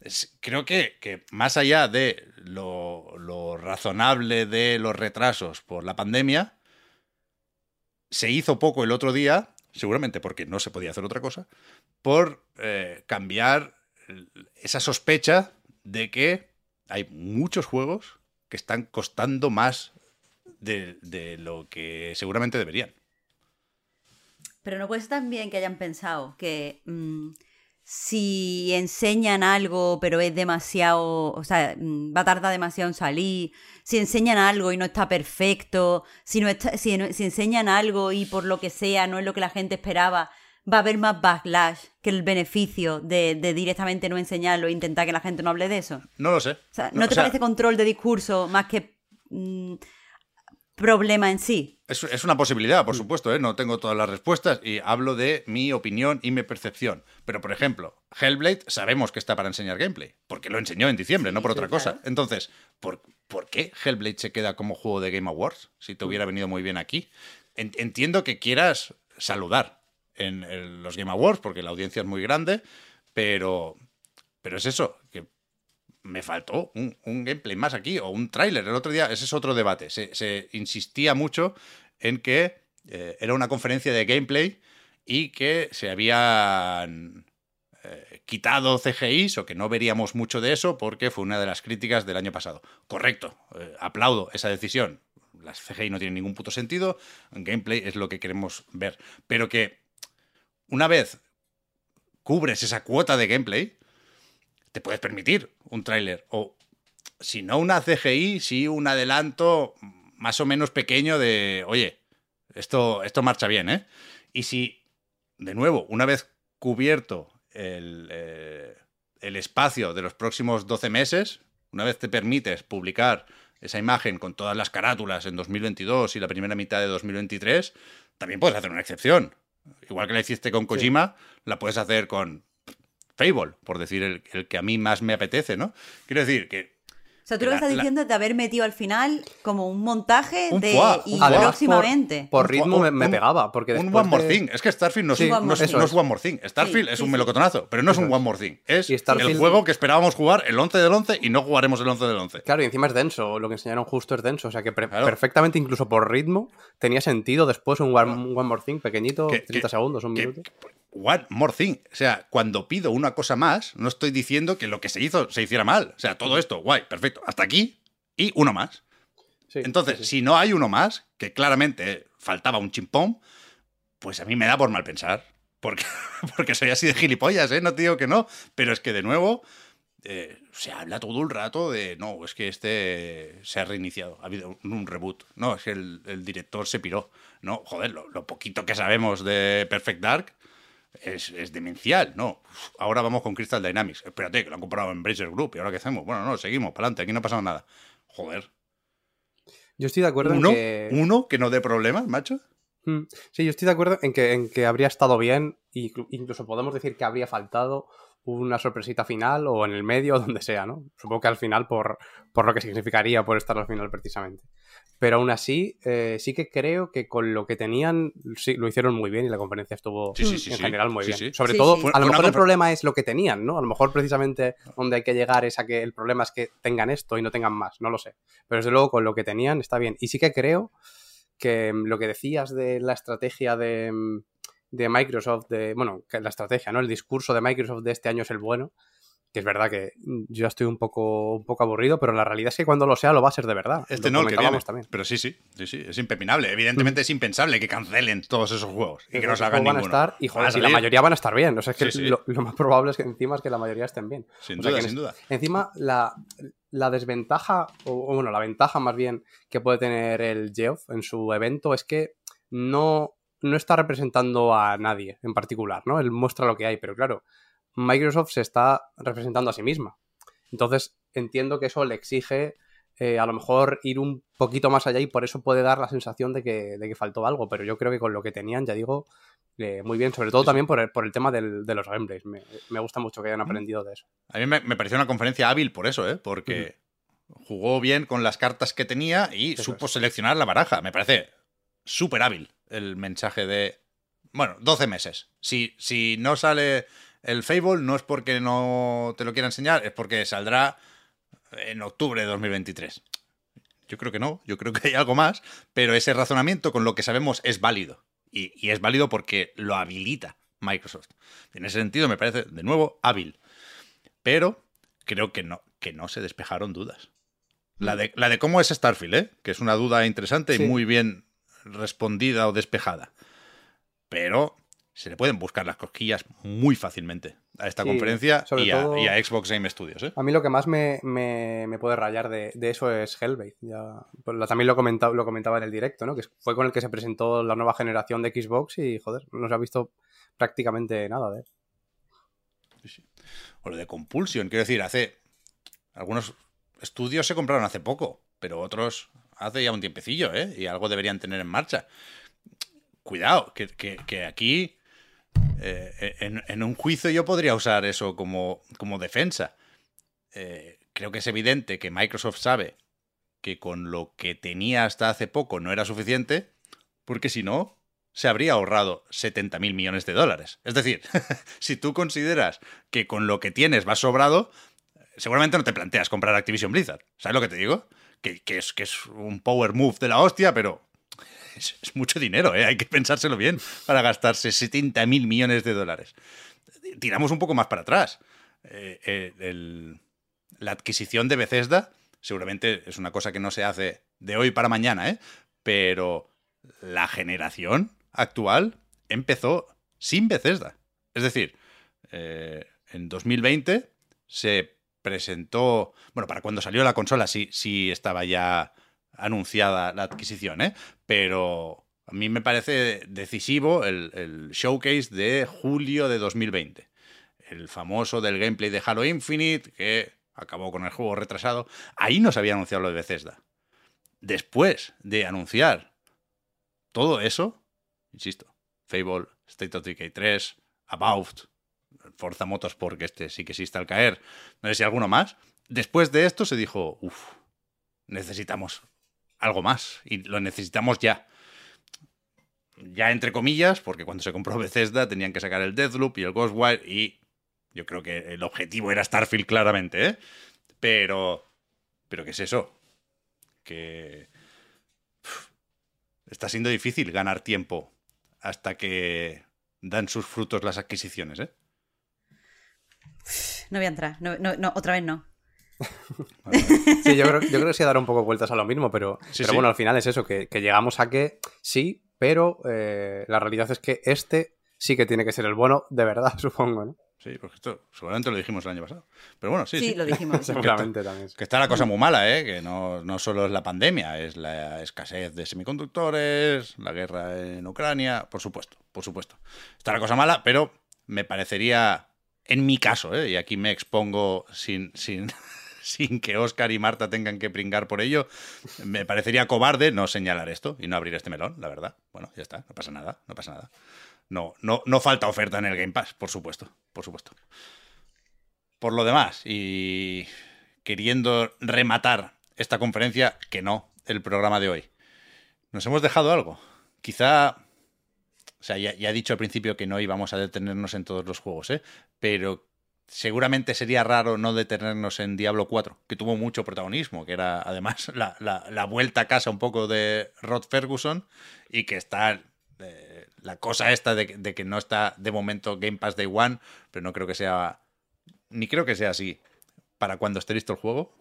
A: Es- creo que, que más allá de lo, razonable de los retrasos por la pandemia, se hizo poco el otro día, seguramente porque no se podía hacer otra cosa, por eh, cambiar esa sospecha de que hay muchos juegos que están costando más de, lo que seguramente deberían.
B: Pero no puede ser también que hayan pensado que mm, si enseñan algo pero es demasiado, o sea, mm, va a tardar demasiado en salir, si enseñan algo y no está perfecto, si, no está, si enseñan algo y por lo que sea no es lo que la gente esperaba, va a haber más backlash que el beneficio de, de directamente no enseñarlo e intentar que la gente no hable de eso.
A: No lo sé.
B: O sea, ¿no, te
A: o sea,
B: parece control de discurso más que mm, problema en sí?
A: Es, es una posibilidad, por supuesto, ¿eh? no tengo todas las respuestas y hablo de mi opinión y mi percepción. Pero, por ejemplo, Hellblade sabemos que está para enseñar gameplay, porque lo enseñó en diciembre, no por otra cosa. Entonces, ¿por, por qué Hellblade se queda como juego de Game Awards? Si te hubiera venido muy bien aquí. En- entiendo que quieras saludar en, los Game Awards, porque la audiencia es muy grande, pero, pero es eso, que me faltó un, gameplay más aquí o un tráiler. El otro día, ese es otro debate. Se, se insistía mucho en que eh, era una conferencia de gameplay y que se habían eh, quitado CGIs o que no veríamos mucho de eso porque fue una de las críticas del año pasado. Correcto, eh, aplaudo esa decisión. Las CGI no tienen ningún puto sentido, gameplay es lo que queremos ver. Pero que una vez cubres esa cuota de gameplay, te puedes permitir un tráiler. O si no una CGI, sí un adelanto más o menos pequeño de, oye, esto, esto marcha bien, ¿eh? Y si, de nuevo, una vez cubierto el, eh, el espacio de los próximos 12 meses, una vez te permites publicar esa imagen con todas las carátulas en 2022 y la primera mitad de 2023, también puedes hacer una excepción. Igual que la hiciste con Kojima, la puedes hacer con Fable, por decir el, el que a mí más me apetece, ¿no? Quiero decir que
B: sea, tú lo que estás
A: la-
B: diciendo es de haber metido al final como un montaje
A: Un
B: de
A: fuá,
B: y
A: fuá.
B: Próximamente.
C: Por, ritmo me,
A: un-
C: me
A: un-
C: pegaba. Porque
A: un One More
C: de-
A: Thing. Es que Starfield no es,
C: Sí,
A: un-
B: One
A: no
B: More
A: es-
C: Thing.
A: no es One More Thing. Starfield
B: Sí,
A: es
B: sí,
A: un melocotonazo, pero no es un One More Thing. Es el juego que esperábamos jugar el 11 del 11 y no jugaremos el 11 del 11.
C: Claro, y encima es denso, lo que enseñaron justo es denso, o sea que
A: Claro.
C: perfectamente, incluso por ritmo, tenía sentido después un One, un One More Thing pequeñito,
A: Que-
C: 30
A: que-
C: segundos, un
A: que-
C: minuto.
A: que- One more thing. O sea, cuando pido una cosa más, no estoy diciendo que lo que se hizo se hiciera mal. O sea, todo esto, guay, perfecto. Hasta aquí y uno más.
C: Sí,
A: Entonces,
C: sí,
A: si no hay uno más, que claramente faltaba un chimpón, pues a mí me da por mal pensar. Porque, (laughs) porque soy así de gilipollas, ¿eh? No te digo que no. Pero es que, de nuevo, eh, se habla todo el rato de, no, es que este se ha reiniciado, ha habido un, un reboot. No, es que el, el director se piró. No, joder, lo, lo poquito que sabemos de Perfect Dark es, es demencial. No, ahora vamos con Crystal Dynamics. Espérate, que lo han comprado en Bracer Group. ¿Y ahora qué hacemos? Bueno, no, seguimos, para adelante, aquí no ha pasado nada. Joder.
C: Yo estoy de acuerdo
A: ¿Uno?
C: en que...
A: ¿Uno que no dé problemas, macho?
C: Mm, Sí, yo estoy de acuerdo en que, en que habría estado bien, y clu- incluso podemos decir que habría faltado una sorpresita final o en el medio o (laughs) donde sea, ¿no? Supongo que al final por, por lo que significaría por estar al final precisamente. Pero aún así, eh, sí que creo que con lo que tenían, sí, lo hicieron muy bien y la conferencia estuvo
A: Sí, sí, sí,
C: en
A: sí.
C: general muy
A: Sí,
C: bien.
A: sí.
C: Sobre
B: Sí,
C: todo,
B: sí.
A: Fue-
C: a lo
A: una
C: mejor el problema es lo que tenían, ¿no? A lo mejor precisamente donde hay que llegar es a que el problema es que tengan esto y no tengan más, no lo sé. Pero desde luego con lo que tenían está bien. Y sí que creo que mm, lo que decías de la estrategia de, mm, de Microsoft, de, bueno, que la estrategia, ¿no? El discurso de Microsoft de este año es el bueno, que es verdad que mm, yo estoy un poco, un poco aburrido, pero la realidad es que cuando lo sea lo va a ser de verdad.
A: Este
C: Lo
A: no, el que viene.
C: también.
A: Pero sí, sí, sí, sí, es impepinable. Evidentemente es impensable que cancelen todos esos juegos y que no salgan
C: juegos van
A: ninguno.
C: a estar y, joder,
A: Van a
C: y la mayoría van a estar bien. O sea, es que
A: Sí, sí.
C: Lo, lo más probable es que encima es que la mayoría estén bien.
A: Sin
C: O sea,
A: duda,
C: que
A: sin
C: en-
A: duda.
C: Encima, la, la desventaja, o o bueno, la ventaja más bien que puede tener el Geoff en su evento es que no, no está representando a nadie en particular, ¿no? Él muestra lo que hay, pero claro, Microsoft se está representando a sí misma. Entonces, entiendo que eso le exige eh, a lo mejor ir un poquito más allá y por eso puede dar la sensación de que, de que faltó algo, pero yo creo que con lo que tenían, ya digo, eh, muy bien, sobre todo también por el, por el tema del- de los gameplays. Me, me gusta mucho que hayan aprendido de eso.
A: A mí me, me pareció una conferencia hábil por eso, ¿eh? Porque jugó bien con las cartas que tenía y
C: Eso
A: supo
C: es.
A: seleccionar la baraja. Me parece súper hábil el mensaje de. Bueno, 12 meses. Si, si no sale el Fable, no es porque no te lo quiera enseñar, es porque saldrá en octubre de 2023. Yo creo que no, yo creo que hay algo más, pero ese razonamiento con lo que sabemos es válido. Y, y es válido porque lo habilita Microsoft. En ese sentido me parece, de nuevo, hábil. Pero creo que no, que no se despejaron dudas. La de, la de cómo es Starfield, ¿eh? que es una duda interesante
C: Sí.
A: y muy bien respondida o despejada. Pero se le pueden buscar las cosquillas muy fácilmente a esta
C: Sí,
A: conferencia y a,
C: todo-
A: y a Xbox Game Studios. ¿eh?
C: A mí lo que más me, me- me puede rayar de, de eso es Hellblade. Ya, pues también lo comentaba, lo comentaba en el directo, ¿no? Que fue con el que se presentó la nueva generación de Xbox y, joder, no se ha visto prácticamente nada de él.
A: O lo de Compulsion, quiero decir, hace. Algunos estudios se compraron hace poco, pero otros hace ya un tiempecillo, ¿eh? Y algo deberían tener en marcha. Cuidado, que, que- que aquí. Eh, en, un juicio yo podría usar eso como, como defensa. Eh, creo que es evidente que Microsoft sabe que con lo que tenía hasta hace poco no era suficiente, porque si no, se habría ahorrado 70 mil millones de dólares. Es decir, (laughs) si tú consideras que con lo que tienes vas sobrado, seguramente no te planteas comprar Activision Blizzard. ¿Sabes lo que te digo? Que es, que es un power move de la hostia, pero es, mucho dinero, ¿eh? hay que pensárselo bien para gastarse 70 mil millones de dólares. Tiramos un poco más para atrás. Eh, eh, la adquisición de Bethesda seguramente es una cosa que no se hace de hoy para mañana, ¿eh? pero la generación actual empezó sin Bethesda. Es decir, eh, en 2020 se presentó, bueno, para cuando salió la consola sí, sí estaba ya anunciada la adquisición, ¿eh? pero a mí me parece decisivo el, el showcase de julio de 2020. El famoso del gameplay de Halo Infinite, que acabó con el juego retrasado. Ahí no se había anunciado lo de Bethesda. Después de anunciar todo eso, insisto, Fable, State of Decay 3, About, Forza Motorsport, que este sí que existe al caer, no sé si alguno más, después de esto se dijo, uff, necesitamos algo más y lo necesitamos ya. Ya entre comillas, porque cuando se compró Bethesda tenían que sacar el Deathloop y el Ghostwire y yo creo que el objetivo era Starfield claramente, ¿eh? Pero... ¿Pero qué es eso? Que... está siendo difícil ganar tiempo hasta que dan sus frutos las adquisiciones, ¿eh?
B: No voy a entrar. No, no, otra vez no. (laughs)
C: Sí, yo creo, yo creo que sí dar un poco vueltas a lo mismo, pero,
A: Sí,
C: pero
A: sí.
C: bueno, al final es eso, que, que llegamos a que sí, pero eh, la realidad es que este sí que tiene que ser el bueno de verdad, (laughs) supongo, ¿no?
A: Sí, porque esto seguramente lo dijimos el año pasado. Pero bueno, sí,
B: Sí,
A: sí.
B: lo dijimos. (laughs)
C: Seguramente también.
A: Que está la cosa muy mala, ¿eh? Que no, no solo es la pandemia, es la escasez de semiconductores, la guerra en Ucrania, por supuesto, por supuesto. Está la cosa mala, pero me parecería, en mi caso, ¿eh? Y aquí me expongo sin, sin, (laughs) sin que Oscar y Marta tengan que pringar por ello, me parecería cobarde no señalar esto y no abrir este melón, la verdad. Bueno, ya está, no pasa nada, no pasa nada. No, no, no falta oferta en el Game Pass, por supuesto, por supuesto. Por lo demás, y queriendo rematar esta conferencia, que no, el programa de hoy. Nos hemos dejado algo. Quizá. O sea, ya, he dicho al principio que no íbamos a detenernos en todos los juegos, ¿eh? Pero seguramente sería raro no detenernos en Diablo 4, que tuvo mucho protagonismo, que era además (laughs) la, la- la vuelta a casa un poco de Rod Ferguson y que está eh, la cosa esta de, que- de que no está de momento Game Pass Day One, pero no creo que sea, ni creo que sea así para cuando esté listo el juego,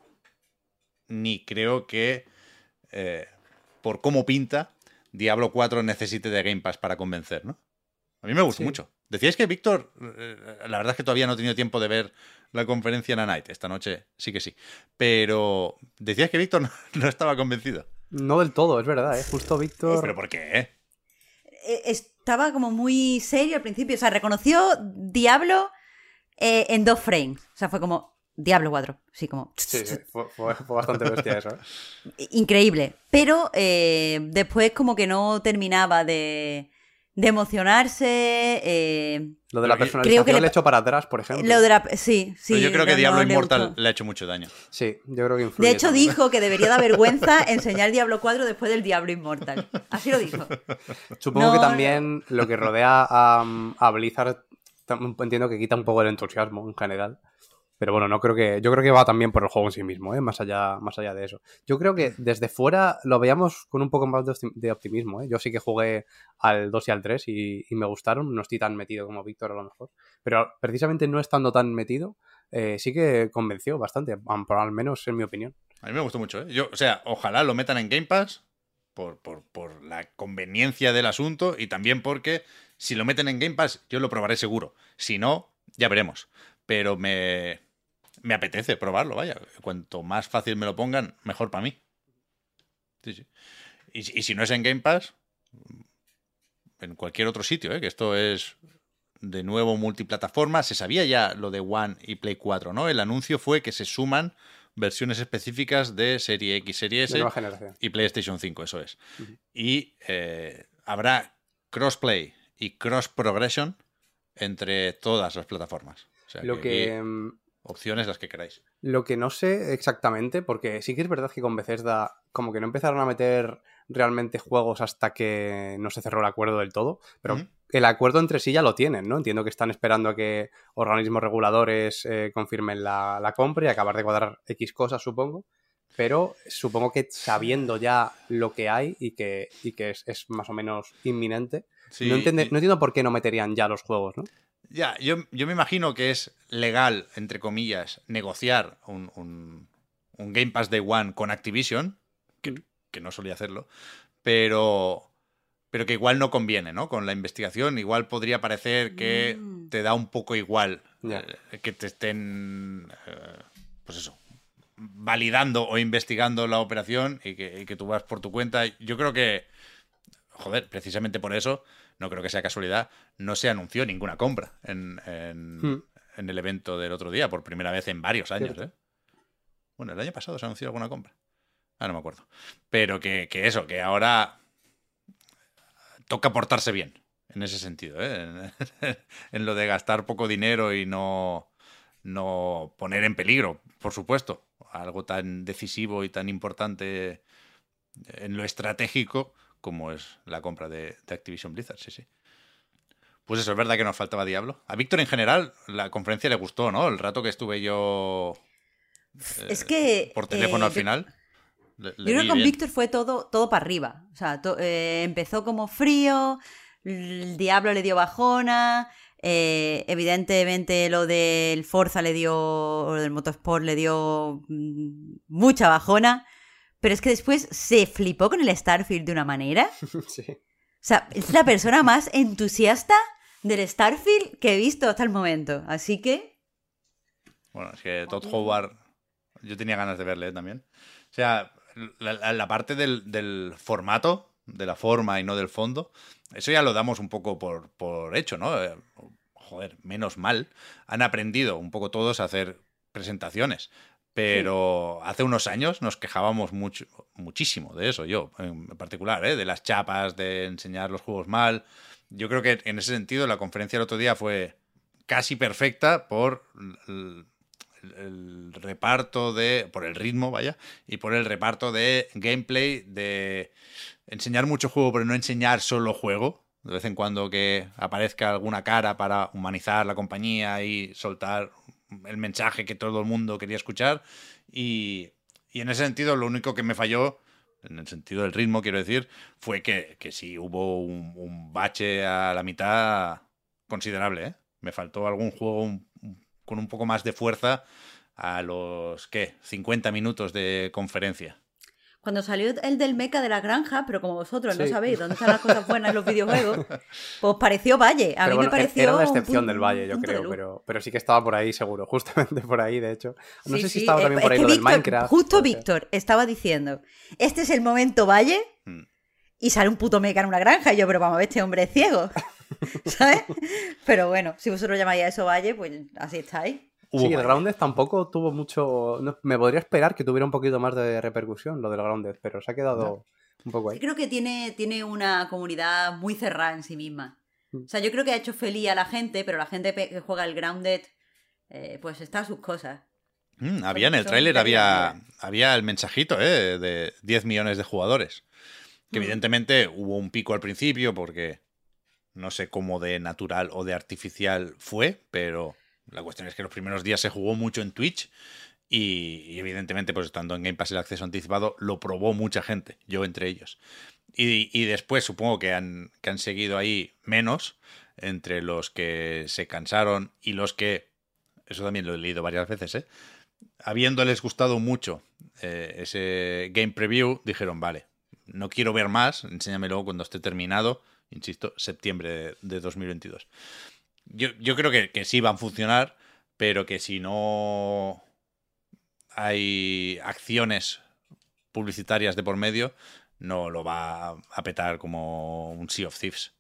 A: ni creo que eh, por cómo pinta Diablo 4 necesite de Game Pass para convencer, ¿no? A mí me gustó
C: Sí.
A: mucho. Decíais que Víctor, eh, la verdad es que todavía no he tenido tiempo de ver la conferencia en la Night. Esta noche sí que sí. Pero decías que Víctor (laughs) no, no estaba convencido.
C: No del todo, es verdad, ¿eh? Justo Víctor...
A: ¿Pero por qué? eh?
B: Eh, Estaba como muy serio al principio. O sea, reconoció Diablo eh, en dos frames. O sea, fue como Diablo 4. Sí, como.
C: Sí, sí, fue, fue- fue bastante bestia eso, ¿eh?
B: Increíble. Pero eh, después, como que no terminaba de, de emocionarse. eh,
C: Lo de la
A: Creo que
C: personalización
B: le-
C: le, echo para atrás, por ejemplo.
B: lo de la. Sí, sí.
A: Pero yo creo que
B: no-
A: Diablo
B: no le
A: Immortal ha hecho mucho daño.
C: Sí, yo creo que influye.
B: De hecho,
C: también.
B: dijo que debería dar (laughs) vergüenza enseñar Diablo 4 después del Diablo Inmortal. Así lo dijo.
C: Supongo
B: No,
C: que
B: no.
C: también lo que rodea a, a Blizzard entiendo que quita un poco el entusiasmo en general. Pero bueno, no creo que. Yo creo que va también por el juego en sí mismo, ¿eh? Más allá, más allá de eso. Yo creo que desde fuera lo veíamos con un poco más de optim- de optimismo, ¿eh? Yo sí que jugué al 2 y al 3 y, me gustaron. No estoy tan metido como Víctor a lo mejor. Pero precisamente no estando tan metido, eh, sí que convenció bastante, al menos en mi opinión.
A: A mí me gustó mucho, ¿eh? Yo, o sea, ojalá lo metan en Game Pass por, por, por la conveniencia del asunto y también porque si lo meten en Game Pass yo lo probaré seguro. Si no, ya veremos. Pero me, me apetece probarlo, vaya. Cuanto más fácil me lo pongan, mejor para mí. Sí, sí. Y, si- y si no es en Game Pass, en cualquier otro sitio, ¿eh? que esto es de nuevo multiplataforma. Se sabía ya lo de One y Play 4, ¿no? El anuncio fue que se suman versiones específicas de Serie X, Serie S y PlayStation 5, eso es. Y eh, habrá crossplay y cross progression entre todas las plataformas. O sea,
C: Lo
A: que
C: que.
A: Opciones las que queráis.
C: Lo que no sé exactamente, porque sí que es verdad que con Bethesda como que no empezaron a meter realmente juegos hasta que no se cerró el acuerdo del todo, pero el acuerdo entre sí ya lo tienen, ¿no? Entiendo que están esperando a que organismos reguladores eh, confirmen la, la compra y acabar de cuadrar X cosas, supongo. Pero supongo que sabiendo ya lo que hay y que, y que es, es más o menos inminente,
A: Sí,
C: no,
A: y-
C: no entiendo por qué no meterían ya los juegos, ¿no?
A: Ya, yo, yo me imagino que es legal, entre comillas, negociar un, un- un Game Pass Day One con Activision, que, que no solía hacerlo, pero, pero que igual no conviene, ¿no? Con la investigación, igual podría parecer que
B: Mm.
A: te da un poco igual eh, que te estén, eh, pues eso, validando o investigando la operación y que, y que tú vas por tu cuenta. Yo creo que, joder, precisamente por eso, no creo que sea casualidad, no se anunció ninguna compra en, en,
C: Hmm.
A: en el evento del otro día, por primera vez en varios años. ¿eh? Bueno, el año pasado se anunció alguna compra. Ah, no me acuerdo. Pero que, que eso, que ahora toca portarse bien, en ese sentido, ¿eh? en, (laughs) en lo de gastar poco dinero y no, no poner en peligro, por supuesto, algo tan decisivo y tan importante en lo estratégico como es la compra de, de Activision Blizzard, sí, sí. Pues eso, es verdad que nos faltaba Diablo. A Víctor en general la conferencia le gustó, ¿no? El rato que estuve yo eh,
B: Es que,
A: por teléfono
B: eh,
A: al
B: yo-
A: final. le- le
B: Yo creo que con
A: bien.
B: Víctor fue todo, todo para arriba. O sea, to- eh, empezó como frío, el Diablo le dio bajona, eh, evidentemente lo del Forza le dio, o del Motorsport le dio mm, mucha bajona, pero es que después se flipó con el Starfield de una manera. (laughs)
C: sí.
B: O sea, es la persona más entusiasta del Starfield que he visto hasta el momento. Así que,
A: Bueno, es que Todd Howard, yo tenía ganas de verle ¿eh? también. O sea, la, parte del, del formato, de la forma y no del fondo, eso ya lo damos un poco por, por hecho, ¿no? Eh, Joder, menos mal. Han aprendido un poco todos a hacer presentaciones. Pero hace unos años nos quejábamos mucho, muchísimo de eso, yo en particular, ¿eh? de las chapas, de enseñar los juegos mal. Yo creo que en ese sentido la conferencia el otro día fue casi perfecta por el reparto de. por el ritmo, vaya, y por el reparto de gameplay, de enseñar mucho juego, pero no enseñar solo juego. De vez en cuando que aparezca alguna cara para humanizar la compañía y soltar el mensaje que todo el mundo quería escuchar. Y, y en ese sentido, lo único que me falló, en el sentido del ritmo, quiero decir, fue que, que sí hubo un, bache a la mitad considerable. ¿eh? Me faltó algún juego con un poco más de fuerza a los, ¿qué? 50 minutos de conferencia.
B: Cuando salió el del meca de la granja, pero como vosotros no sabéis dónde están las cosas buenas en los videojuegos, (laughs) pues pareció Valle. A
C: Pero
B: mí
C: bueno,
B: me
C: e-
B: pareció.
C: era una
B: un
C: excepción del Valle, yo creo, pero, pero sí que estaba por ahí seguro, (laughs) justamente por ahí, de hecho. No
B: Sí,
C: sé si
B: sí,
C: estaba
B: eh,
C: también por ahí lo del
B: Víctor-
C: Minecraft.
B: Justo. Víctor estaba diciendo: Este es el momento Valle.
A: Mm.
B: Y sale un puto meca en una granja. Y yo, pero vamos a ver, este hombre es ciego. (laughs) ¿Sabes? Pero bueno, si vosotros llamáis a eso Valle, pues así estáis.
A: Hubo
C: Sí, el. Grounded tampoco tuvo mucho. no, me podría esperar que tuviera un poquito más de repercusión lo del Grounded, pero se ha quedado un poco
B: Sí,
C: ahí.
B: creo que tiene, tiene una comunidad muy cerrada en sí misma.
C: Mm.
B: O sea, yo creo que ha hecho feliz a la gente, pero la gente que juega el Grounded, eh, pues está a sus cosas.
A: Mm, había en el tráiler había, había el mensajito ¿eh? de 10 millones de jugadores. Que
B: Mm.
A: evidentemente hubo un pico al principio porque no sé cómo de natural o de artificial fue, pero la cuestión es que los primeros días se jugó mucho en Twitch y, evidentemente pues estando en Game Pass el acceso anticipado lo probó mucha gente, yo entre ellos. Y, después supongo que han, que han seguido ahí menos entre los que se cansaron y los que, eso también lo he leído varias veces, ¿eh? habiéndoles gustado mucho eh, ese game preview, dijeron, vale, no quiero ver más, enséñamelo cuando esté terminado, insisto, septiembre de, de 2022. Yo, yo creo que, que sí van a funcionar, pero que si no hay acciones publicitarias de por medio, no lo va a petar como un Sea of Thieves.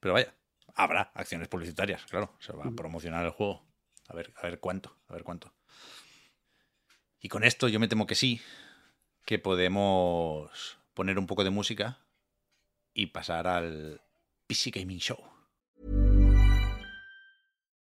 A: Pero vaya, habrá acciones publicitarias, claro, se va a promocionar el juego. A ver, a ver cuánto, a ver cuánto. Y con esto yo me temo que sí, que podemos poner un poco de música y pasar al PC Gaming Show.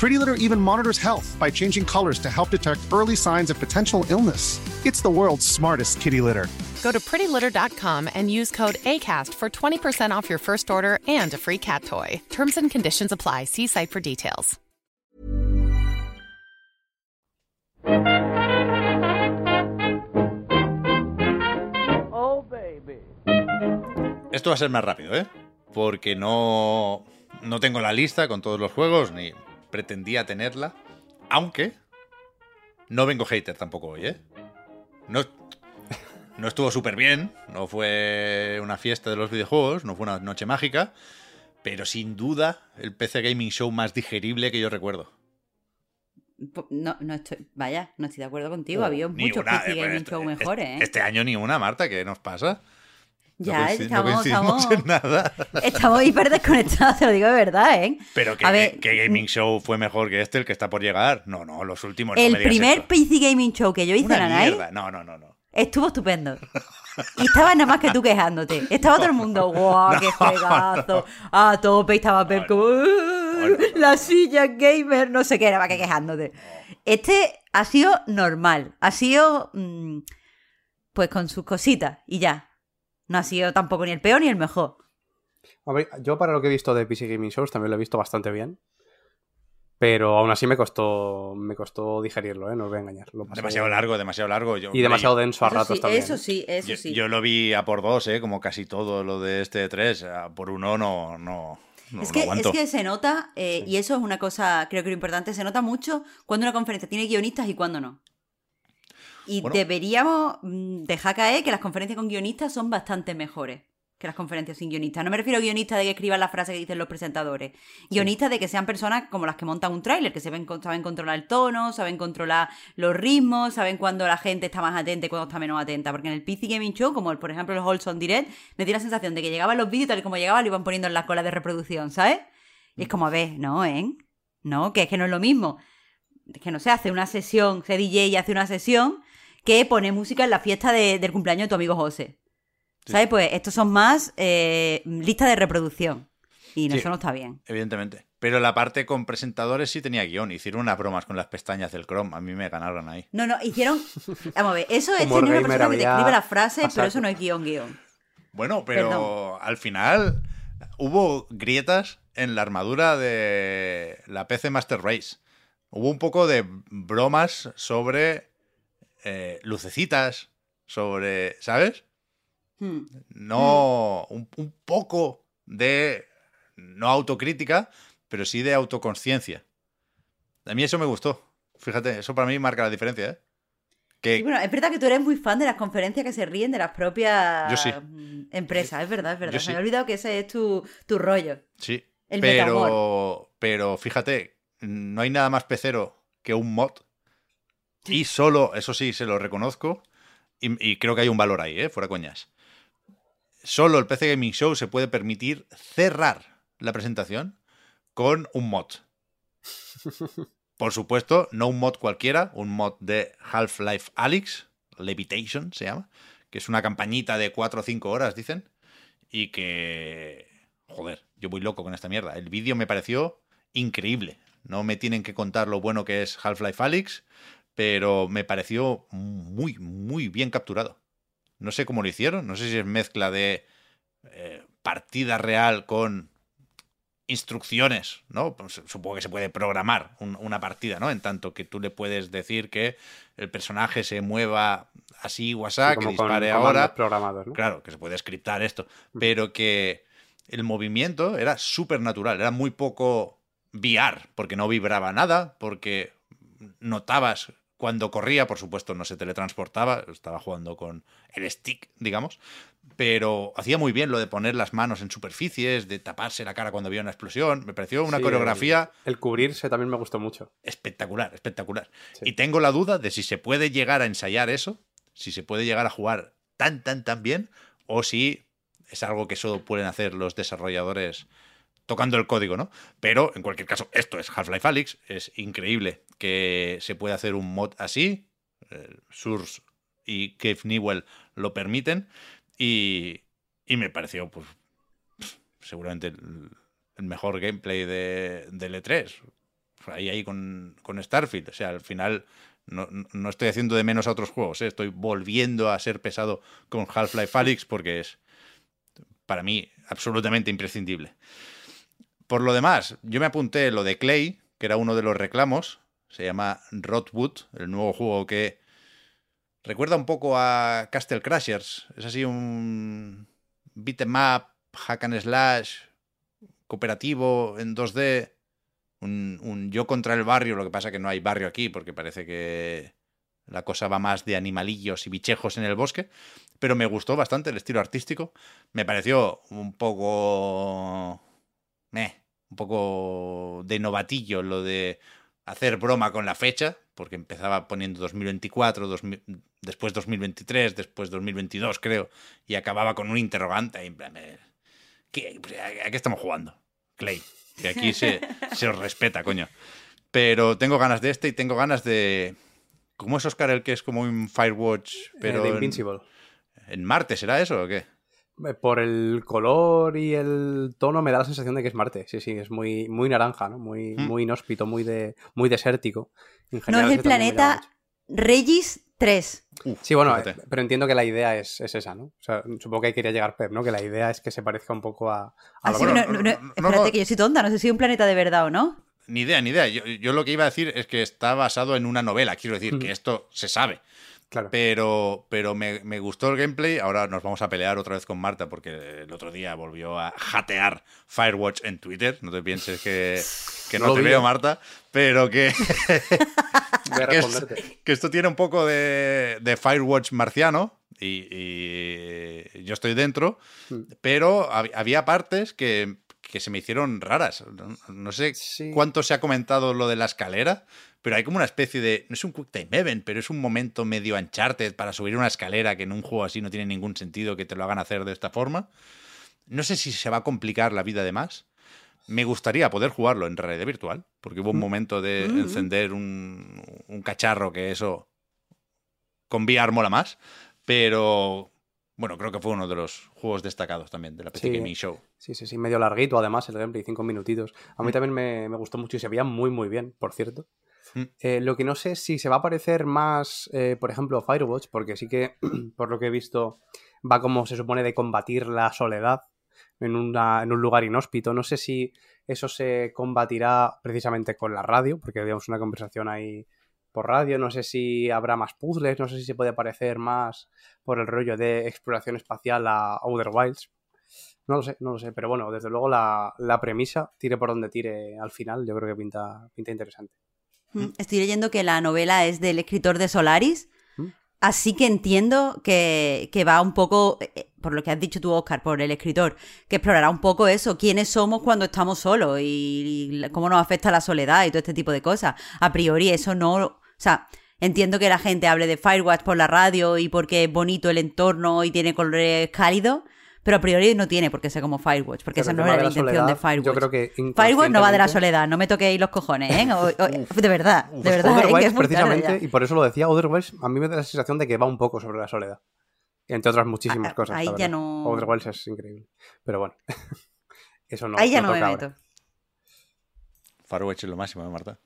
D: Pretty Litter even monitors health by changing colors to help detect early signs of potential illness. It's the world's smartest kitty litter.
E: Go to prettylitter.com and use code ACAST for 20% off your first order and a free cat toy. Terms and conditions apply. See site for details. Oh, baby.
A: Esto va a ser más rápido, ¿eh? Porque no, no tengo la lista con todos los juegos, ni pretendía tenerla. Aunque No vengo hater tampoco hoy, ¿eh? No, no estuvo súper bien, no fue una fiesta de los videojuegos, no fue una noche mágica, pero sin duda el PC Gaming Show más digerible que yo recuerdo.
B: Po- No, no estoy, vaya, no estoy de acuerdo contigo.
A: Oh,
B: Había muchos
A: una,
B: PC
A: eh,
B: Gaming
A: este-
B: Show mejores, ¿eh?
A: Este año ni una, Marta, ¿qué nos pasa? No
B: ya,
A: no
B: estamos, estamos,
A: en nada. (laughs)
B: estamos hiper desconectados, te lo digo de verdad, ¿eh?
A: Pero que,
B: A ver,
A: que Gaming Show fue mejor que este, el que está por llegar. No, no, los últimos. no
B: el
A: me digas
B: primer. PC Gaming Show que yo hice en
A: mierda. No, no, no, no.
B: estuvo estupendo. Y estaba nada más que tú quejándote. Estaba todo el mundo, (laughs) ¡guau, qué juegazo! A tope, y estaba Pep como, "Uh, la silla gamer, no sé qué, era más que quejándote. Este ha sido normal, ha sido mm, pues con sus cositas y ya. No ha sido tampoco ni el peor ni el mejor.
C: A ver, yo para lo que he visto de PC Gaming Shows también lo he visto bastante bien. Pero aún así me costó, me costó digerirlo, ¿eh? No os voy a engañar. Lo
A: Demasiado largo, demasiado largo. Yo,
C: Y demasiado
A: yo-
C: denso a
B: Eso
C: ratos
B: sí,
C: también.
B: eso sí, eso
A: Yo,
B: sí.
A: yo lo vi a por dos, ¿eh? Como casi todo lo de este 3. Por uno no, no, no,
B: es,
A: no
B: que, es que se nota, eh, y eso es una cosa, creo que lo importante, se nota mucho cuando una conferencia tiene guionistas y cuando no. Y
A: Bueno.
B: deberíamos mm, dejar caer que las conferencias con guionistas son bastante mejores que las conferencias sin guionistas. No me refiero a guionistas de que escriban la frase que dicen los presentadores. Guionistas de que sean personas como las que montan un tráiler, que saben, saben controlar el tono, saben controlar los ritmos, saben cuándo la gente está más atenta y cuándo está menos atenta. Porque en el PC Gaming Show, como el, por ejemplo los Olson Direct, me dio la sensación de que llegaban los vídeos tal y como llegaban, lo iban poniendo en la cola de reproducción, ¿sabes? Y es como, a ver, no, ¿eh? No, que es que no es lo mismo. Es que no sé, hace una sesión, se DJ y hace una sesión que pone música en la fiesta de- del cumpleaños de tu amigo José. ¿Sabes? Pues estos son más eh, listas de reproducción. Y
A: Sí.
B: eso no está bien.
A: Evidentemente. Pero la parte con presentadores sí tenía guion. Hicieron unas bromas con las pestañas del Chrome. A mí me ganaron ahí.
B: No, no, hicieron. Vamos a ver, eso es tener una persona que te escribe las frases, pero eso no es guion, guion.
A: Bueno, pero
B: Perdón.
A: al final hubo grietas en la armadura de la PC Master Race. Hubo un poco de bromas sobre eh, lucecitas, sobre, ¿sabes?
B: Hmm.
A: No, un, un poco de, no autocrítica, pero sí de autoconsciencia. A mí eso me gustó. Fíjate, eso para mí marca la diferencia, ¿eh? Que,
B: Sí, bueno, es verdad que tú eres muy fan de las conferencias que se ríen de las propias
A: sí.
B: empresas, es verdad, es verdad.
A: Yo
B: Se
A: sí.
B: me ha olvidado que ese es tu, tu rollo.
A: Sí,
B: El
A: pero, pero fíjate, no hay nada más pecero que un mod. Y solo, eso sí, se lo reconozco. Y, y creo que hay un valor ahí, ¿eh? fuera coñas. Solo el PC Gaming Show se puede permitir cerrar la presentación con un mod. (laughs) Por supuesto, no un mod cualquiera, un mod de Half-Life Alyx, Levitation se llama, que es una campañita de 4 o 5 horas, dicen, y que... Joder, yo voy loco con esta mierda. El vídeo me pareció increíble. No me tienen que contar lo bueno que es Half-Life Alyx, pero me pareció muy, muy bien capturado. No sé cómo lo hicieron, no sé si es mezcla de eh, partida real con instrucciones, ¿no? Pues supongo que se puede programar un- una partida, ¿no? En tanto que tú le puedes decir que el personaje se mueva así o así,
C: Sí,
A: que
C: con
A: dispare ahora.
C: programados, ¿no?
A: Claro, que se puede scriptar esto, pero que el movimiento era súper natural, era muy poco VR, porque no vibraba nada, porque notabas cuando corría, por supuesto no se teletransportaba, estaba jugando con el stick, digamos, pero hacía muy bien lo de poner las manos en superficies, de taparse la cara cuando había una explosión, me pareció una
C: Sí,
A: coreografía
C: El, el cubrirse también me gustó mucho.
A: espectacular, espectacular.
C: Sí.
A: Y tengo la duda de si se puede llegar a ensayar eso, si se puede llegar a jugar tan, tan, tan bien, o si es algo que solo pueden hacer los desarrolladores tocando el código, ¿no? Pero, en cualquier caso, esto es Half-Life Alyx, es increíble que se pueda hacer un mod así, eh, Source y Cave Newell lo permiten, y, y me pareció, pues, seguramente el, el mejor gameplay de, del E3 ahí, ahí con, con Starfield. O sea, al final no, no estoy haciendo de menos a otros juegos, ¿eh? estoy volviendo a ser pesado con Half-Life Alyx porque es, para mí, absolutamente imprescindible. Por lo demás, yo me apunté lo de Clay, que era uno de los reclamos. Se llama Rotwood, el nuevo juego que recuerda un poco a Castle Crashers. Es así un beat 'em up, hack and slash, cooperativo en 2D un, un yo contra el barrio, lo que pasa que no hay barrio aquí porque parece que La cosa va más de animalillos y bichejos en el bosque, pero me gustó bastante el estilo artístico. Me pareció un poco... Meh, un poco de novatillo lo de hacer broma con la fecha, porque empezaba poniendo 2024, 2000, después 2023, después 2022 creo, y acababa con un interrogante. Plan, eh, ¿qué, ¿A qué estamos jugando? Clay. Que aquí se, se os respeta, coño. Pero tengo ganas de este y tengo ganas de... ¿Cómo es Oscar el que es como un Firewatch? Pero
C: Eh, de
A: en-
C: Invincible.
A: ¿En Marte será eso o qué?
C: Eh, Por el color y el tono me da la sensación de que es Marte. Sí, sí, es muy, muy naranja, ¿no? Muy,
A: Mm.
C: muy inhóspito, muy, de, muy desértico. En
B: No
C: general,
B: es el planeta Regis 3.
C: mucho. Sí, bueno,
A: Fíjate.
C: eh, pero entiendo que la idea es, es esa, ¿no? O sea, supongo que ahí quería llegar Pep, ¿no? Que la idea es que se parezca un poco a, a
B: Ah,
C: lo
B: sí,
C: que-
B: no,
A: bueno,
B: no,
A: no,
B: no,
A: no,
B: espérate,
A: no.
B: que yo soy tonta, no sé si es un planeta de verdad o no.
A: Ni idea, ni idea. Yo, yo lo que iba a decir es que está basado en una novela. Quiero decir que esto se sabe.
C: Claro.
A: Pero, pero me, me gustó el gameplay. Ahora nos vamos a pelear otra vez con Marta porque el otro día volvió a jatear Firewatch en Twitter. No te pienses que, que
C: No
A: te veo,
C: ¿eh?
A: Marta. Pero que, (laughs) (laughs) que, esto tiene un poco de, de Firewatch marciano. Y, y yo estoy dentro.
C: Hmm.
A: Pero hab- había partes que, que se me hicieron raras. No, no sé
C: Sí.
A: cuánto se ha comentado lo de la escalera, pero hay como una especie de. No es un Quick Time Event, pero es un momento medio Uncharted para subir una escalera que en un juego así no tiene ningún sentido que te lo hagan hacer de esta forma. No sé si se va a complicar la vida de más. Me gustaría poder jugarlo en realidad virtual, porque hubo un momento de
B: Mm.
A: encender un, un cacharro que eso con VR mola más, pero bueno, creo que fue uno de los juegos destacados también de la PC
C: Sí.
A: Gaming Show.
C: Sí, sí, sí, medio larguito además el gameplay, cinco minutitos. A mí
A: Mm.
C: también me, me gustó mucho y se veía muy, muy bien, por cierto.
A: Mm.
C: Eh, lo que no sé es si se va a parecer más, eh, por ejemplo, Firewatch, porque sí que, (clears throat) por lo que he visto, va como se supone de combatir la soledad en, una, en un lugar inhóspito. No sé si eso se combatirá precisamente con la radio, porque habíamos una conversación ahí por radio. No sé si habrá más puzzles, no sé si se puede parecer más por el rollo de exploración espacial a Outer Wilds. No lo sé, no lo sé, pero bueno, desde luego la, la premisa, tire por donde tire al final, yo creo que pinta, pinta interesante.
B: Mm, Estoy leyendo que la novela es del escritor de Solaris,
C: ¿Mm?
B: así que entiendo que, que va un poco, eh, por lo que has dicho tú, Oscar, por el escritor, que explorará un poco eso, quiénes somos cuando estamos solos y, y cómo nos afecta la soledad y todo este tipo de cosas. A priori eso no, o sea, entiendo que la gente hable de Firewatch por la radio y porque es bonito el entorno y tiene colores cálidos. Pero a priori no tiene por qué ser como Firewatch, porque
C: Pero
B: esa no era la
C: la
B: intención de Firewatch.
C: yo creo que
B: Firewatch no va de la soledad, no me toquéis los cojones, ¿eh? O- o- de verdad, de verdad. ¿eh? Que
C: Wilds,
B: es muy tarde
C: precisamente, y por eso lo decía, Outer Wilds a mí me da la sensación de que va un poco sobre la soledad. Entre otras muchísimas
B: Ah,
C: cosas.
B: ahí ya no-
C: Outer Wilds es increíble. Pero bueno, (laughs) eso no.
B: Ahí ya no me
C: toca ahora.
B: meto.
A: Firewatch es lo máximo, ¿eh, Marta?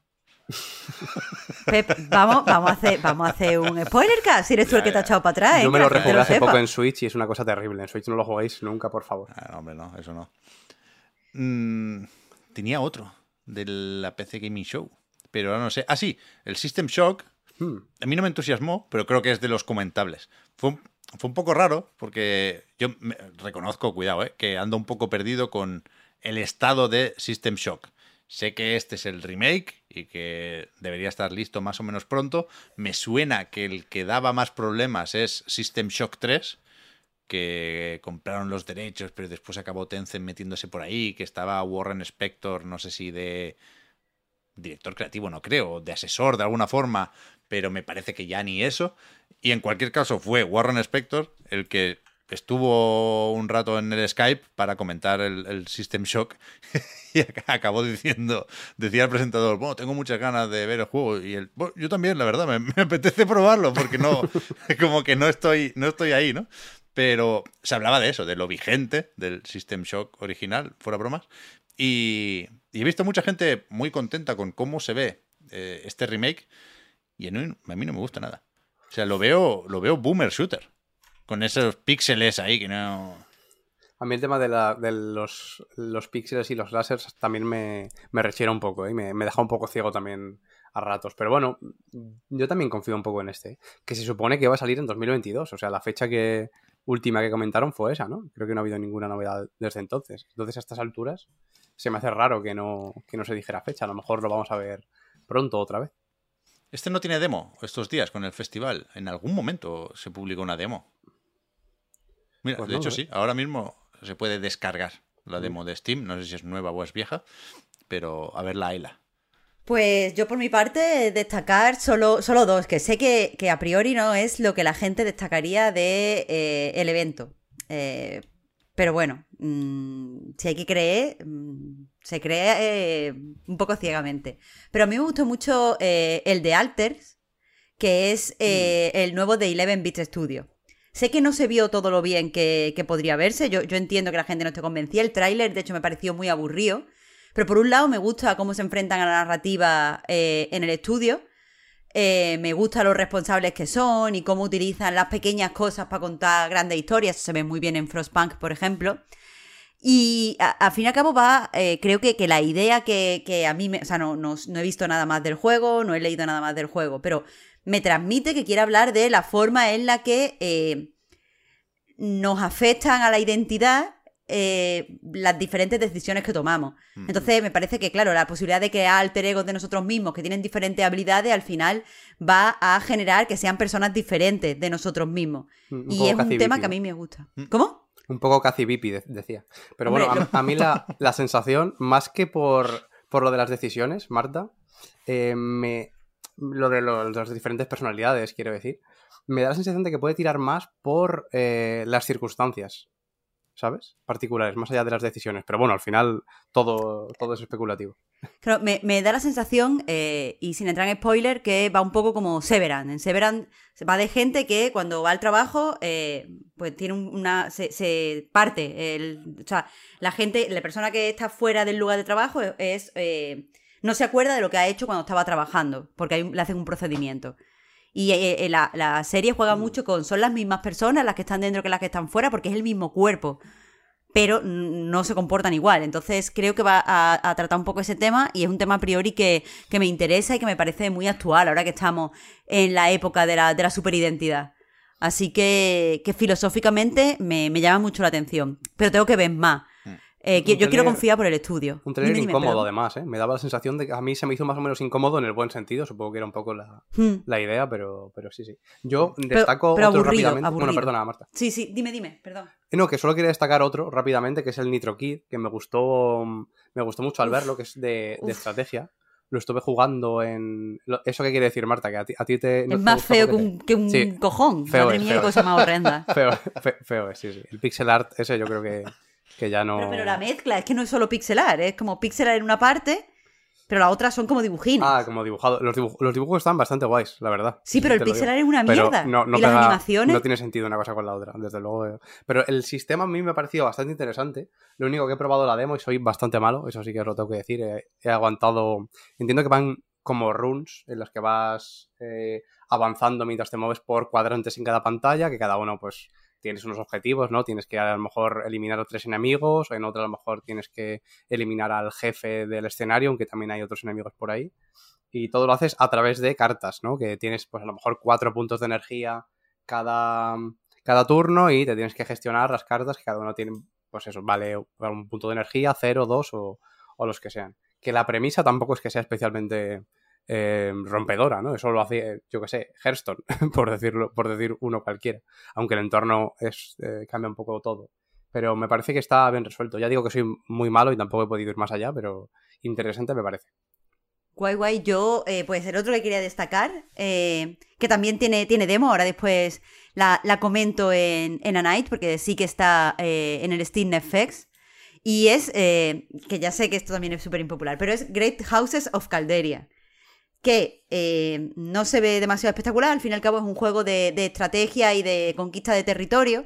B: Pep, vamos, vamos, a hacer, vamos a hacer un spoiler cast, si eres tú el que te ha echado para atrás. ¿eh?
C: Yo me
B: Que
C: lo rejugué hace poco en Switch y es una cosa terrible. En Switch no lo juguéis nunca, por favor.
A: Ah, no, hombre, no, eso no. Mm, tenía otro de la PC Gaming Show, pero ahora no sé. Ah, sí, el System Shock.
C: Hmm.
A: A mí no me entusiasmó, pero creo que es de los comentables. Fue un, fue un poco raro, porque yo me- reconozco, cuidado, eh, que ando un poco perdido con el estado de System Shock. Sé que este es el remake y que debería estar listo más o menos pronto. Me suena que el que daba más problemas es System Shock 3, que compraron los derechos, pero después acabó Tencent metiéndose por ahí, que estaba Warren Spector, no sé si de director creativo, no creo, de asesor de alguna forma, pero me parece que ya ni eso. Y en cualquier caso fue Warren Spector el que estuvo un rato en el Skype para comentar el, el System Shock (laughs) y ac- acabó diciendo, decía el presentador, bueno, tengo muchas ganas de ver el juego y "Bueno, yo también, la verdad, me, me (laughs) apetece probarlo porque no, (laughs) como que no estoy, no estoy ahí, ¿no? Pero se hablaba de eso, de lo vigente del System Shock original, fuera bromas. Y, he visto mucha gente muy contenta con cómo se ve eh, este remake. Y a mí no me gusta nada. O sea, lo veo, lo veo boomer shooter. Con esos píxeles ahí que no.
C: A mí el tema de, la- de los, los píxeles y los láseres también me, me rechera un poco, ¿eh? Y me, me deja un poco ciego también a ratos. Pero bueno, yo también confío un poco en este, ¿eh? que se supone que va a salir en 2022. O sea, la fecha que última que comentaron fue esa, ¿no? Creo que no ha habido ninguna novedad desde entonces. Entonces, a estas alturas, se me hace raro que no, que no se dijera fecha. A lo mejor lo vamos a ver pronto otra vez.
A: Este no tiene demo estos días con el festival. En algún momento se publicó una demo. Mira,
C: Pues
A: de
C: no,
A: hecho
C: ¿eh?
A: sí, ahora mismo se puede descargar la demo de Steam. No sé si es nueva o es vieja, pero a ver la Ayla.
B: Pues yo por mi parte destacar solo, solo dos, que sé que, que a priori no es lo que la gente destacaría de eh, el evento. Eh, pero bueno, mm, si hay que creer, mm, se cree eh, un poco ciegamente. Pero a mí me gustó mucho eh, el de Alters, que es eh, el nuevo de 11-Bit Studio. Sé que no se vio todo lo bien que, podría verse, yo, yo entiendo que la gente no esté convencida, el tráiler de hecho me pareció muy aburrido, pero por un lado me gusta cómo se enfrentan a la narrativa eh, en el estudio, eh, me gusta los responsables que son y cómo utilizan las pequeñas cosas para contar grandes historias, se ve muy bien en Frostpunk, por ejemplo. Y a- al fin y al cabo va, eh, creo que, que la idea que, que a mí, me, o sea, no, no, no he visto nada más del juego, no he leído nada más del juego, pero me transmite que quiere hablar de la forma en la que eh, nos afectan a la identidad eh, las diferentes decisiones que tomamos. Entonces me parece que, claro, la posibilidad de crear alter egos de nosotros mismos que tienen diferentes habilidades al final va a generar que sean personas diferentes de nosotros mismos.
C: Un-
B: y es un tema que a mí me gusta. ¿Cómo?
C: Un poco casi Vipi, de- decía. Pero bueno, a mí la, la sensación, más que por, por lo de las decisiones, Marta, eh, me, lo de lo- las diferentes personalidades, quiero decir, me da la sensación de que puede tirar más por eh, las circunstancias, ¿sabes? Particulares, más allá de las decisiones. Pero bueno, al final todo, todo es especulativo.
B: Claro, me, me da la sensación, eh, y sin entrar en spoiler, que va un poco como Severan. En Severan se va de gente que cuando va al trabajo, eh, pues tiene un- una. Se, parte. El, o sea, la gente, la persona que está fuera del lugar de trabajo es. No se acuerda de lo que ha hecho cuando estaba trabajando, porque hay- le hacen un procedimiento. Y eh, eh, la, la serie juega mucho con. Son las mismas personas las que están dentro que las que están fuera, porque es el mismo cuerpo pero mm, no se comportan igual. Entonces creo que va a, a tratar un poco ese tema y es un tema a priori que, que me interesa y que me parece muy actual ahora que estamos en la época de la, de la superidentidad. Así que, que filosóficamente me, me llama mucho la atención, pero tengo que ver más. Eh, yo quiero
C: trailer-
B: confiar por el estudio.
C: Un trailer
B: Dime, dime,
C: incómodo,
B: perdón.
C: además, ¿eh? Me daba la sensación de que a mí se me hizo más o menos incómodo en el buen sentido, supongo que era un poco la,
B: Hmm.
C: la idea, pero, pero sí, sí. Yo
B: Pero-
C: destaco
B: pero
C: otro
B: aburrido,
C: rápidamente. Bueno,
B: aburrido.
C: perdona, Marta.
B: Sí, sí, dime, dime, perdón.
C: Eh, No, que solo quería destacar otro rápidamente, que es el Nitro Kid, que me gustó, me gustó mucho al
B: Uf.
C: verlo, que es de, de estrategia. Lo estuve jugando en... ¿Eso qué quiere decir, Marta? Que a ti, a ti te... no
B: es
C: te
B: más
C: gustó
B: feo que un, que un
C: Sí.
B: cojón.
C: Feo
B: Madre
C: es,
B: mía, qué
C: feo
B: cosa más horrenda.
C: te- (laughs) Feo, fe- feo es, sí, sí. El pixel art ese yo creo que, que ya no...
B: Pero, pero la mezcla es que no es solo pixelar, es como pixelar en una parte, pero la otra son como dibujines.
C: Ah, como dibujado. Los, dibuj- los dibujos están bastante guays, la verdad.
B: Sí, pero el
C: te lo
B: pixel
C: digo.
B: art es una
C: Pero
B: mierda.
C: no, no
B: y las animaciones.
C: No tiene sentido una cosa con la otra, desde luego. eh. Pero el sistema a mí me ha parecido bastante interesante. Lo único que he probado la demo y soy bastante malo, eso sí que os lo tengo que decir. He, he aguantado. Entiendo que van como runes en los que vas eh, avanzando mientras te mueves por cuadrantes en cada pantalla, que cada uno, pues. Tienes unos objetivos, ¿no? Tienes que a lo mejor eliminar a tres enemigos, en otro a lo mejor tienes que eliminar al jefe del escenario, aunque también hay otros enemigos por ahí y todo lo haces a través de cartas, ¿no? Que tienes, pues a lo mejor cuatro puntos de energía cada, cada turno y te tienes que gestionar las cartas que cada uno tiene, pues eso, vale un punto de energía, cero, dos o, o los que sean. Que la premisa tampoco es que sea especialmente eh, rompedora, ¿no? Eso lo hace, yo que sé, Hearthstone, (laughs) por decirlo, por decir uno cualquiera. Aunque el entorno es, eh, cambia un poco todo. Pero me parece que está bien resuelto. Ya digo que soy muy malo y tampoco he podido ir más allá, pero interesante me parece.
B: Guay, guay. Yo, eh, pues el otro que quería destacar, que también tiene, tiene demo, ahora después la, la comento en, en A Night, porque sí que está en el Steam Netflix. Y es, que ya sé que esto también es súper impopular, pero es Great Houses of Calderia. Que eh, no se ve demasiado espectacular, al fin y al cabo es un juego de, estrategia y de conquista de territorio.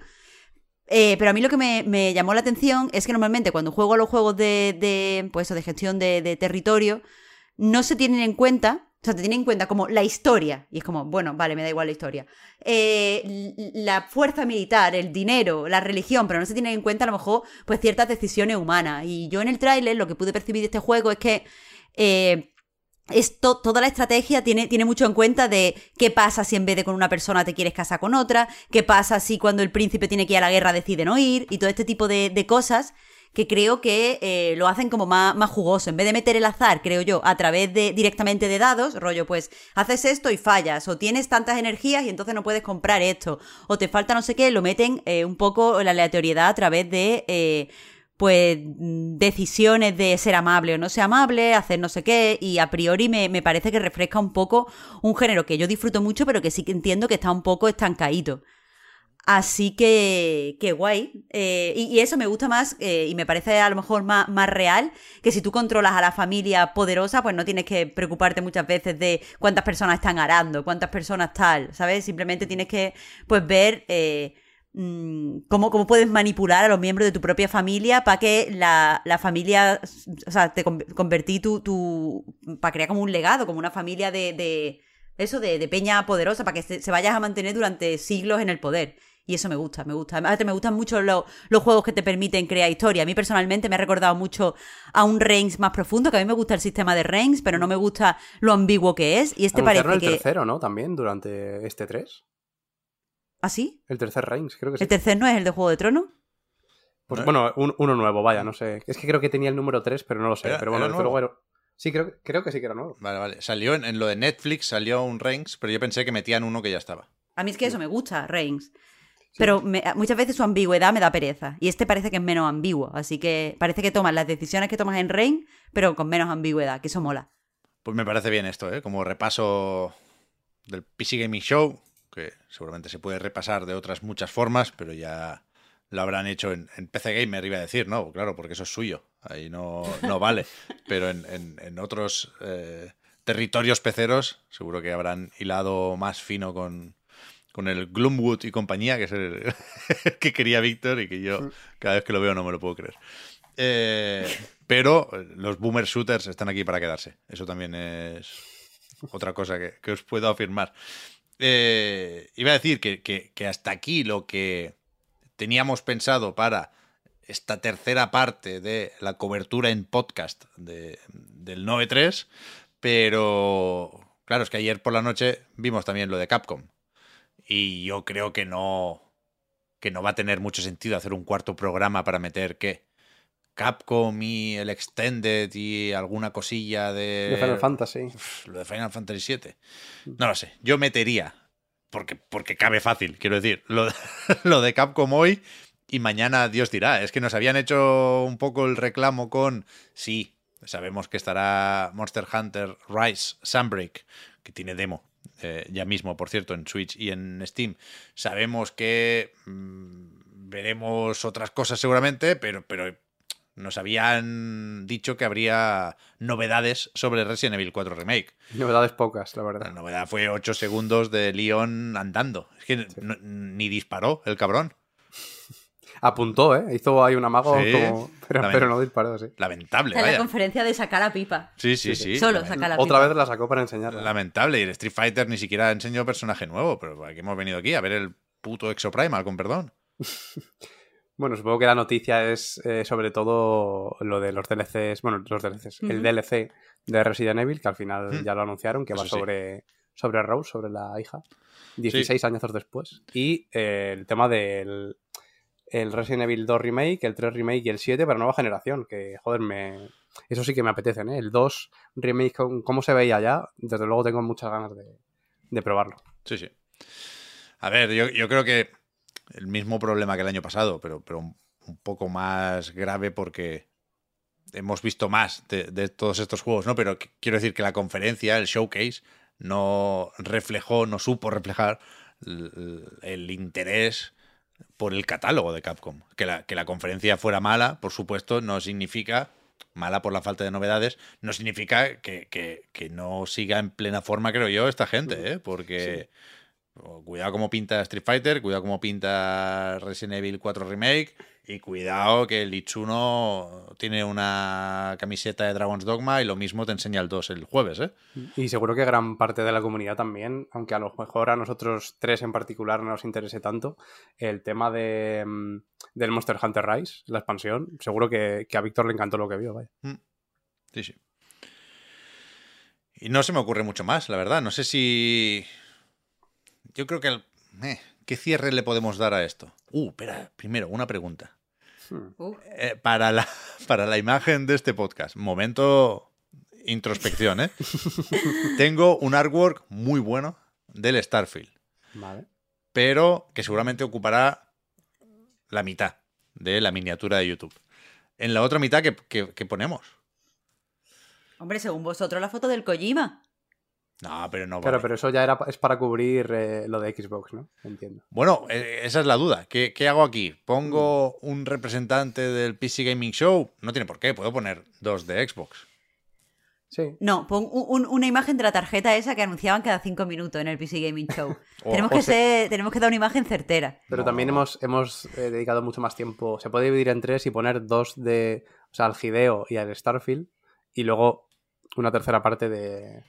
B: Eh, pero a mí lo que me, llamó la atención es que normalmente cuando juego a los juegos de, de, pues de gestión de, territorio, no se tienen en cuenta, o sea, te tienen en cuenta como la historia, y es como, bueno, vale, me da igual la historia, eh, la fuerza militar, el dinero, la religión, pero no se tienen en cuenta a lo mejor pues ciertas decisiones humanas. Y yo en el tráiler lo que pude percibir de este juego es que esto, toda la estrategia tiene, tiene mucho en cuenta de qué pasa si en vez de con una persona te quieres casar con otra, qué pasa si cuando el príncipe tiene que ir a la guerra decide no ir, y todo este tipo de, de cosas que creo que eh, lo hacen como más, más jugoso. En vez de meter el azar, creo yo, a través de directamente de dados, rollo, pues haces esto y fallas, o tienes tantas energías y entonces no puedes comprar esto, o te falta no sé qué, lo meten eh, un poco la aleatoriedad a través de... eh, pues decisiones de ser amable o no ser amable, hacer no sé qué, y a priori me, me parece que refresca un poco un género que yo disfruto mucho, pero que sí que entiendo que está un poco estancadito. Así que, qué guay. Eh, y, eso me gusta más eh, y me parece a lo mejor más, más real que si tú controlas a la familia poderosa, pues no tienes que preocuparte muchas veces de cuántas personas están arando, cuántas personas tal, ¿sabes? Simplemente tienes que, pues, ver eh, cómo, cómo puedes manipular a los miembros de tu propia familia para que la, la familia, o sea, te con- convertí tu, tu para crear como un legado, como una familia de, de eso, de, de peña poderosa, para que se, se vayas a mantener durante siglos en el poder. Y eso me gusta, me gusta. Además, me gustan mucho lo- los juegos que te permiten crear historia. A mí personalmente me ha recordado mucho a un Reigns más profundo, que a mí me gusta el sistema de Reigns, pero no me gusta lo ambiguo que es. Y este parece
C: el
B: que...
C: tercero, ¿no? También durante este 3.
B: ¿Ah, sí?
C: El tercer Reigns, creo que sí.
B: ¿El tercer no es el de Juego de Tronos?
C: Pues bueno, un- uno nuevo, vaya, no sé. Es que creo que tenía el número 3, pero no lo sé.
A: ¿Era-
C: pero bueno,
A: era
C: desde
A: nuevo?
C: luego era- Sí, creo, creo que sí que era nuevo.
A: Vale, vale. Salió en, en lo de Netflix, salió un Reigns, pero yo pensé que metían uno que ya estaba.
B: A mí es que eso me gusta, Reigns. Pero me- muchas veces su ambigüedad me da pereza. Y este parece que es menos ambiguo. Así que parece que tomas las decisiones que tomas en Reigns, pero con menos ambigüedad, que eso mola.
A: Pues me parece bien esto, ¿eh? Como repaso del PC Gaming Show, que seguramente se puede repasar de otras muchas formas, pero ya lo habrán hecho en, en PC Gamer, iba a decir, ¿no? Claro, porque eso es suyo, ahí no, no vale. Pero en, en- en otros eh, territorios peceros seguro que habrán hilado más fino con, con el Gloomwood y compañía, que es el (laughs) que quería Víctor y que yo cada vez que lo veo no me lo puedo creer. Eh, pero los boomer shooters están aquí para quedarse. Eso también es otra cosa que, que os puedo afirmar. Eh, iba a decir que, que- que hasta aquí lo que teníamos pensado para esta tercera parte de la cobertura en podcast de, del 9.3, pero claro, es que ayer por la noche vimos también lo de Capcom. Y yo creo que no, que no va a tener mucho sentido hacer un cuarto programa para meter qué. Capcom y el Extended y alguna cosilla de...
C: De Final Fantasy.
A: Uf, Lo de Final Fantasy VII. No lo sé. Yo metería, porque, porque cabe fácil, quiero decir, lo, de- (laughs) lo de Capcom hoy y mañana Dios dirá. Es que nos habían hecho un poco el reclamo con, sí, sabemos que estará Monster Hunter Rise Sunbreak, que tiene demo. eh, ya mismo, por cierto, en Switch y en Steam. Sabemos que mm, veremos otras cosas seguramente, pero, pero nos habían dicho que habría novedades sobre Resident Evil 4 Remake.
C: Novedades pocas, la
A: La
C: verdad.
A: novedad fue 8 segundos de Leon andando. Es que no- ni disparó el cabrón.
C: Apuntó, ¿eh? Hizo ahí un amago,
A: Sí.
C: como... pero,
A: La
C: pero no disparó, sí.
A: Lamentable,
B: en la conferencia de sacar a pipa.
A: Sí, sí, sí.
B: Solo
A: Lament-
B: sacar a pipa.
C: Otra vez la sacó para enseñarla.
A: Lamentable. Y el Street Fighter ni siquiera enseñó personaje nuevo. Pero ¿para qué hemos venido aquí? A ver el puto Exoprimal, con perdón. (laughs)
C: Bueno, supongo que la noticia es eh, sobre todo lo de los DLCs, bueno, los DLCs, el. DLC de Resident Evil, que al final
A: Mm.
C: ya lo anunciaron, que va
A: sí.
C: sobre, sobre Rose, sobre la hija, 16 años después. Y eh, el tema del el Resident Evil 2 Remake, el 3 Remake y el 7 para nueva generación, que joder, me... eso sí que me apetece, ¿eh? El 2 Remake, con cómo se veía ya, desde luego tengo muchas ganas de, de probarlo.
A: Sí, sí. A ver, yo, yo creo que el mismo problema que el año pasado, pero, pero un, poco más grave porque hemos visto más de, todos estos juegos, ¿no? Pero qu- quiero decir que la conferencia, el showcase, no reflejó, no supo reflejar el interés por el catálogo de Capcom. Que la, que la conferencia fuera mala, por supuesto, no significa, mala por la falta de novedades, no significa que, que- no siga en plena forma, creo yo, esta gente, ¿eh? Porque cuidado cómo pinta Street Fighter, cuidado cómo pinta Resident Evil 4 Remake y cuidado que el Itsuno tiene una camiseta de Dragon's Dogma y lo mismo te enseña el 2 el jueves, ¿eh?
C: Y seguro que gran parte de la comunidad también, aunque a lo mejor a nosotros tres en particular no nos interese tanto, el tema de, mm, del Monster Hunter Rise, la expansión, seguro que, que a Víctor le encantó lo que vio, vaya.
A: Sí, sí. Y no se me ocurre mucho más, la verdad. No sé si. Yo creo que. el- eh, ¿Qué cierre le podemos dar a esto? Uh, espera, primero, una pregunta.
B: Uh,
A: Eh, para, la, (laughs) para la imagen de este podcast, momento introspección, ¿eh? (laughs) Tengo un artwork muy bueno del Starfield,
C: Vale.
A: pero que seguramente ocupará la mitad de la miniatura de YouTube. En la otra mitad, ¿qué, qué- qué ponemos?
B: Hombre, según vosotros, la foto del Kojima.
A: No, pero no
C: Pero,
A: vale.
C: pero eso ya era, es para cubrir eh, lo de Xbox, ¿no? Entiendo.
A: Bueno, eh, esa es la duda. ¿Qué, qué hago aquí? ¿Pongo un representante del PC Gaming Show? No tiene por qué, puedo poner dos de Xbox.
C: Sí.
B: No, pon un- un- una imagen de la tarjeta esa que anunciaban cada cinco minutos en el PC Gaming Show. (laughs)
A: O-
B: tenemos,
C: o
B: que
C: se-
B: ser- tenemos que dar una imagen certera.
C: Pero
A: No.
C: también hemos, hemos eh, dedicado mucho más tiempo. Se puede dividir en tres y poner dos de. O sea, al Gideo y al Starfield. Y luego una tercera parte de.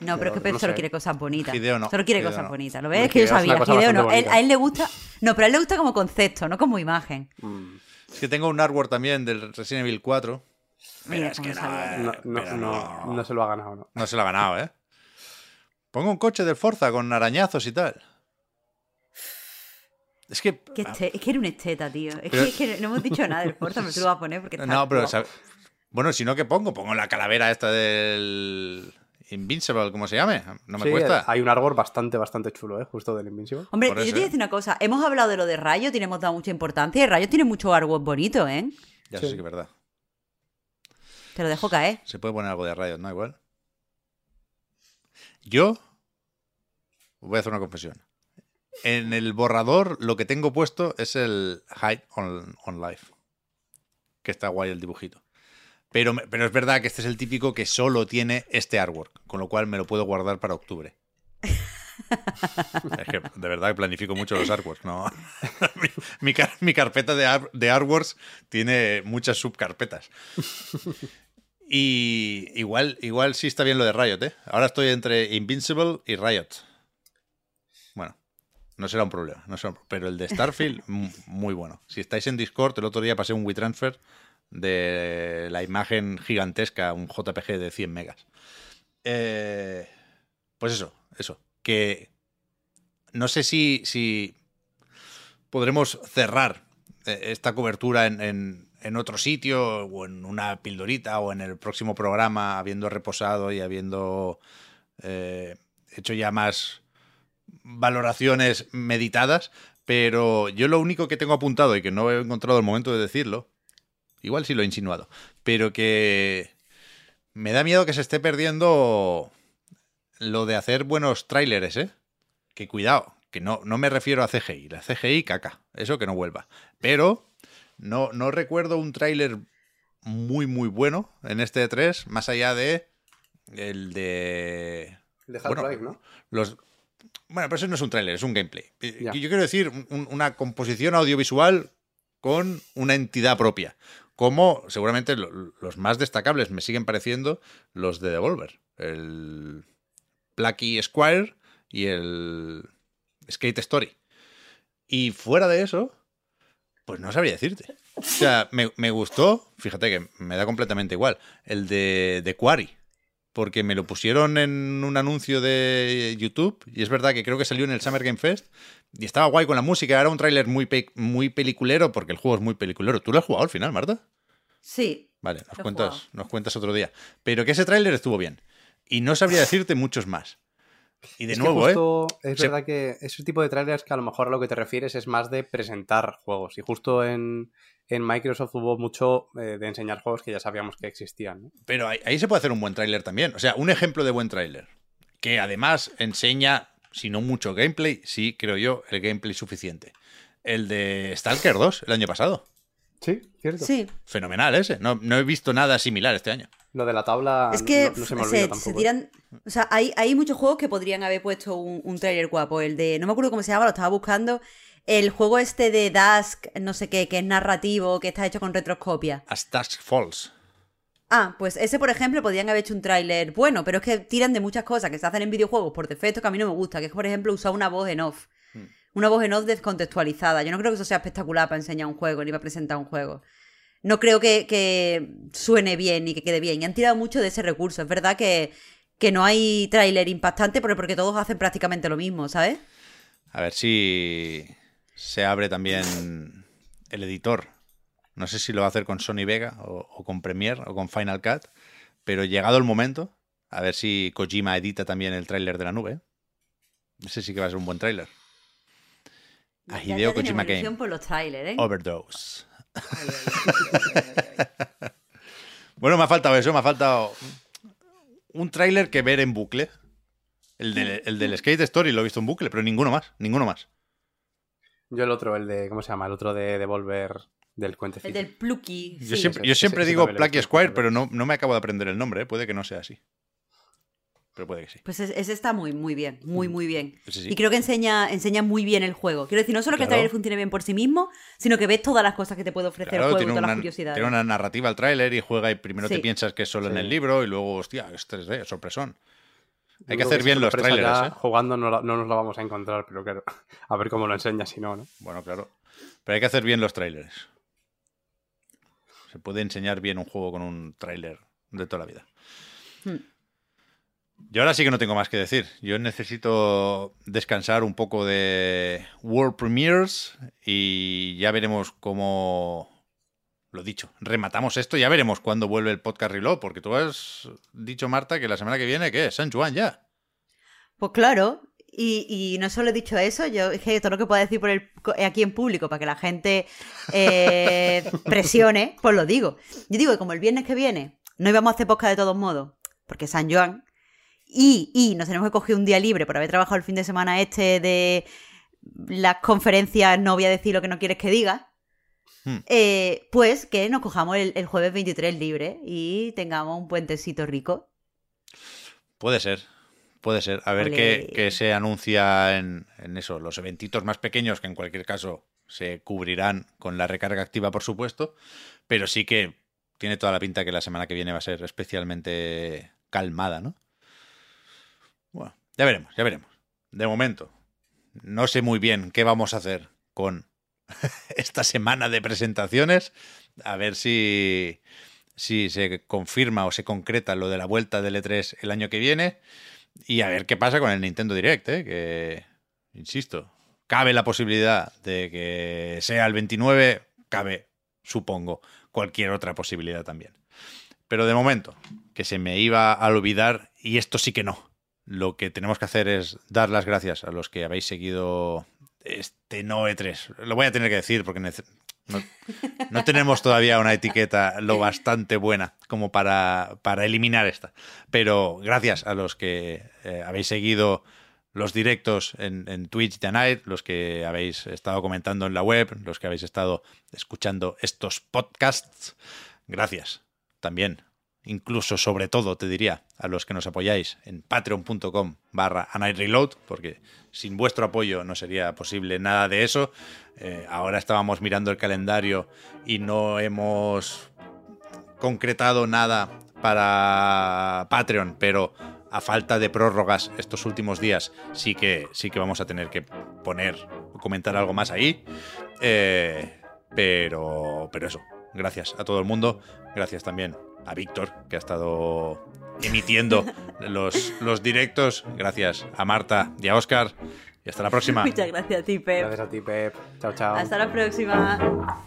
B: No, pero es que
C: no
B: solo
C: sé.
B: quiere cosas bonitas.
A: Hideo no,
B: Solo quiere cosas
A: no.
B: bonitas. ¿Lo ves? Es que yo sabía. Hideo no. Él- a él le gusta. No, pero a él le gusta como concepto, no como imagen.
C: mm,
A: Es que tengo un artwork también del Resident Evil 4.
B: Mira
A: es que no,
B: sabía.
C: No,
A: Eh,
C: no,
A: pero
C: no,
A: no.
C: no se lo ha ganado, ¿no?
A: No se lo ha ganado, ¿eh? Pongo un coche del Forza con arañazos y tal. Es que...
B: Que este- es que era un esteta, tío. Es,
A: Pero-
B: que, es que no hemos dicho nada del Forza, pero tú lo vas a poner porque está
A: No, pero... Bueno, si no, ¿qué pongo? Pongo la calavera esta del... Invincible, ¿cómo se llame? No me
C: Sí,
A: cuesta.
C: hay un árbol bastante, bastante chulo, ¿eh? Justo del Invincible.
B: Hombre,
A: Por
B: yo
A: eso,
B: te voy a
A: ¿eh?
B: decir una cosa. Hemos hablado de lo de Rayo, le hemos dado mucha importancia. Y Rayo tiene mucho artwork bonito, ¿eh?
A: Ya eso
C: Sí.
A: que es verdad.
B: Te lo dejo caer.
A: Se puede poner algo de rayos, ¿no? Igual. Yo voy a hacer una confesión. En el borrador lo que tengo puesto es el Hide on, on Life. Que está guay el dibujito. Pero, pero es verdad que este es el típico que solo tiene este artwork, con lo cual me lo puedo guardar para octubre. es que de verdad que planifico mucho los artworks, ¿no? (laughs) mi, mi car- mi carpeta de, de artworks tiene muchas subcarpetas. Y igual, igual sí está bien lo de Riot, ¿eh? Ahora estoy entre Invincible y Riot. Bueno, no será un problema, no será un pro- pero el de Starfield, (laughs) muy bueno. Si estáis en Discord, el otro día pasé un WeTransfer de la imagen gigantesca, un JPG de 100 megas. Eh, pues eso, eso. Que no sé si, si podremos cerrar eh, esta cobertura en, en- en otro sitio o en una pildorita o en el próximo programa, habiendo reposado y habiendo eh, hecho ya más valoraciones meditadas. Pero yo lo único que tengo apuntado y que no he encontrado el momento de decirlo, igual sí lo he insinuado, pero que me da miedo que se esté perdiendo lo de hacer buenos tráileres, ¿eh? Que cuidado, que no, no me refiero a CGI. La CGI, caca. Eso que no vuelva. Pero no, no recuerdo un tráiler muy, muy bueno en este 3, más allá de el de...
C: El de
A: Bueno,
C: Half-Life, ¿no?
A: Los... Bueno, pero eso no es un tráiler, es un gameplay. Yo quiero decir un- una composición audiovisual con una entidad propia. Como seguramente lo- los más destacables me siguen pareciendo los de Devolver. El Plucky Squire y el Skate Story. Y fuera de eso, pues no sabría decirte. O sea, me, me gustó, fíjate que me da completamente igual, el de, de Quarry. Porque me lo pusieron en un anuncio de YouTube y es verdad que creo que salió en el Summer Game Fest y estaba guay con la música. Era un tráiler muy, pe- muy peliculero porque el juego es muy peliculero. ¿Tú lo has jugado al final, Marta?
B: Sí.
A: Vale, nos cuentas, nos cuentas otro día. Pero que ese tráiler estuvo bien. Y no sabría decirte muchos más. Y de
C: Es que
A: nuevo, ¿eh?
C: justo Es
A: Se-
C: verdad que ese tipo de trailers que a lo mejor a lo que te refieres es más de presentar juegos. Y justo en, en Microsoft hubo mucho eh, de enseñar juegos que ya sabíamos que existían. ¿no?
A: Pero ahí, ahí se puede hacer un buen tráiler también. O sea, un ejemplo de buen tráiler. Que además enseña, si no mucho gameplay, sí, creo yo, el gameplay suficiente. El de Stalker 2, el año pasado.
C: Sí, cierto.
B: Sí.
A: Fenomenal ese. No, no he visto nada similar este año.
C: Lo de la tabla
B: Es que
C: no, no se me
B: se,
C: olvida
B: se
C: tampoco. ¿eh?
B: tiran. O sea, hay, hay muchos juegos que podrían haber puesto un, un tráiler guapo. El de. No me acuerdo cómo se llama, lo estaba buscando. El juego este de Dusk, no sé qué, que es narrativo, que está hecho con retroscopia.
A: As Task Falls.
B: Ah, pues ese, por ejemplo, podrían haber hecho un tráiler bueno, pero es que tiran de muchas cosas que se hacen en videojuegos por defecto que a mí no me gusta, que es, por ejemplo, usar una voz en off. Una voz en off descontextualizada. Yo no creo que eso sea espectacular para enseñar un juego ni para presentar un juego. No creo que, que suene bien ni que quede bien. Y han tirado mucho de ese recurso. Es verdad que, que no hay tráiler impactante porque todos hacen prácticamente lo mismo, ¿sabes?
A: A ver si se abre también el editor No sé si lo va a hacer con Sony Vega o, o con Premiere o con Final Cut, pero llegado el momento, a ver si Kojima edita también el tráiler de la nube. Ese sí que va a ser un buen tráiler. A
B: Ya- ya
A: Hideo
B: tenemos
A: Kojima Game.
B: por los trailers, ¿eh?
A: Overdose. (laughs) bueno, me ha faltado eso, me ha faltado un tráiler que ver en bucle. El, del- el del Skate Story lo he visto en bucle, pero ninguno más, ninguno más.
C: Yo el otro, el de, ¿cómo se llama? El otro de Devolver del cuentecito.
B: El del Plucky.
A: Yo siempre, yo digo Plucky Squire,
C: pero-
A: no, no me acabo de aprender el nombre, ¿eh? puede que no sea así. Pero puede que sí.
B: Pues es- ese está muy, muy bien, muy, muy bien.
A: Sí.
B: Y creo que enseña, enseña muy bien el juego. Quiero decir, no solo que el
A: Claro.
B: trailer funcione bien por sí mismo, sino que ves todas las cosas que te puede ofrecer
A: Claro,
B: el juego y
A: tiene
B: todas
A: una,
B: las curiosidades.
A: tiene una narrativa el tráiler y juega y primero te piensas que es solo en el libro y luego, hostia, es 3D, sorpresón. Hay que hacer bien los trailers,
C: ya
A: ¿eh?
C: Jugando no, la- no nos la vamos a encontrar, pero claro, (laughs) a ver cómo lo enseña si no, ¿no?
A: Bueno, claro. Pero hay que hacer bien los trailers. Se puede enseñar bien un juego con un tráiler de toda la vida.
B: Hmm.
A: Yo ahora sí que no tengo más que decir. Yo necesito descansar un poco de World Premiers y ya veremos cómo... Lo dicho, rematamos esto. Ya veremos cuándo vuelve el podcast Reload, porque tú has dicho, Marta, que la semana que viene, ¿qué? San Juan ya.
B: Pues claro, y, y no solo he dicho eso, yo es que todo lo que pueda decir por el, co- aquí en público para que la gente eh, (laughs) presione, pues lo digo. Yo digo que como el viernes que viene no íbamos a hacer podcast de todos modos, porque es San Joan, y, y nos tenemos que coger un día libre por haber trabajado el fin de semana este de las conferencias, no voy a decir lo que no quieres que diga.
A: Hmm.
B: eh, pues que nos cojamos el, el jueves 23 libre y tengamos un puentecito rico.
A: Puede ser, puede ser. A ver qué, qué se anuncia en, en eso, los eventitos más pequeños, que en cualquier caso se cubrirán con la recarga activa, por supuesto, pero sí que tiene toda la pinta que la semana que viene va a ser especialmente calmada, ¿no? Bueno, ya veremos, ya veremos. De momento, no sé muy bien qué vamos a hacer con (laughs) esta semana de presentaciones. A ver si, si se confirma o se concreta lo de la vuelta del E3 el año que viene. Y a ver qué pasa con el Nintendo Direct, ¿eh? que, insisto, cabe la posibilidad de que sea el 29, cabe, supongo, cualquier otra posibilidad también. Pero de momento, que se me iba a olvidar, y esto sí que no. Lo que tenemos que hacer es dar las gracias a los que habéis seguido este no E3. Lo voy a tener que decir porque no, tenemos todavía una etiqueta lo bastante buena como para, para eliminar esta. Pero gracias a los que eh, habéis seguido los directos en, en Twitch de Night, los que habéis estado comentando en la web, los que habéis estado escuchando estos podcasts. Gracias también, incluso sobre todo, te diría, a los que nos apoyáis en patreon.com barra Reload, porque sin vuestro apoyo no sería posible nada de eso. Eh, ahora estábamos mirando el calendario y no hemos concretado nada para Patreon, pero a falta de prórrogas estos últimos días sí que sí que vamos a tener que poner o comentar algo más ahí. Eh, pero pero eso, gracias a todo el mundo, gracias también a Víctor que ha estado emitiendo (laughs) los, los directos, gracias a Marta y a Oscar y hasta la próxima.
B: Muchas gracias a ti, Pep.
C: Gracias a ti, Pep. Chao, chao.
B: Hasta la próxima.